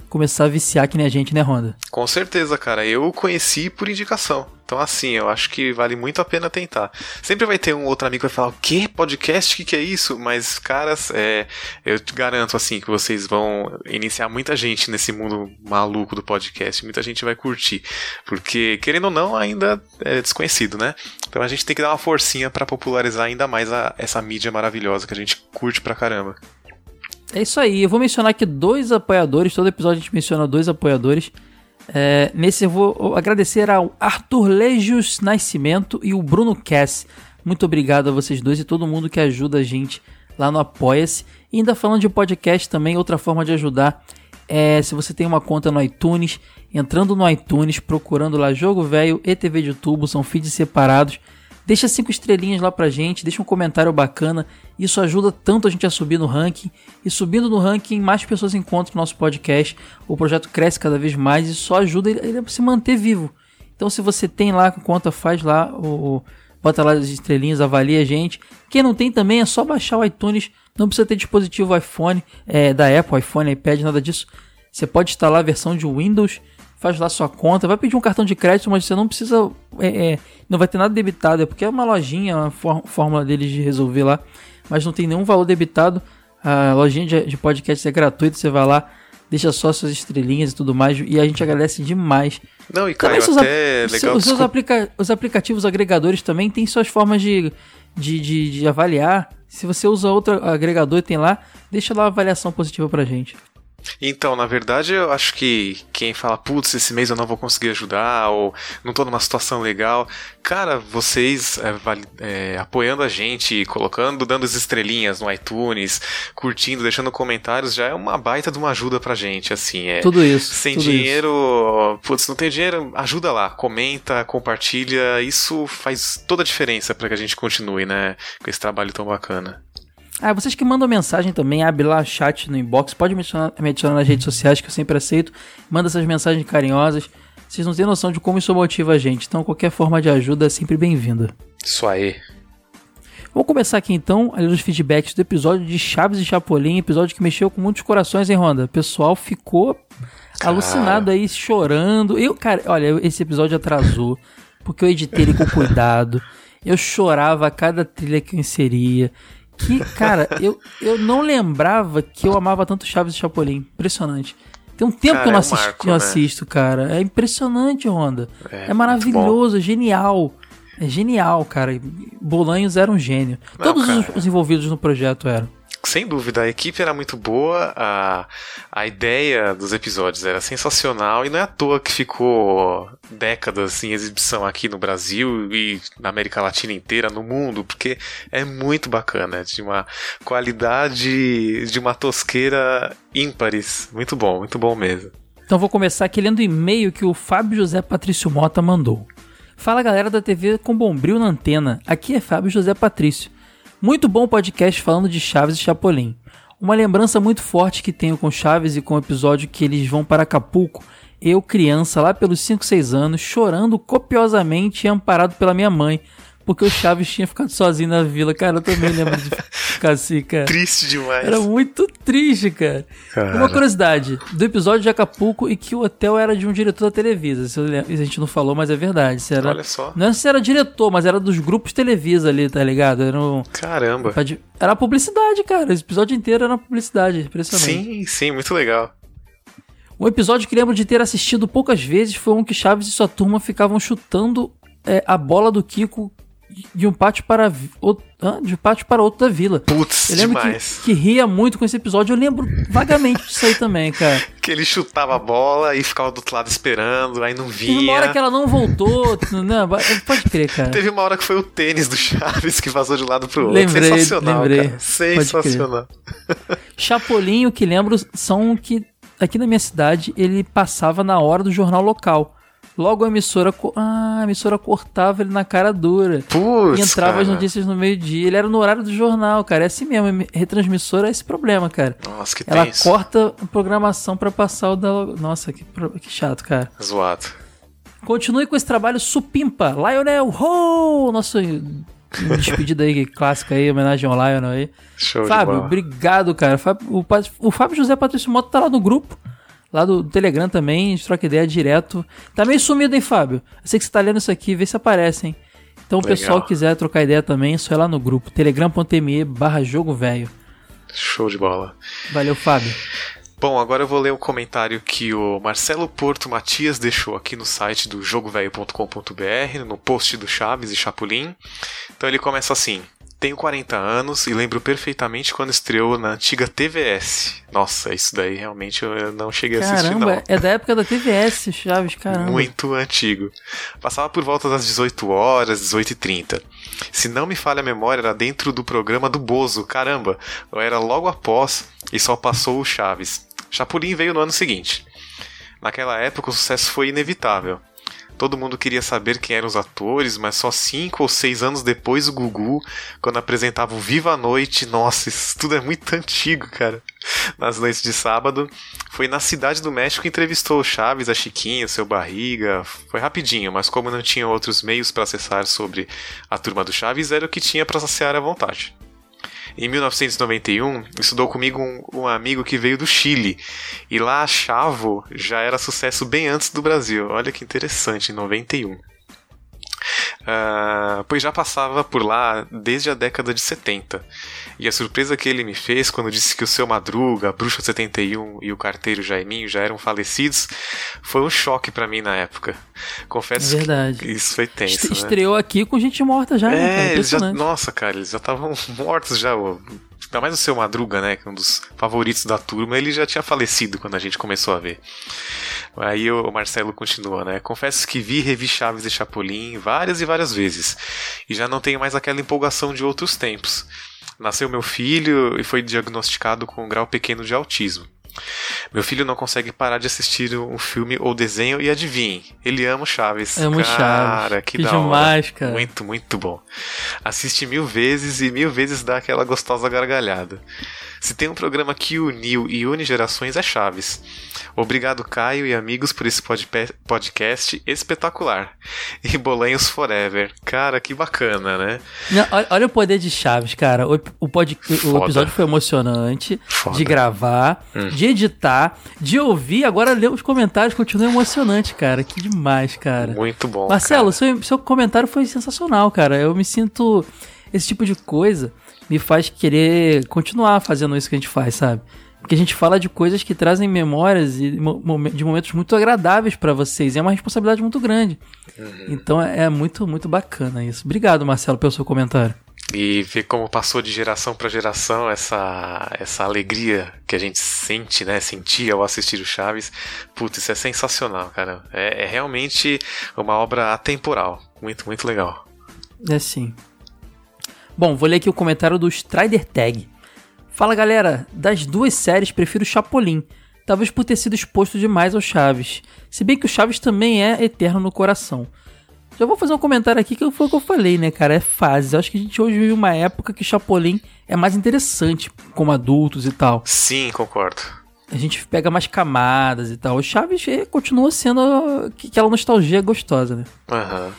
começar a viciar que nem a gente, né, Honda?
Com certeza, cara. Eu conheci por indicação. Então, assim, eu acho que vale muito a pena tentar. Sempre vai ter um outro amigo que vai falar: o quê? Podcast? O que, que é isso? Mas, caras, é, eu te garanto, assim, que vocês vão iniciar muita gente nesse mundo maluco do podcast. Muita gente vai curtir. Porque, querendo ou não, ainda é desconhecido, né? Então a gente tem que dar uma forcinha pra popularizar ainda mais a- essa mídia maravilhosa que a gente curte pra caramba.
É isso aí. Eu vou mencionar aqui dois apoiadores. Todo episódio a gente menciona dois apoiadores. É, nesse eu vou agradecer ao Arthur Legios Nascimento e o Bruno Cass. Muito obrigado a vocês dois e todo mundo que ajuda a gente lá no Apoia-se. E ainda falando de podcast também, outra forma de ajudar é se você tem uma conta no iTunes, entrando no iTunes, procurando lá Jogo Velho e TV de Tubo, são feeds separados. Deixa cinco estrelinhas lá pra gente, deixa um comentário bacana. Isso ajuda tanto a gente a subir no ranking. E subindo no ranking, mais pessoas encontram o nosso podcast. O projeto cresce cada vez mais e só ajuda ele, a se manter vivo. Então, se você tem lá conta, faz lá o. o- Bota lá as estrelinhas, avalia a gente. Quem não tem também é só baixar o iTunes. Não precisa ter dispositivo iPhone, é, da Apple, iPhone, iPad, nada disso. Você pode instalar a versão de Windows, faz lá sua conta, vai pedir um cartão de crédito, mas você não precisa. é, é, não vai ter nada debitado, é porque é uma lojinha, uma fórmula deles de resolver lá, mas não tem nenhum valor debitado. A lojinha de, de podcast é gratuita, você vai lá, deixa só suas estrelinhas e tudo mais, e a gente agradece demais.
Não, e Caio, até
ap-
legal
os, aplica- os aplicativos agregadores também têm suas formas de, de, de, de avaliar. Se você usa outro agregador e tem lá, deixa lá a avaliação positiva pra gente.
Então, na verdade, eu acho que quem fala, putz, esse mês eu não vou conseguir ajudar, ou não tô numa situação legal, cara, vocês é, é, apoiando a gente, colocando, dando as estrelinhas no iTunes, curtindo, deixando comentários, já é uma baita de uma ajuda pra gente, assim. É,
Tudo isso.
sem
tudo
dinheiro, putz, não tem dinheiro, ajuda lá, comenta, compartilha, isso faz toda a diferença pra que a gente continue, né, com esse trabalho tão bacana.
Ah, vocês que mandam mensagem também, abre lá chat no inbox, pode me adicionar, me adicionar nas redes sociais que eu sempre aceito. Manda essas mensagens carinhosas. Vocês não têm noção de como isso motiva a gente, então qualquer forma de ajuda é sempre bem-vinda.
Isso aí.
Vamos começar aqui então a ler os feedbacks do episódio de Chaves e Chapolin, episódio que mexeu com muitos corações, hein, Ronda? O pessoal ficou alucinado aí, chorando. Eu, cara, olha, esse episódio atrasou, porque eu editei ele com cuidado. Eu chorava a cada trilha que eu inseria. Que, cara, eu, eu não lembrava que eu amava tanto Chaves e Chapolin. Impressionante. Tem um tempo
Cara,
que eu não
é um
assisto,
marco,
não
né?
assisto, cara. É impressionante, Honda.
É,
É, maravilhoso, é genial. É genial, cara. Bolanhos era um gênio.
Não,
Todos os,
cara.
os envolvidos no projeto eram.
Sem dúvida, a equipe era muito boa, a, a ideia dos episódios era sensacional e não é à toa que ficou décadas em exibição aqui no Brasil e na América Latina inteira, no mundo, porque é muito bacana, de uma qualidade, de uma tosqueira ímpares. Muito bom, muito bom mesmo.
Então vou começar aqui lendo o e-mail que o Fábio José Patrício Mota mandou. Fala galera da TV com Bombril na antena. Aqui é Fábio José Patrício. Muito bom podcast falando de Chaves e Chapolin. Uma lembrança muito forte que tenho com Chaves e com o episódio que eles vão para Acapulco. Eu, criança, lá pelos 5, 6 anos, chorando copiosamente e amparado pela minha mãe, porque o Chaves tinha ficado sozinho na vila. Cara, eu também lembro de ficar assim, cara.
Triste demais.
Era muito triste, cara.
Cara.
Uma curiosidade do episódio de Acapulco e que o hotel era de um diretor da Televisa. Isso a gente não falou, mas é verdade. Isso era,
Olha só.
Não é se era diretor, mas era dos grupos Televisa ali, tá ligado? Era, um,
Caramba.
era publicidade, cara. Esse episódio inteiro era publicidade. Impressionante.
Sim, sim, muito legal.
Um episódio que lembro de ter assistido poucas vezes foi um que Chaves e sua turma ficavam chutando é, a bola do Kiko de um pátio para outro, de um pátio para outro da vila.
Putz,
Eu lembro que,
demais.
que ria muito com esse episódio. Eu lembro vagamente disso aí também, cara.
Que ele chutava a bola e ficava do outro lado esperando, aí não
Teve uma hora
vinha.
que ela não voltou. né? Pode crer, cara.
Teve uma hora que foi o tênis do Chaves que vazou de um lado pro outro.
Lembrei,
Sensacional,
lembrei.
cara. Sensacional.
Chapolin, o que lembro, são que aqui na minha cidade ele passava na hora do jornal local. Logo a emissora, co- ah, a emissora cortava ele na cara dura.
Putz,
e entrava as
cara.
notícias no meio-dia. Ele era no horário do jornal, cara. É assim mesmo. Retransmissora é esse problema, cara.
Nossa, que
Ela
tenso.
corta a programação pra passar o da. Nossa, que, que chato, cara.
Zoado.
Continue com esse trabalho supimpa. Lionel Ho! Nosso despedida aí, clássica aí, homenagem ao Lionel aí.
Show
Fábio, obrigado, cara. O, Fábio José Patrício Mota tá lá no grupo. Lá do Telegram também, a gente troca ideia direto. Tá meio sumido, hein, Fábio? Eu sei que você tá lendo isso aqui, vê se aparece, hein? Então, o
Legal.
pessoal quiser trocar ideia também, é só ir lá no grupo, telegram.me barra jogo velho.
Show de bola.
Valeu, Fábio.
Bom, agora eu vou ler o comentário que o Marcelo Porto Matias deixou aqui no site do jogovelho.com.br, no post do Chaves e Chapulin. Então ele começa assim: Tenho 40 anos e lembro perfeitamente quando estreou na antiga TVS. Nossa, isso daí realmente eu não cheguei a assistir, não.
Caramba, é da época da TVS, Chaves, caramba.
Muito antigo. Passava por volta das 18 horas, 18h30. Se não me falha a memória, era dentro do programa do Bozo. Caramba, era logo após e só passou o Chaves. Chapolin veio no ano seguinte. Naquela época o sucesso foi inevitável. Todo mundo queria saber quem eram os atores, mas só cinco ou seis anos depois o Gugu, quando apresentava o Viva a Noite, nossa, isso tudo é muito antigo, cara. Nas noites de sábado, foi na Cidade do México que entrevistou o Chaves, a Chiquinha, seu Barriga. Foi rapidinho, mas como não tinha outros meios para acessar sobre a turma do Chaves, era o que tinha para saciar à vontade. Em 1991, estudou comigo um, um amigo que veio do Chile. E lá a Chavo já era sucesso bem antes do Brasil. Olha que interessante, em 91. Ah, pois já passava por lá desde a década de 70. E a surpresa que ele me fez quando disse que o seu Madruga, a Bruxa 71 e o carteiro Jaiminho já eram falecidos foi um choque pra mim na época. Confesso
verdade.
que isso foi tenso.
Est-
né?
Estreou aqui com gente morta já, né, cara?
É, eles já, nossa, cara, eles já estavam mortos já. Ainda mais o seu Madruga, né? Que é um dos favoritos da turma, ele já tinha falecido quando a gente começou a ver. Aí o Marcelo continua, né? Confesso que vi e revi Chaves e Chapolin várias e várias vezes. E já não tenho mais aquela empolgação de outros tempos. Nasceu meu filho e foi diagnosticado com um grau pequeno de autismo. Meu filho não consegue parar de assistir um filme ou desenho e adivinhe, ele ama o Chaves.
Amo
cara,
Chaves.
que,
Que
da
demais,
hora.
cara.
Muito, muito bom. Assiste mil vezes e mil vezes dá aquela gostosa gargalhada. Se tem um programa que uniu e une gerações é Chaves. Obrigado, Caio e amigos, por esse podcast espetacular. E Bolanhos Forever. Cara, que bacana, né?
Não, olha, olha o poder de Chaves, cara. O, o, pod- o episódio foi emocionante
Foda.
de gravar,
Hum.
de editar, de ouvir, agora ler os comentários continua emocionante, cara. Que demais, cara.
Muito bom.
Marcelo, seu, seu comentário foi sensacional, cara. Eu me sinto. Esse tipo de coisa me faz querer continuar fazendo isso que a gente faz, sabe? Porque a gente fala de coisas que trazem memórias e de momentos muito agradáveis pra vocês. E é uma responsabilidade muito grande. Então é, é muito, muito bacana isso. Obrigado, Marcelo, pelo seu comentário.
E ver como passou de geração para geração essa, essa alegria que a gente sente, né? Sentia ao assistir o Chaves. Putz, isso é sensacional, cara. É, é realmente uma obra atemporal. Muito, muito legal.
É sim. Bom, vou ler aqui o comentário do Strider Tag. Fala galera, das duas séries prefiro Chapolin, talvez por ter sido exposto demais ao Chaves. Se bem que o Chaves também é eterno no coração. Já vou fazer um comentário aqui que foi o que eu falei, né, cara? É fase. Eu acho que a gente hoje vive uma época que Chapolin é mais interessante como adultos e tal.
Sim, concordo.
A gente pega mais camadas e tal. O Chaves continua sendo aquela nostalgia gostosa, né?
Aham.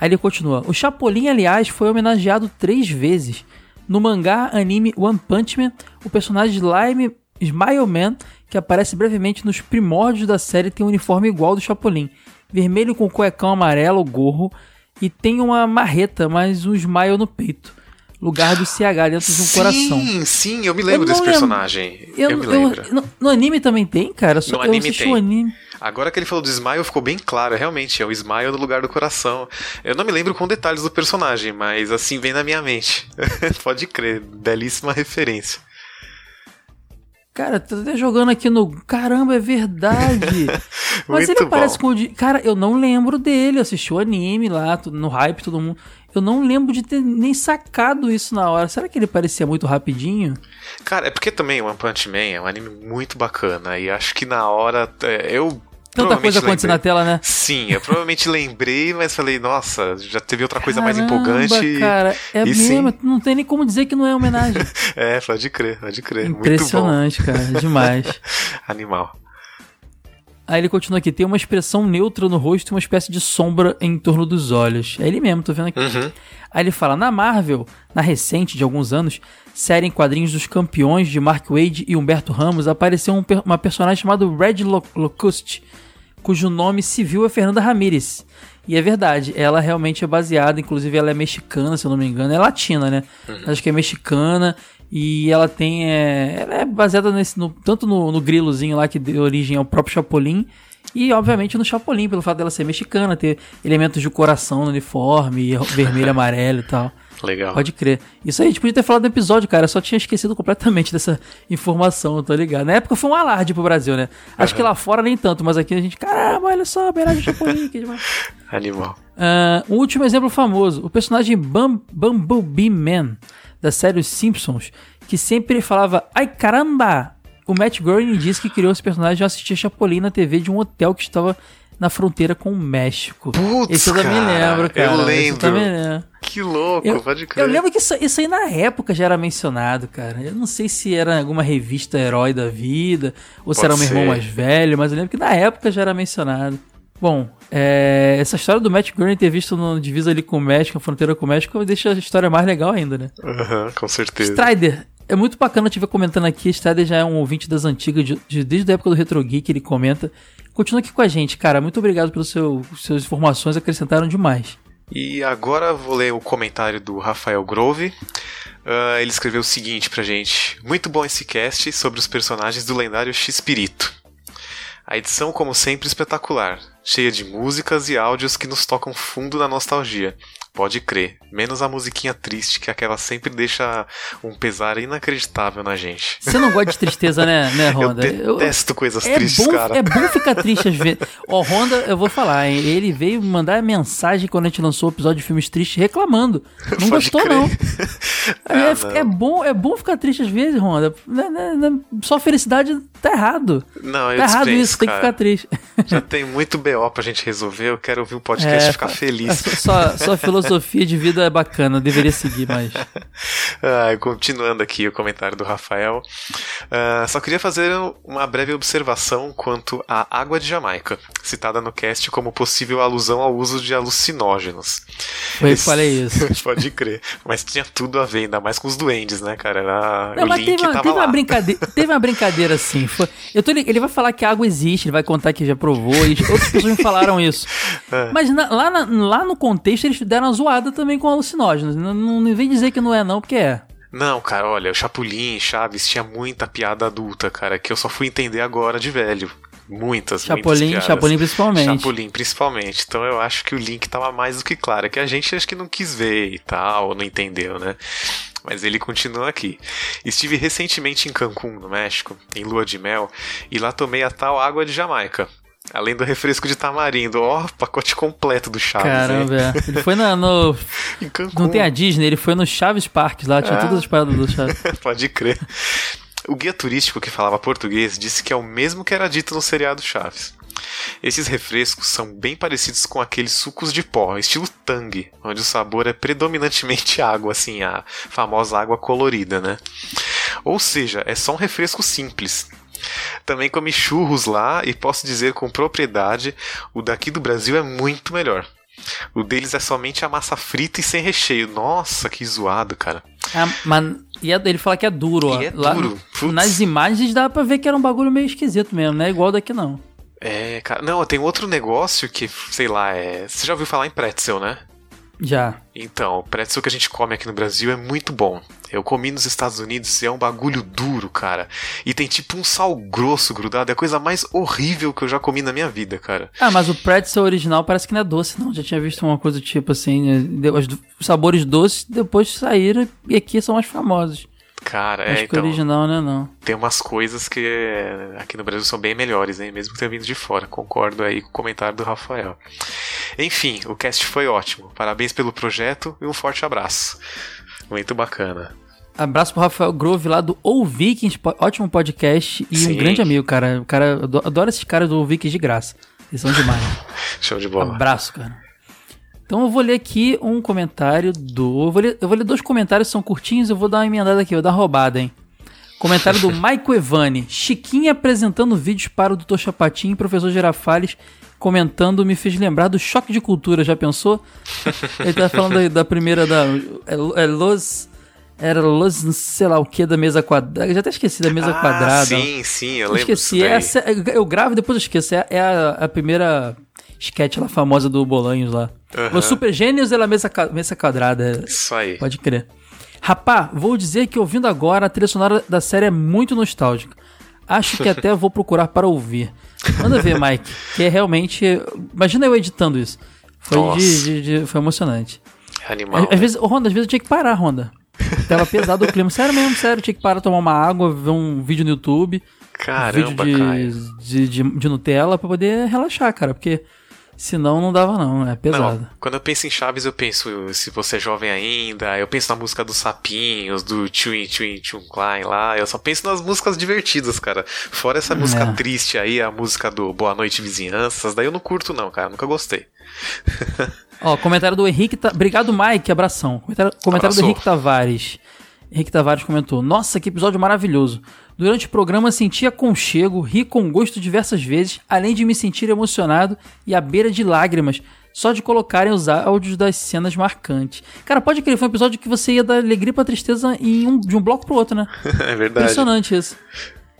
Aí ele continua. O Chapolin, aliás, foi homenageado três vezes. No mangá anime One Punch Man, o personagem Slime Smile Man, que aparece brevemente nos primórdios da série, tem um uniforme igual ao do Chapolin. Vermelho com cuecão amarelo, gorro, e tem uma marreta, mas um smile no peito. Lugar do CH dentro de um coração.
Sim, sim, eu me lembro
Eu
desse
lembro.
personagem. Eu, me
eu-
lembro.
no, no anime também tem, cara? Só
No
eu
anime tem.
o anime.
Agora que ele falou do Smile, ficou bem claro. Realmente, é o Smile no lugar do coração. Eu não me lembro com detalhes do personagem, mas assim vem na minha mente. Pode crer, belíssima referência.
Cara, tô até jogando aqui no. Caramba, é verdade! Mas ele parece com o. Cara, eu não lembro dele. Eu assisti o anime lá, no hype, todo mundo. Eu não lembro de ter nem sacado isso na hora. Será que ele parecia muito rapidinho?
Cara, é porque também One Punch Man é um anime muito bacana e acho que na hora é, eu
Tanta coisa acontecendo na tela, né?
Sim, eu provavelmente lembrei, mas falei, nossa, já teve outra coisa mais
Caramba,
empolgante.
Cara, é
e sim.
mesmo. Não tem nem como dizer que não é homenagem.
É, pode crer, pode crer.
Impressionante, cara. Demais.
Animal.
Aí ele continua aqui: tem uma expressão neutra no rosto e uma espécie de sombra em torno dos olhos. É ele mesmo, tô vendo aqui.
Uhum.
Aí ele fala: na Marvel, na recente de alguns anos, série em quadrinhos dos campeões de Mark Wade e Humberto Ramos, apareceu um uma personagem chamada Red Lo- Locust, cujo nome civil é Fernanda Ramirez. E é verdade, ela realmente é baseada, inclusive ela é mexicana, se eu não me engano, é latina, né? Acho que é mexicana e ela tem. É, ela é baseada nesse, no- tanto no, no grilozinho lá que deu origem ao próprio Chapolin. E, obviamente, no Chapolin, pelo fato dela ser mexicana, ter elementos de coração no uniforme, vermelho, amarelo e tal.
Legal.
Pode crer. Isso aí a gente podia ter falado no episódio, cara. Eu só tinha esquecido completamente dessa informação, eu tô ligado. Na época foi um alarde pro Brasil, né? Acho que lá fora nem tanto, mas aqui a gente, caramba, olha só, homenagem ao Chapolin, que demais.
Animal.
Ah, um último exemplo famoso: o personagem Bum- Bumblebee Man, da série Os Simpsons, que sempre falava Ai caramba! O Matt Groening disse que criou esse personagem ao assistir Chapolin na TV de um hotel que estava na fronteira com o México.
Putz,
Esse eu também
cara,
lembro, cara.
eu lembro.
também lembro.
Que louco,
Eu,
pode crer.
eu lembro que isso, isso aí na época já era mencionado, cara. Eu não sei se era alguma revista herói da vida, ou se
Pode
era um irmão mais velho, mas eu lembro que na época já era mencionado. Bom, é, essa história do Matt Groening ter visto no divisa ali com o México, a fronteira com o México, deixa a história mais legal ainda, né?
Aham, com certeza.
Strider, é muito bacana te ver comentando aqui. Strider já é um ouvinte das antigas, de- de- desde a época do Retro Geek ele comenta. Continua aqui com a gente, cara. Muito obrigado pelas seu, suas informações, acrescentaram demais.
E agora vou ler o comentário do Rafael Grove. Ah, ele escreveu o seguinte pra gente: Muito bom esse cast sobre os personagens do lendário X-Pirito. A edição, como sempre, espetacular, cheia de músicas e áudios que nos tocam fundo na nostalgia. Pode crer. Menos a musiquinha triste, que aquela sempre deixa um pesar inacreditável na gente.
Você não gosta de tristeza, né, né Honda?
Eu detesto coisas
é
tristes,
bom,
cara.
É bom ficar triste às vezes. Ó, Honda, eu vou falar, hein? Ele veio mandar mensagem quando a gente lançou o episódio de filmes tristes reclamando. Não
Pode
gostou,
crer.
não.
Ah,
é,
não.
é bom, é bom ficar triste às vezes, Honda. Né, né, né, Só felicidade tá errado.
Não, eu
Tá errado isso, tem que
cara.
ficar triste.
Já tem muito BO pra gente resolver. Eu quero ouvir um podcast e ficar feliz.
Sua, sua filosofia de vida é bacana, eu deveria seguir mais.
Ah, continuando aqui o comentário do Rafael. Ah, só queria fazer uma breve observação quanto à água de Jamaica, citada no cast como possível alusão ao uso de alucinógenos.
Foi que falei isso.
Pode crer. Mas tinha tudo a ver, ainda mais com os duendes, né, cara? Era...
Não,
o
mas teve, uma, teve
lá.
uma brincadeira, teve uma brincadeira assim. Foi, eu tô, ele vai falar que a água existe, ele vai contar que já provou, e outras pessoas me falaram isso.
É.
Mas na- lá, na- lá no contexto eles deram uma zoada também com alucinógenos. Não, não, vem dizer que não é, não, porque é.
Não, cara, olha, o Chapolin, Chaves tinha muita piada adulta, cara, que eu só fui entender agora de velho. Muitas,
Chapolin,
muitas.
Chapolin principalmente.
Chapolin, principalmente. Então eu acho que o link tava mais do que claro. É que a gente acho que não quis ver e tal, ou não entendeu, né? Mas ele continua aqui. Estive recentemente em Cancún, no México, em lua de mel, e lá tomei a tal água de Jamaica. Além do refresco de tamarindo. Ó, pacote completo do Chaves.
Caramba, é. Ele foi na, no. Não tem a Disney, ele foi no Chaves Park lá, tinha
Ah.
todas as paradas do Chaves.
Pode crer. O guia turístico que falava português disse que é o mesmo que era dito no seriado Chaves. Esses refrescos são bem parecidos com aqueles sucos de pó, estilo Tang, onde o sabor é predominantemente água, assim, a famosa água colorida, né? Ou seja, é só um refresco simples. Também comi churros lá e posso dizer com propriedade, o daqui do Brasil é muito melhor. O deles é somente a massa frita e sem recheio. Nossa, que zoado, cara.
Ah, mas e é- ele fala que é duro, ó.
E é
Lá
duro,
no- nas imagens dá pra ver que era um bagulho meio esquisito mesmo, não é igual daqui não.
É, cara. Não, tem outro negócio que, sei lá, é. Você já ouviu falar em pretzel, né?
Já.
Então, o pretzel que a gente come aqui no Brasil é muito bom. Eu comi nos Estados Unidos e é um bagulho duro, cara. E tem tipo um sal grosso grudado. É a coisa mais horrível que eu já comi na minha vida, cara.
Ah, mas o pretzel original parece que não é doce, não. Já tinha visto uma coisa tipo assim, né? Os sabores doces depois saíram e aqui são mais famosos.
Cara,
Acho
é,
que
então.
original não é não.
Tem umas coisas que é, aqui no Brasil são bem melhores, hein? Mesmo que tenha vindo de fora. Concordo aí com o comentário do Rafael. Enfim, o cast foi ótimo. Parabéns pelo projeto e um forte abraço. Muito bacana.
Abraço pro Rafael Grove lá do Ou Vikings, ótimo podcast e
Sim.
um grande amigo, cara. O cara adoro esses caras do Vikings de graça. Eles são demais.
Show de bola.
Abraço, cara. Então eu vou ler aqui um comentário do. Eu vou ler, eu vou ler dois comentários, são curtinhos, eu vou dar uma emendada aqui, eu vou dar roubada, hein? Comentário do Maico Evani. Chiquinha apresentando vídeos para o Dr. Chapatin e professor Girafales comentando me fez lembrar do choque de cultura, já pensou? Ele tá falando da, da primeira da. É, é Los. Era Los, não sei lá o que, da mesa quadrada. Eu já até esqueci da mesa
Ah,
quadrada.
Sim, sim, eu
Eu
lembro.
esqueci. Essa, eu gravo e depois eu esqueço. É, é a, a primeira sketch lá famosa do Bolanhos lá. Os Super Gênios e a mesa, mesa quadrada.
Isso aí.
Pode crer. Rapá, vou dizer que ouvindo agora a trilha sonora da série é muito nostálgica. Acho que até vou procurar para ouvir. Manda ver, Mike. Que é realmente. Imagina eu editando isso. Foi, de, de- de- foi emocionante.
Animal.
Às, às vezes, ô, Ronda, às vezes eu tinha que parar, Ronda. Tava pesado o clima. Sério mesmo, sério. Tinha que parar, tomar uma água, ver um vídeo no YouTube.
Caramba,
vídeo
Caio.
de, de, de, de Nutella pra poder relaxar, cara. Porque senão não dava, não. É pesado.
Não, quando eu penso em Chaves, eu penso se você é jovem ainda, eu penso na música dos sapinhos, do Twin Twin Twin Klein lá, eu só penso nas músicas divertidas, cara. Fora essa música
É.
triste aí, a música do Boa Noite Vizinhanças, daí eu não curto não, cara, nunca gostei.
Ó, comentário do Henrique. Ta... Obrigado, Mike. Abração. Comentário, comentário do. Henrique Tavares. Henrique Tavares comentou: Nossa, que episódio maravilhoso. Durante o programa senti aconchego, ri com gosto diversas vezes, além de me sentir emocionado e à beira de lágrimas, só de colocarem os áudios das cenas marcantes. Cara, pode crer, foi um episódio que você ia da alegria pra tristeza um, de um bloco pro outro, né?
é verdade.
Impressionante isso.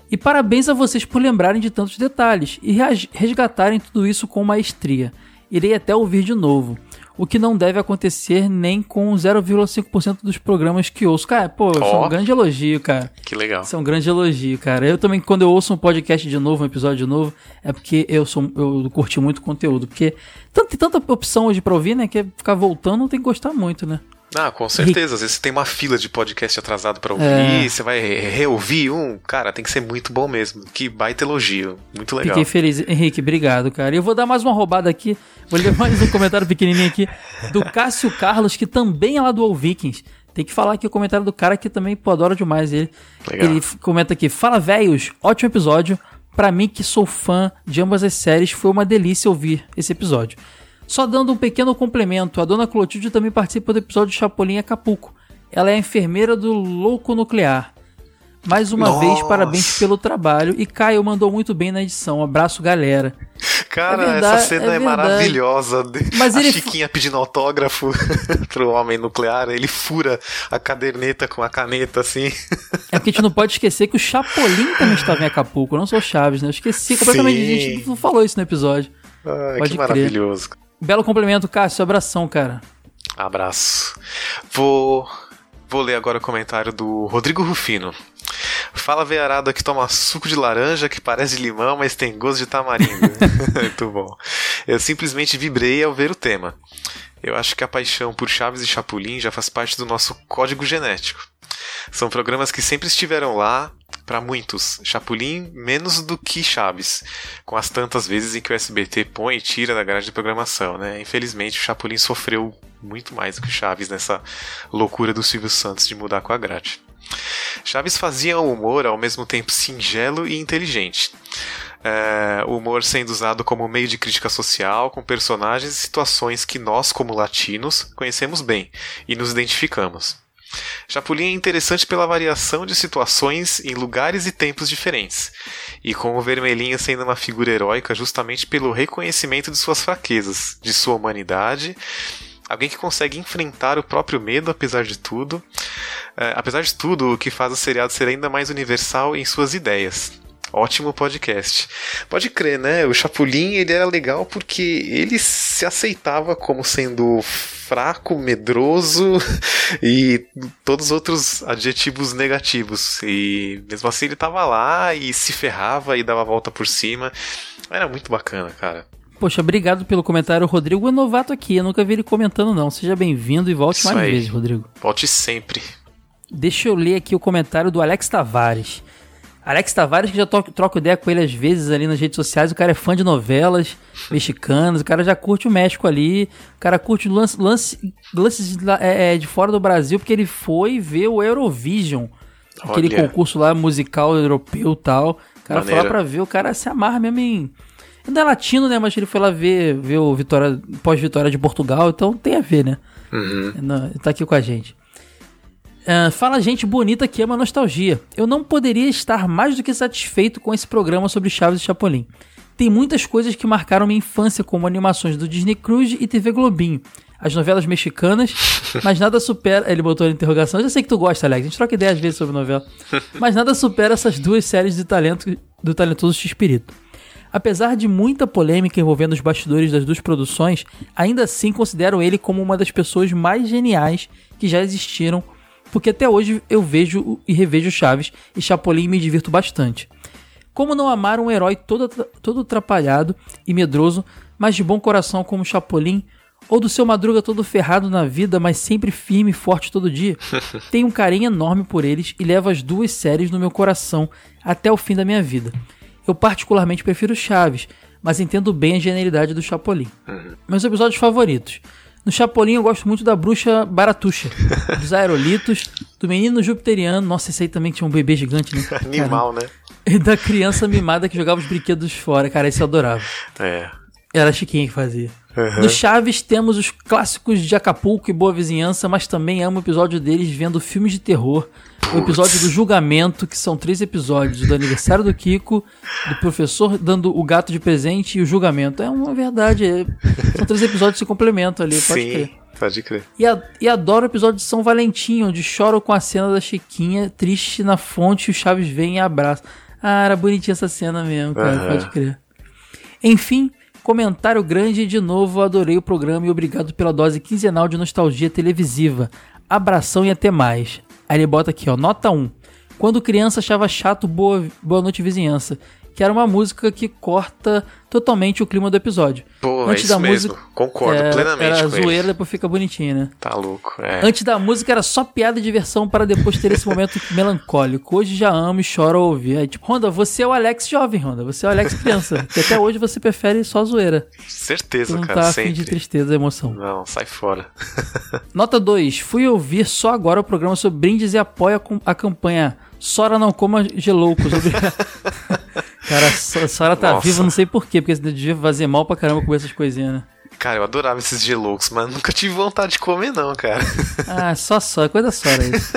E parabéns a vocês por lembrarem de tantos detalhes e resgatarem tudo isso com maestria. Irei até ouvir de novo. O que não deve acontecer nem com 0,5% dos programas que ouço. Cara, pô, isso é um grande elogio, cara.
Que legal.
Isso é um grande elogio, cara. Eu também, quando eu ouço um podcast de novo, um episódio de novo, é porque eu sou eu curti muito conteúdo. Porque tanto, tem tanta opção hoje pra ouvir, né? Que ficar voltando tem que gostar muito, né?
Ah, com certeza. Às vezes você tem uma fila de podcast atrasado pra ouvir,
É.
você vai re- reouvir um. Cara, tem que ser muito bom mesmo. Que baita elogio. Muito legal.
Fiquei feliz. Henrique, obrigado, cara. E eu vou dar mais uma roubada aqui. Vou ler mais um comentário pequenininho aqui. Do Cássio Carlos, que também é lá do All Vikings. Tem que falar aqui o comentário do cara que também, pô, adoro demais ele.
Legal.
Ele comenta aqui: Fala, velhos, ótimo episódio. Pra mim, que sou fã de ambas as séries, foi uma delícia ouvir esse episódio. Só dando um pequeno complemento, a dona Clotilde também participa do episódio de Chapolin Acapulco. Ela é a enfermeira do Louco Nuclear. Mais uma
Nossa.
vez, parabéns pelo trabalho. E Caio mandou muito bem na edição. Abraço, galera.
Cara,
É verdade,
essa cena
é
é, maravilhosa.
Mas
a
ele-
Chiquinha pedindo autógrafo pro homem nuclear, ele fura a caderneta com a caneta assim.
É porque a gente não pode esquecer que o Chapolin também estava em Acapulco, não só o Chaves, né? Eu esqueci completamente.
Sim.
A gente não falou isso no episódio.
Ah, que
crer.
maravilhoso.
Belo complemento, Cássio. Abração, cara.
Abraço. Vou, vou ler agora o comentário do Rodrigo Rufino. Fala veiarada que toma suco de laranja que parece de limão, mas tem gosto de tamarindo. Muito bom. Eu simplesmente vibrei ao ver o tema. Eu acho que a paixão por Chaves e Chapulin já faz parte do nosso código genético. São programas que sempre estiveram lá, para muitos. Chapulin menos do que Chaves, com as tantas vezes em que o SBT põe e tira da grade de programação, né? Infelizmente, o Chapulin sofreu muito mais do que o Chaves nessa loucura do Silvio Santos de mudar com a grade. Chaves fazia um humor ao mesmo tempo singelo e inteligente. É, o humor sendo usado como meio de crítica social, com personagens e situações que nós, como latinos, conhecemos bem e nos identificamos. Chapolin é interessante pela variação de situações em lugares e tempos diferentes, e com o Vermelhinho sendo uma figura heróica justamente pelo reconhecimento de suas fraquezas, de sua humanidade, alguém que consegue enfrentar o próprio medo apesar de tudo, é, apesar de tudo, o que faz o seriado ser ainda mais universal em suas ideias. Ótimo podcast. Pode crer, né? O Chapulin ele era legal porque ele se aceitava como sendo fraco, medroso e todos os outros adjetivos negativos. E mesmo assim ele tava lá e se ferrava e dava a volta por cima. Era muito bacana, cara.
Poxa, obrigado pelo comentário. Rodrigo é novato aqui. Eu nunca vi ele comentando, não. Seja bem-vindo e volte
Isso
mais
aí.
vezes, Rodrigo.
Volte sempre.
Deixa eu ler aqui o comentário do Alex Tavares. Alex Tavares, que já to- troco ideia com ele às vezes ali nas redes sociais, o cara é fã de novelas mexicanas, o cara já curte o México ali, o cara curte lance, lance, lances lá, é, é, de fora do Brasil, porque ele foi ver o Eurovision, aquele
Olha.
concurso lá musical europeu e tal. O cara foi lá
Maneiro.
pra ver, o cara se amarra mesmo em. Ainda é latino, né? Mas ele foi lá ver, ver o Vitória, pós-vitória de Portugal, então tem a ver, né?
Uhum.
Tá aqui com a gente. Ah, fala gente bonita que ama nostalgia. Eu não poderia estar mais do que satisfeito com esse programa sobre Chaves e Chapolin. Tem muitas coisas que marcaram minha infância, como animações do Disney Cruise e TV Globinho. As novelas mexicanas, mas nada supera. Ele botou a interrogação. Eu já sei que tu gosta, Alex. A gente troca ideia às vezes sobre novela. Mas nada supera essas duas séries de talento do talentoso X-Espírito. Apesar de muita polêmica envolvendo os bastidores das duas produções, ainda assim considero ele como uma das pessoas mais geniais que já existiram, porque até hoje eu vejo e revejo Chaves e Chapolin e me divirto bastante. Como não amar um herói todo, todo atrapalhado e medroso, mas de bom coração como Chapolin, ou do seu Madruga todo ferrado na vida, mas sempre firme e forte todo dia? Tenho um carinho enorme por eles e levo as duas séries no meu coração até o fim da minha vida. Eu particularmente prefiro Chaves, mas entendo bem a genialidade do Chapolin. Meus episódios favoritos. No Chapolin eu gosto muito da bruxa Baratuxa, dos aerolitos, do menino jupiteriano, nossa, esse aí também tinha um bebê gigante, né?
Animal, né?
E da criança mimada que jogava os brinquedos fora, cara, esse eu adorava.
É.
Era a Chiquinha que fazia.
Uhum.
No Chaves temos os clássicos de Acapulco e Boa Vizinhança, mas também amo o episódio deles vendo filmes de terror. O episódio do julgamento, que são três episódios: do aniversário do Kiko, do professor dando o gato de presente e o julgamento. É uma verdade. é- São três episódios que se complementam ali, pode
Sim,
crer.
pode crer.
E, a- e adoro o episódio de São Valentim, onde choro com a cena da Chiquinha, triste na fonte, e o Chaves vem e abraça. Ah, era bonitinha essa cena mesmo, cara,
Aham.
pode crer. Enfim, comentário grande de novo adorei o programa e obrigado pela dose quinzenal de nostalgia televisiva. Abração e até mais. Aí ele bota aqui, ó, nota 1. Quando criança achava chato Boa, Boa Noite Vizinhança, que era uma música que corta totalmente o clima do episódio.
Pô, é
Antes
isso
da
mesmo.
música-
Concordo
É,
plenamente
Era
com
zoeira,
ele.
depois fica bonitinho, né?
Tá louco, é.
Antes da música era só piada e diversão para depois ter esse momento melancólico. Hoje já amo e choro ao ouvir. Aí, tipo, Honda, você é o Alex jovem, Honda. Você é o Alex criança. que até hoje você prefere só zoeira.
Certeza,
não
cara,
tá afim de
sempre.
tristeza e emoção.
Não, sai fora.
Nota 2. Fui ouvir só agora o programa sobre brindes e apoia a campanha Sora não coma geloucos. Obrigado. Cara, a Sora tá
Nossa.
viva, não sei porquê, porque devia fazer mal pra caramba comer essas coisinhas, né?
Cara, eu adorava esses geloucos, mas nunca tive vontade de comer, não, cara.
Ah, só Sora, coisa Sora isso.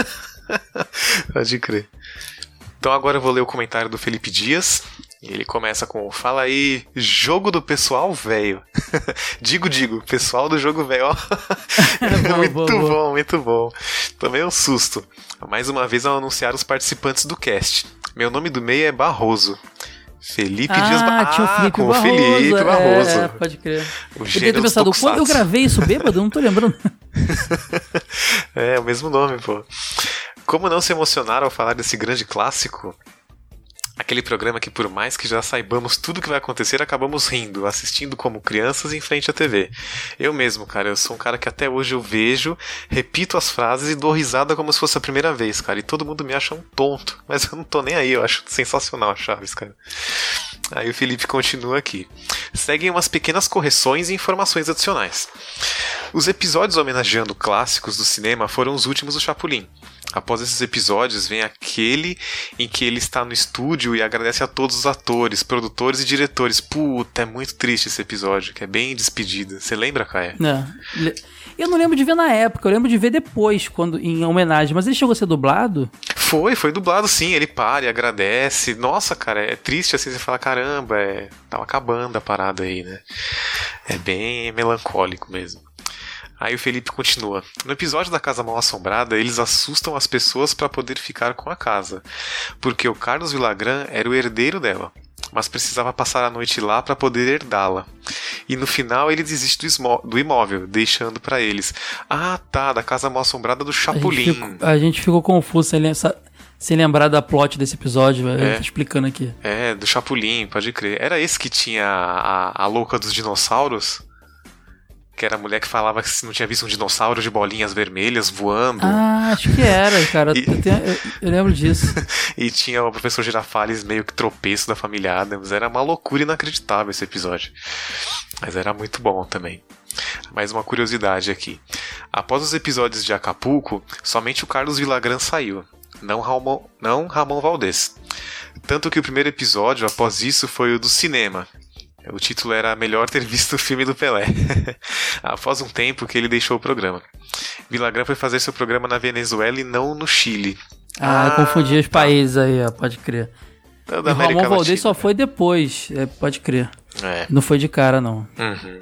Pode crer. Então agora eu vou ler o comentário do Felipe Dias. Ele começa com: Fala aí, jogo do pessoal velho. digo, digo, pessoal do jogo velho.
Boa,
muito
boa,
bom, muito bom. Tomei um susto. Mais uma vez ao anunciar os participantes do cast. Meu nome do meio é Barroso. Felipe Dias
Ah,
Barroso.
tinha o Felipe
com
Barroso.
o Felipe Barroso.
É, pode crer.
O
Eu devia ter pensado, quando eu gravei isso bêbado, eu não tô lembrando.
É, o mesmo nome, pô. Como não se emocionar ao falar desse grande clássico? Aquele programa que, por mais que já saibamos tudo o que vai acontecer, acabamos rindo, assistindo como crianças em frente à TV. Eu mesmo, cara, eu sou um cara que até hoje eu vejo, repito as frases e dou risada como se fosse a primeira vez, cara. E todo mundo me acha um tonto, mas eu não tô nem aí, eu acho sensacional a Chaves, cara. Aí o Felipe continua aqui. Seguem umas pequenas correções e informações adicionais. Os episódios homenageando clássicos do cinema foram os últimos do Chapolin. Após esses episódios, vem aquele em que ele está no estúdio e agradece a todos os atores, produtores e diretores. Puta, é muito triste esse episódio, que é bem despedida. Você lembra, Caia?
É. Le- Eu não lembro de ver na época, eu lembro de ver depois, quando em homenagem. Mas ele chegou a ser dublado?
Foi, foi dublado sim. Ele para e agradece. Nossa, cara, é triste assim. Você fala, caramba, é... tava acabando a parada aí, né? É bem melancólico mesmo. Aí o Felipe continua. No episódio da Casa Mal Assombrada, eles assustam as pessoas para poder ficar com a casa, porque o Carlos Villagrán era o herdeiro dela, mas precisava passar a noite lá para poder herdá-la. E no final ele desiste do, do imóvel, deixando para eles. Ah, tá, da Casa Mal Assombrada do
A gente, ficou, a gente ficou confuso sem, lem- sem lembrar da plot desse episódio. Eu
É.
tô explicando aqui.
É, do Chapolin, pode crer. Era esse que tinha a, a louca dos dinossauros? Que era a mulher que falava que não tinha visto um dinossauro de bolinhas vermelhas voando.
Ah, acho que era, cara.
E-
Eu, tenho- eu- eu lembro disso.
E tinha o professor Girafales meio que tropeço da família Adams. Era uma loucura inacreditável esse episódio. Mas era muito bom também. Mais uma curiosidade aqui. Após os episódios de Acapulco, somente o Carlos Villagrán saiu. Não Ramon, não Ramon Valdez. Tanto que o primeiro episódio após isso foi o do cinema. O título era Melhor ter visto o filme do Pelé. após um tempo que ele deixou o programa. Villagrán foi fazer seu programa na Venezuela e não no Chile.
Ah, eu confundi os países aí, ó, pode crer.
Tá
O
da
Ramon Valdez só foi depois, é, pode crer.
É.
Não foi de cara, não.
Uhum.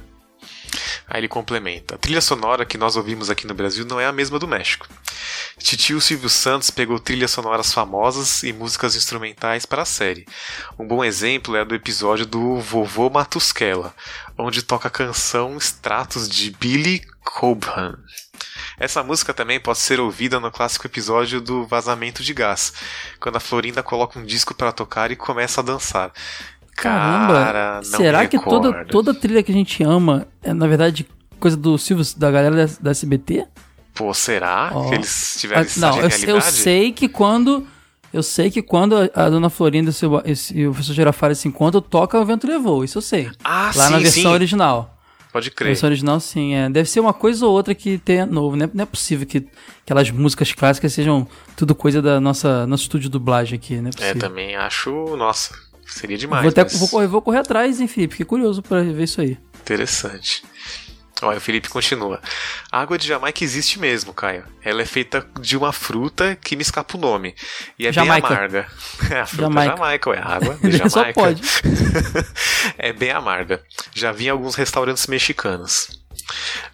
Aí ele complementa: A trilha sonora que nós ouvimos aqui no Brasil não é a mesma do México. Titio Silvio Santos pegou trilhas sonoras famosas e músicas instrumentais para a série. Um bom exemplo é a do episódio do Vovô Matusquela, onde toca a canção Extratos de Billy Cobham. Essa música também pode ser ouvida no clássico episódio do Vazamento de Gás, quando a Florinda coloca um disco para tocar e começa a dançar.
Caramba,
Cara,
será que toda,
recordo.
toda trilha que a gente ama é, na verdade, coisa do Silvio, da galera da, da SBT?
Pô, será
Ó.
que eles tiveram
Ah,
essa
não, eu, eu sei que quando. Eu sei que quando a, a dona Florinda e o seu- esse- e o professor Girafales se encontram, toca o vento levou, isso eu sei.
Ah,
Lá
sim,
na versão
sim.
original.
Pode
Na
crer.
versão original, sim. É. Deve ser uma coisa ou outra que tenha novo. Não é, não é possível que aquelas músicas clássicas sejam tudo coisa da nossa nosso estúdio de dublagem aqui. Não é
É, também acho. Nossa, seria demais.
vou, até,
mas
vou, correr, vou correr atrás, hein, Felipe? Fiquei curioso pra ver isso aí.
Interessante. Olha, o Felipe continua. A água de Jamaica existe mesmo, Caio. Ela é feita de uma fruta que me escapa o nome. E é
Jamaica.
bem amarga. É a fruta
Jamaica.
Jamaica, ué. A água de Jamaica.
Só pode.
é bem amarga. Já vi em alguns restaurantes mexicanos.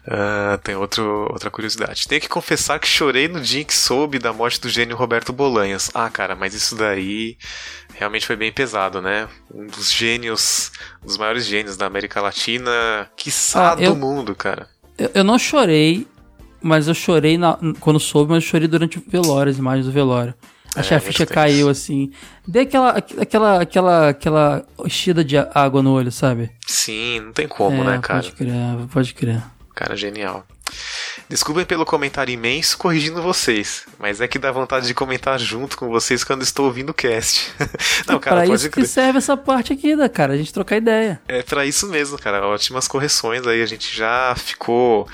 Uh, tem outro, outra curiosidade. Tenho que confessar que chorei no dia em que soube da morte do gênio Roberto Bolanhos. Ah, cara, mas isso daí realmente foi bem pesado, né? Um dos gênios, um dos maiores gênios da América Latina, quiçá ah, eu, do mundo, cara.
Eu, eu, não chorei, mas eu chorei na, quando soube, mas eu chorei durante o velório, as imagens do velório. Achei é, a ficha caiu assim. Dei aquela, aquela, aquela, aquela enchida de água no olho, sabe?
Sim, não tem como, é, né, cara?
Pode crer, pode crer.
Cara, genial. Desculpem pelo comentário imenso corrigindo vocês, mas é que dá vontade de comentar junto com vocês quando estou ouvindo o cast.
Não, cara, pra isso crer. que serve essa parte aqui, da cara, a gente trocar ideia.
É para isso mesmo, cara. Ótimas correções aí, a gente já ficou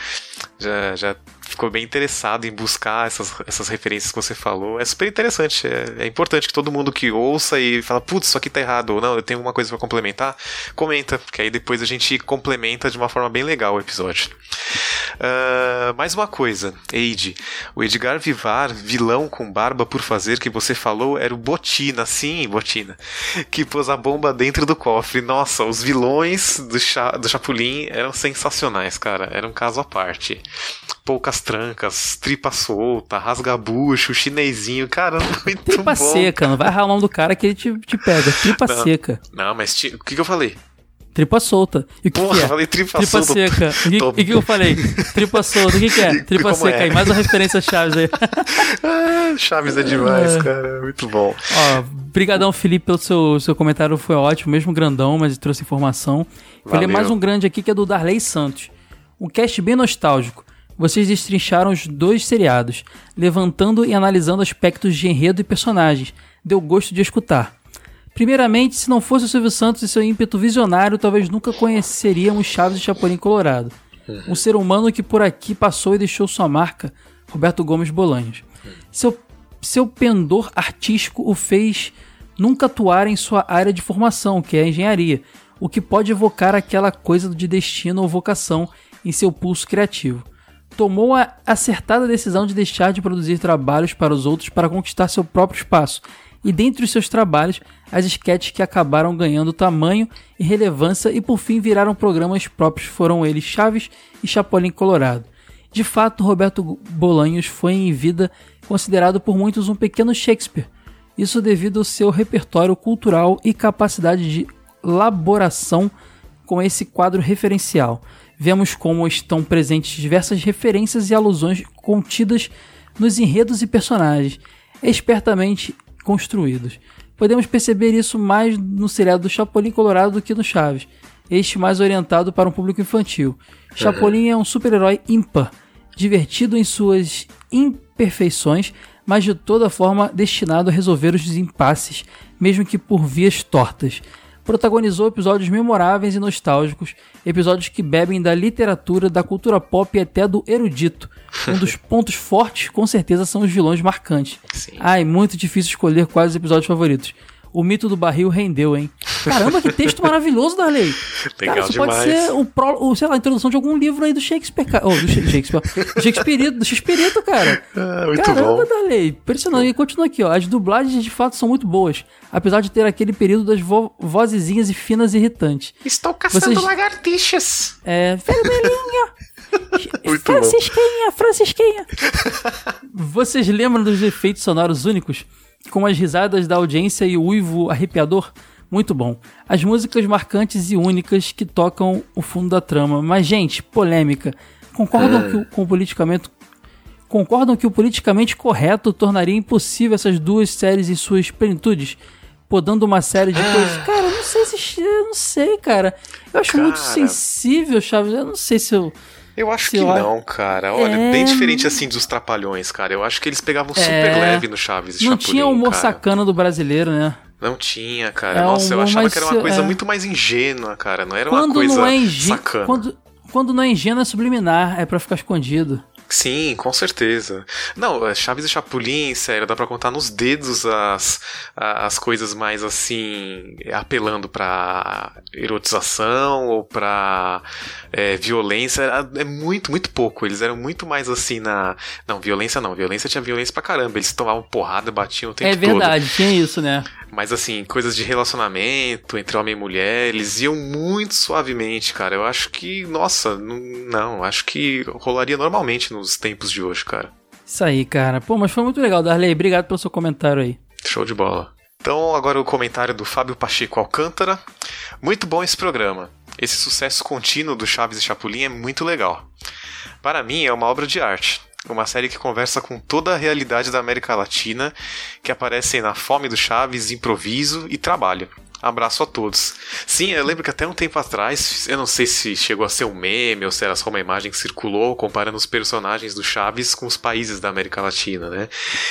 já, já ficou bem interessado em buscar essas, essas referências que você falou. É super interessante. É, é importante que todo mundo que ouça e fala, putz, isso aqui tá errado, ou não, eu tenho alguma coisa para complementar, comenta, porque aí depois a gente complementa de uma forma bem legal o episódio. Uh, mais uma coisa, Eide. O Edgar Vivar, vilão com barba por fazer que você falou, era o Botina, sim, Botina, que pôs a bomba dentro do cofre. Nossa, os vilões do, Cha do Chapulin eram sensacionais, cara. Era um caso à parte poucas trancas, tripa solta, rasga-bucho, chinesinho, caramba, muito
tripa
bom.
seca, não vai ralar o nome do cara que ele te, te pega, tripa
não,
seca.
Não, mas o que, que eu falei?
Tripa solta. E o que,
Porra,
que é?
falei tripa,
tripa
solta.
seca. E o que, que, eu falei? Tripa solta. O que, que é? Tripa seca. É? Aí mais uma referência Chaves aí.
ah, Chaves é demais, é. cara. Muito bom.
Ó, brigadão, Felipe, pelo seu, seu comentário. Foi ótimo, mesmo grandão, mas trouxe informação. Vou ler mais um grande aqui que é do Darley Santos. Um cast bem nostálgico vocês destrincharam os dois seriados, levantando e analisando aspectos de enredo e personagens. Deu gosto de escutar. Primeiramente, se não fosse o Silvio Santos e seu ímpeto visionário, talvez nunca conheceríamos Chaves e Chapolin Colorado. Um ser humano que por aqui passou e deixou sua marca, Roberto Gomes Bolanhos. Seu, seu pendor artístico o fez nunca atuar em sua área de formação, que é a engenharia, o que pode evocar aquela coisa de destino ou vocação em seu pulso criativo tomou a acertada decisão de deixar de produzir trabalhos para os outros para conquistar seu próprio espaço. E dentre os seus trabalhos, as sketches que acabaram ganhando tamanho e relevância e por fim viraram programas próprios foram eles Chaves e Chapolin Colorado. De fato, Roberto Bolanhos foi em vida considerado por muitos um pequeno Shakespeare. Isso devido ao seu repertório cultural e capacidade de elaboração com esse quadro referencial vemos como estão presentes diversas referências e alusões contidas nos enredos e personagens, espertamente construídos. Podemos perceber isso mais no seriado do Chapolin Colorado do que no Chaves, este mais orientado para um público infantil. Chapolin é um super-herói ímpar, divertido em suas imperfeições, mas de toda forma destinado a resolver os impasses, mesmo que por vias tortas protagonizou episódios memoráveis e nostálgicos, episódios que bebem da literatura, da cultura pop e até do erudito. Um dos pontos fortes, com certeza, são os vilões marcantes. Sim. Ai, muito difícil escolher quais os episódios favoritos. O mito do barril rendeu, hein? Caramba, que texto maravilhoso, Darley.
Legal
cara, isso
demais.
pode ser o, pro, o, sei lá, a introdução de algum livro aí do Shakespeare. Ou oh, do Shakespeare. do Shakespeare, do Shakespeare, cara.
Ah, muito
Caramba,
bom.
Darley. Impressionante. E continua aqui, ó. As dublagens de fato são muito boas. Apesar de ter aquele período das vo vozezinhas e finas irritantes.
Estou caçando Vocês... lagartixas.
É, vermelhinho. Muito Francisquinha, bom. Francisquinha. Vocês lembram dos efeitos sonoros únicos? Com as risadas da audiência e o uivo arrepiador. Muito bom. As músicas marcantes e únicas que tocam o fundo da trama. Mas, gente, polêmica. Concordam é. que o, com o politicamente concordam que o politicamente correto tornaria impossível essas duas séries em suas plenitudes? Podando uma série de ah. coisas. Cara, eu não sei se. Eu não sei, cara. Eu acho cara. muito sensível, Chaves. Eu não sei se eu.
Eu acho que não, cara. Olha, é... bem diferente assim dos Trapalhões, cara. Eu acho que eles pegavam super é... leve no Chaves e
Não
Chapolin,
tinha o humor
cara.
sacana do brasileiro, né?
Não tinha, cara. É Nossa, eu achava que era uma coisa é... muito mais ingênua, cara. Não era quando uma coisa
não é ingê...
sacana.
Quando, quando não é ingênuo, é subliminar. É para ficar escondido.
Sim, com certeza. Não, é, Chaves e Chapolin, sério, dá pra contar nos dedos as, as coisas mais assim, apelando pra erotização ou pra é, violência. É muito, muito pouco. Eles eram muito mais assim na. Não, violência não. Violência tinha violência pra caramba. Eles tomavam porrada, batiam o tempo
todo. É verdade,
todo.
tinha isso, né?
Mas assim, coisas de relacionamento entre homem e mulher, eles iam muito suavemente, cara. Eu acho que, nossa, não, não acho que rolaria normalmente nos tempos de hoje, cara.
Isso aí, cara. Pô, mas foi muito legal, Darley. Obrigado pelo seu comentário aí.
Show de bola. Então, agora o comentário do Fábio Pacheco Alcântara. Muito bom esse programa. Esse sucesso contínuo do Chaves e Chapolin é muito legal. Para mim, é uma obra de arte. Uma série que conversa com toda a realidade da América Latina, que aparece na fome do Chaves, improviso e trabalho. Abraço a todos. Sim, eu lembro que até um tempo atrás, eu não sei se chegou a ser um meme ou se era só uma imagem que circulou comparando os personagens do Chaves com os países da América Latina, né?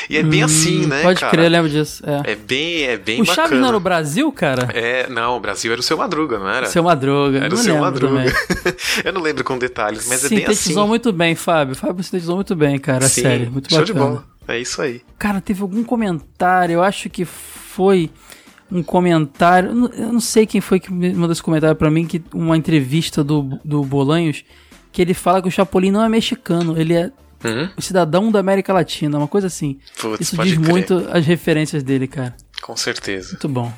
E é bem
Hum,
assim, né,
Pode
cara?
crer, eu lembro disso. É.
É bem, é bem
o
bacana.
Chaves não era o Brasil, cara?
É, não, o Brasil era o seu Madruga, não era?
Seu Madruga.
Era o seu Madruga. eu não lembro com detalhes, mas é bem
Sintetizou
assim.
muito bem, Fábio. Fábio sintetizou muito bem, cara.
Sim,
Sério, muito
show
bacana.
de bola. É isso aí.
Cara, teve algum comentário, eu acho que foi um comentário, eu não- sei quem foi que mandou esse comentário pra mim, que uma entrevista do, do Bolanhos, que ele fala que o Chapolin não é mexicano, ele é
Uhum.
um cidadão da América Latina, uma coisa assim.
Putz,
Isso diz
crer.
muito as referências dele, cara.
Com certeza.
Muito bom.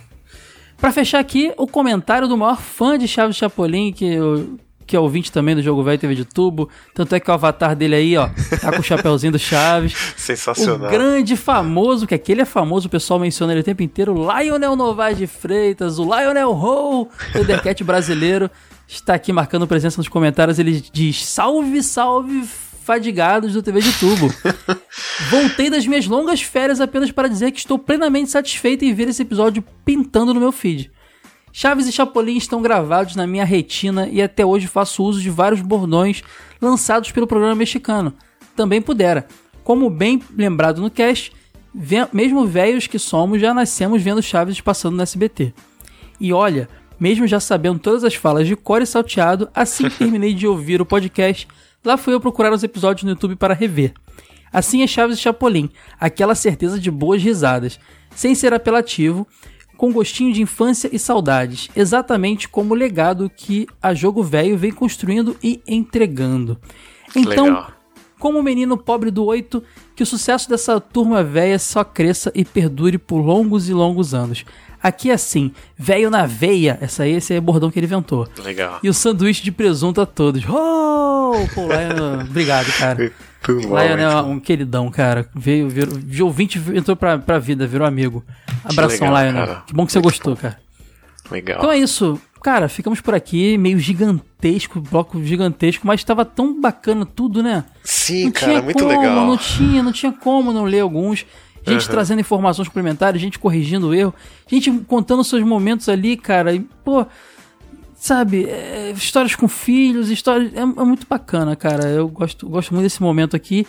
Pra fechar aqui, o comentário do maior fã de Chaves Chapolin, que, eu, que é ouvinte também do Jogo Velho TV de Tubo. Tanto é que o avatar dele aí, ó, tá com o chapéuzinho do Chaves.
Sensacional.
O grande famoso, que aquele é famoso, o pessoal menciona ele o tempo inteiro, Lionel Novaes de Freitas, o Lionel Ho, o Dercat brasileiro, está aqui marcando presença nos comentários. Ele diz: Salve, salve, fadigados do TV de Tubo. Voltei das minhas longas férias apenas para dizer que estou plenamente satisfeito em ver esse episódio pintando no meu feed. Chaves e Chapolin estão gravados na minha retina e até hoje faço uso de vários bordões lançados pelo programa mexicano. Também pudera. Como bem lembrado no cast, mesmo velhos que somos, já nascemos vendo Chaves passando no SBT. E olha, mesmo já sabendo todas as falas de cor e salteado, assim que terminei de ouvir o podcast, lá fui eu procurar os episódios no YouTube para rever. Assim é Chaves e Chapolin, aquela certeza de boas risadas, sem ser apelativo, com gostinho de infância e saudades, exatamente como o legado que a Jogo Velho vem construindo e entregando. Então,
Legal.
como o menino pobre do 8, que o sucesso dessa turma velha só cresça e perdure por longos e longos anos. Aqui é assim, velho na veia, essa aí, esse é o bordão que ele inventou.
Legal.
E o sanduíche de presunto a todos. Oh! Pô, Lion, obrigado, cara.
Tudo
Lion é um queridão, cara. Veio, virou, de ouvinte entrou pra, pra vida, virou amigo. Abração,
legal,
Lionel.
cara.
Que bom que você gostou, cara.
Legal.
Então é isso. Cara, ficamos por aqui, meio gigantesco, bloco gigantesco, mas tava tão bacana tudo, né?
Sim,
não
cara, muito
como,
legal.
Não tinha, não tinha como não ler alguns. Gente
Uhum.
trazendo informações complementares, gente corrigindo o erro, gente contando seus momentos ali, cara. E, pô, sabe, é, histórias com filhos, histórias. É, é muito bacana, cara. Eu gosto, gosto muito desse momento aqui.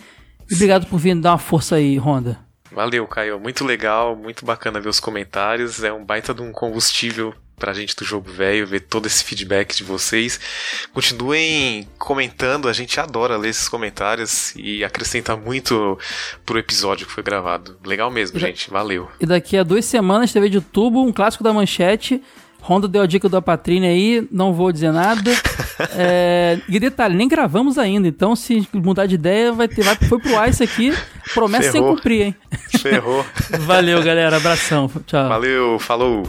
E obrigado por vir dar uma força aí, Honda.
Valeu, Caio. Muito legal, muito bacana ver os comentários. É um baita de um combustível pra gente do jogo velho, ver todo esse feedback de vocês. Continuem comentando, a gente adora ler esses comentários e acrescenta muito pro episódio que foi gravado. Legal mesmo, gente. Valeu.
E daqui a duas semanas, TV de tubo, um clássico da manchete. Honda deu a dica da Patrínia aí, não vou dizer nada. É, e detalhe, nem gravamos ainda, então se mudar de ideia, vai ter, vai, foi pro ar isso aqui. Promessa sem
Ferrou.
cumprir, hein?
Ferrou.
Valeu, galera. Abração. Tchau.
Valeu, falou.